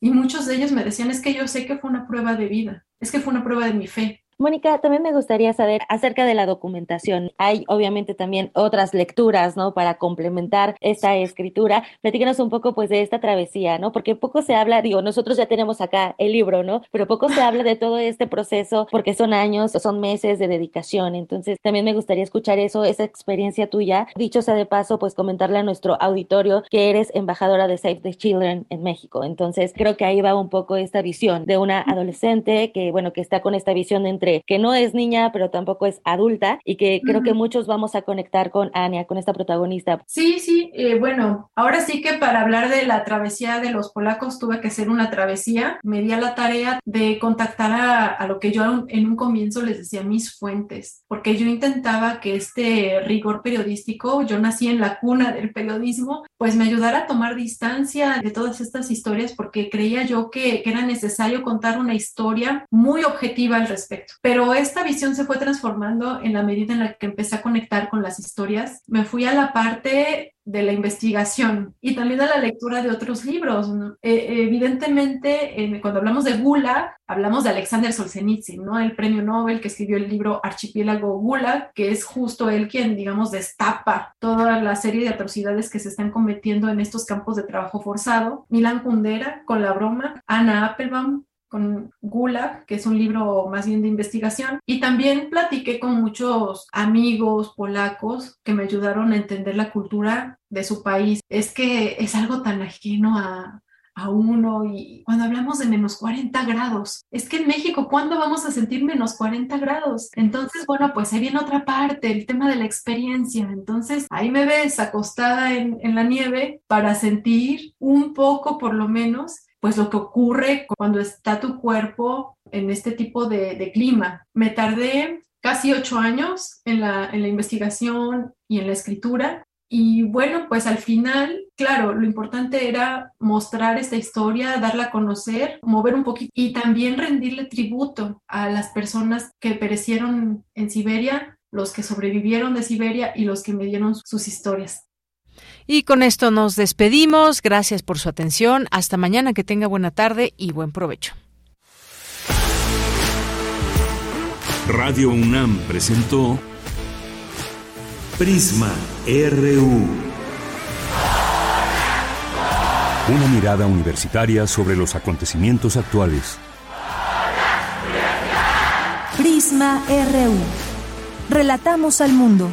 Y muchos de ellos me decían, es que yo sé que fue una prueba de vida, es que fue una prueba de mi fe. Mónica, también me gustaría saber acerca de la documentación. Hay obviamente también otras lecturas, ¿no? Para complementar esta escritura. Platícanos un poco, pues, de esta travesía, ¿no? Porque poco se habla, digo, nosotros ya tenemos acá el libro, ¿no? Pero poco se habla de todo este proceso porque son años, son meses de dedicación. Entonces, también me gustaría escuchar eso, esa experiencia tuya. Dicho sea de paso, pues, comentarle a nuestro auditorio que eres embajadora de Save the Children en México. Entonces, creo que ahí va un poco esta visión de una adolescente que, bueno, que está con esta visión entre que no es niña, pero tampoco es adulta y que creo que muchos vamos a conectar con Ania, con esta protagonista. Sí, sí, eh, bueno, ahora sí que para hablar de la travesía de los polacos tuve que hacer una travesía. Me di a la tarea de contactar a, a lo que yo en un comienzo les decía mis fuentes, porque yo intentaba que este rigor periodístico, yo nací en la cuna del periodismo, pues me ayudara a tomar distancia de todas estas historias porque creía yo que, que era necesario contar una historia muy objetiva al respecto. Pero esta visión se fue transformando en la medida en la que empecé a conectar con las historias. Me fui a la parte de la investigación y también a la lectura de otros libros. Eh, evidentemente, cuando hablamos de Gula, hablamos de Alexander Solzhenitsyn, ¿no? el premio Nobel que escribió el libro Archipiélago Gula, que es justo él quien, digamos, destapa toda la serie de atrocidades que se están cometiendo en estos campos de trabajo forzado. Milan Kundera con La Broma, Anna Applebaum con Gulag, que es un libro más bien de investigación, y también platiqué con muchos amigos polacos que me ayudaron a entender la cultura de su país. Es que es algo tan ajeno a, a uno y cuando hablamos de menos 40 grados, es que en México, ¿cuándo vamos a sentir menos 40 grados? Entonces, bueno, pues ahí viene otra parte, el tema de la experiencia. Entonces, ahí me ves acostada en, en la nieve para sentir un poco, por lo menos, pues lo que ocurre cuando está tu cuerpo en este tipo de, clima. Me tardé casi ocho años en la, en la investigación y en la escritura Y bueno, pues al final, claro, lo importante era mostrar esta historia, darla a conocer, mover un poquito y también rendirle tributo a las personas que perecieron en Siberia, los que sobrevivieron de Siberia y los que me dieron sus historias. Y con esto nos despedimos. Gracias por su atención. Hasta mañana. Que tenga buena tarde y buen provecho. Radio UNAM presentó Prisma RU. Una mirada universitaria sobre los acontecimientos actuales. Prisma RU. Relatamos al mundo.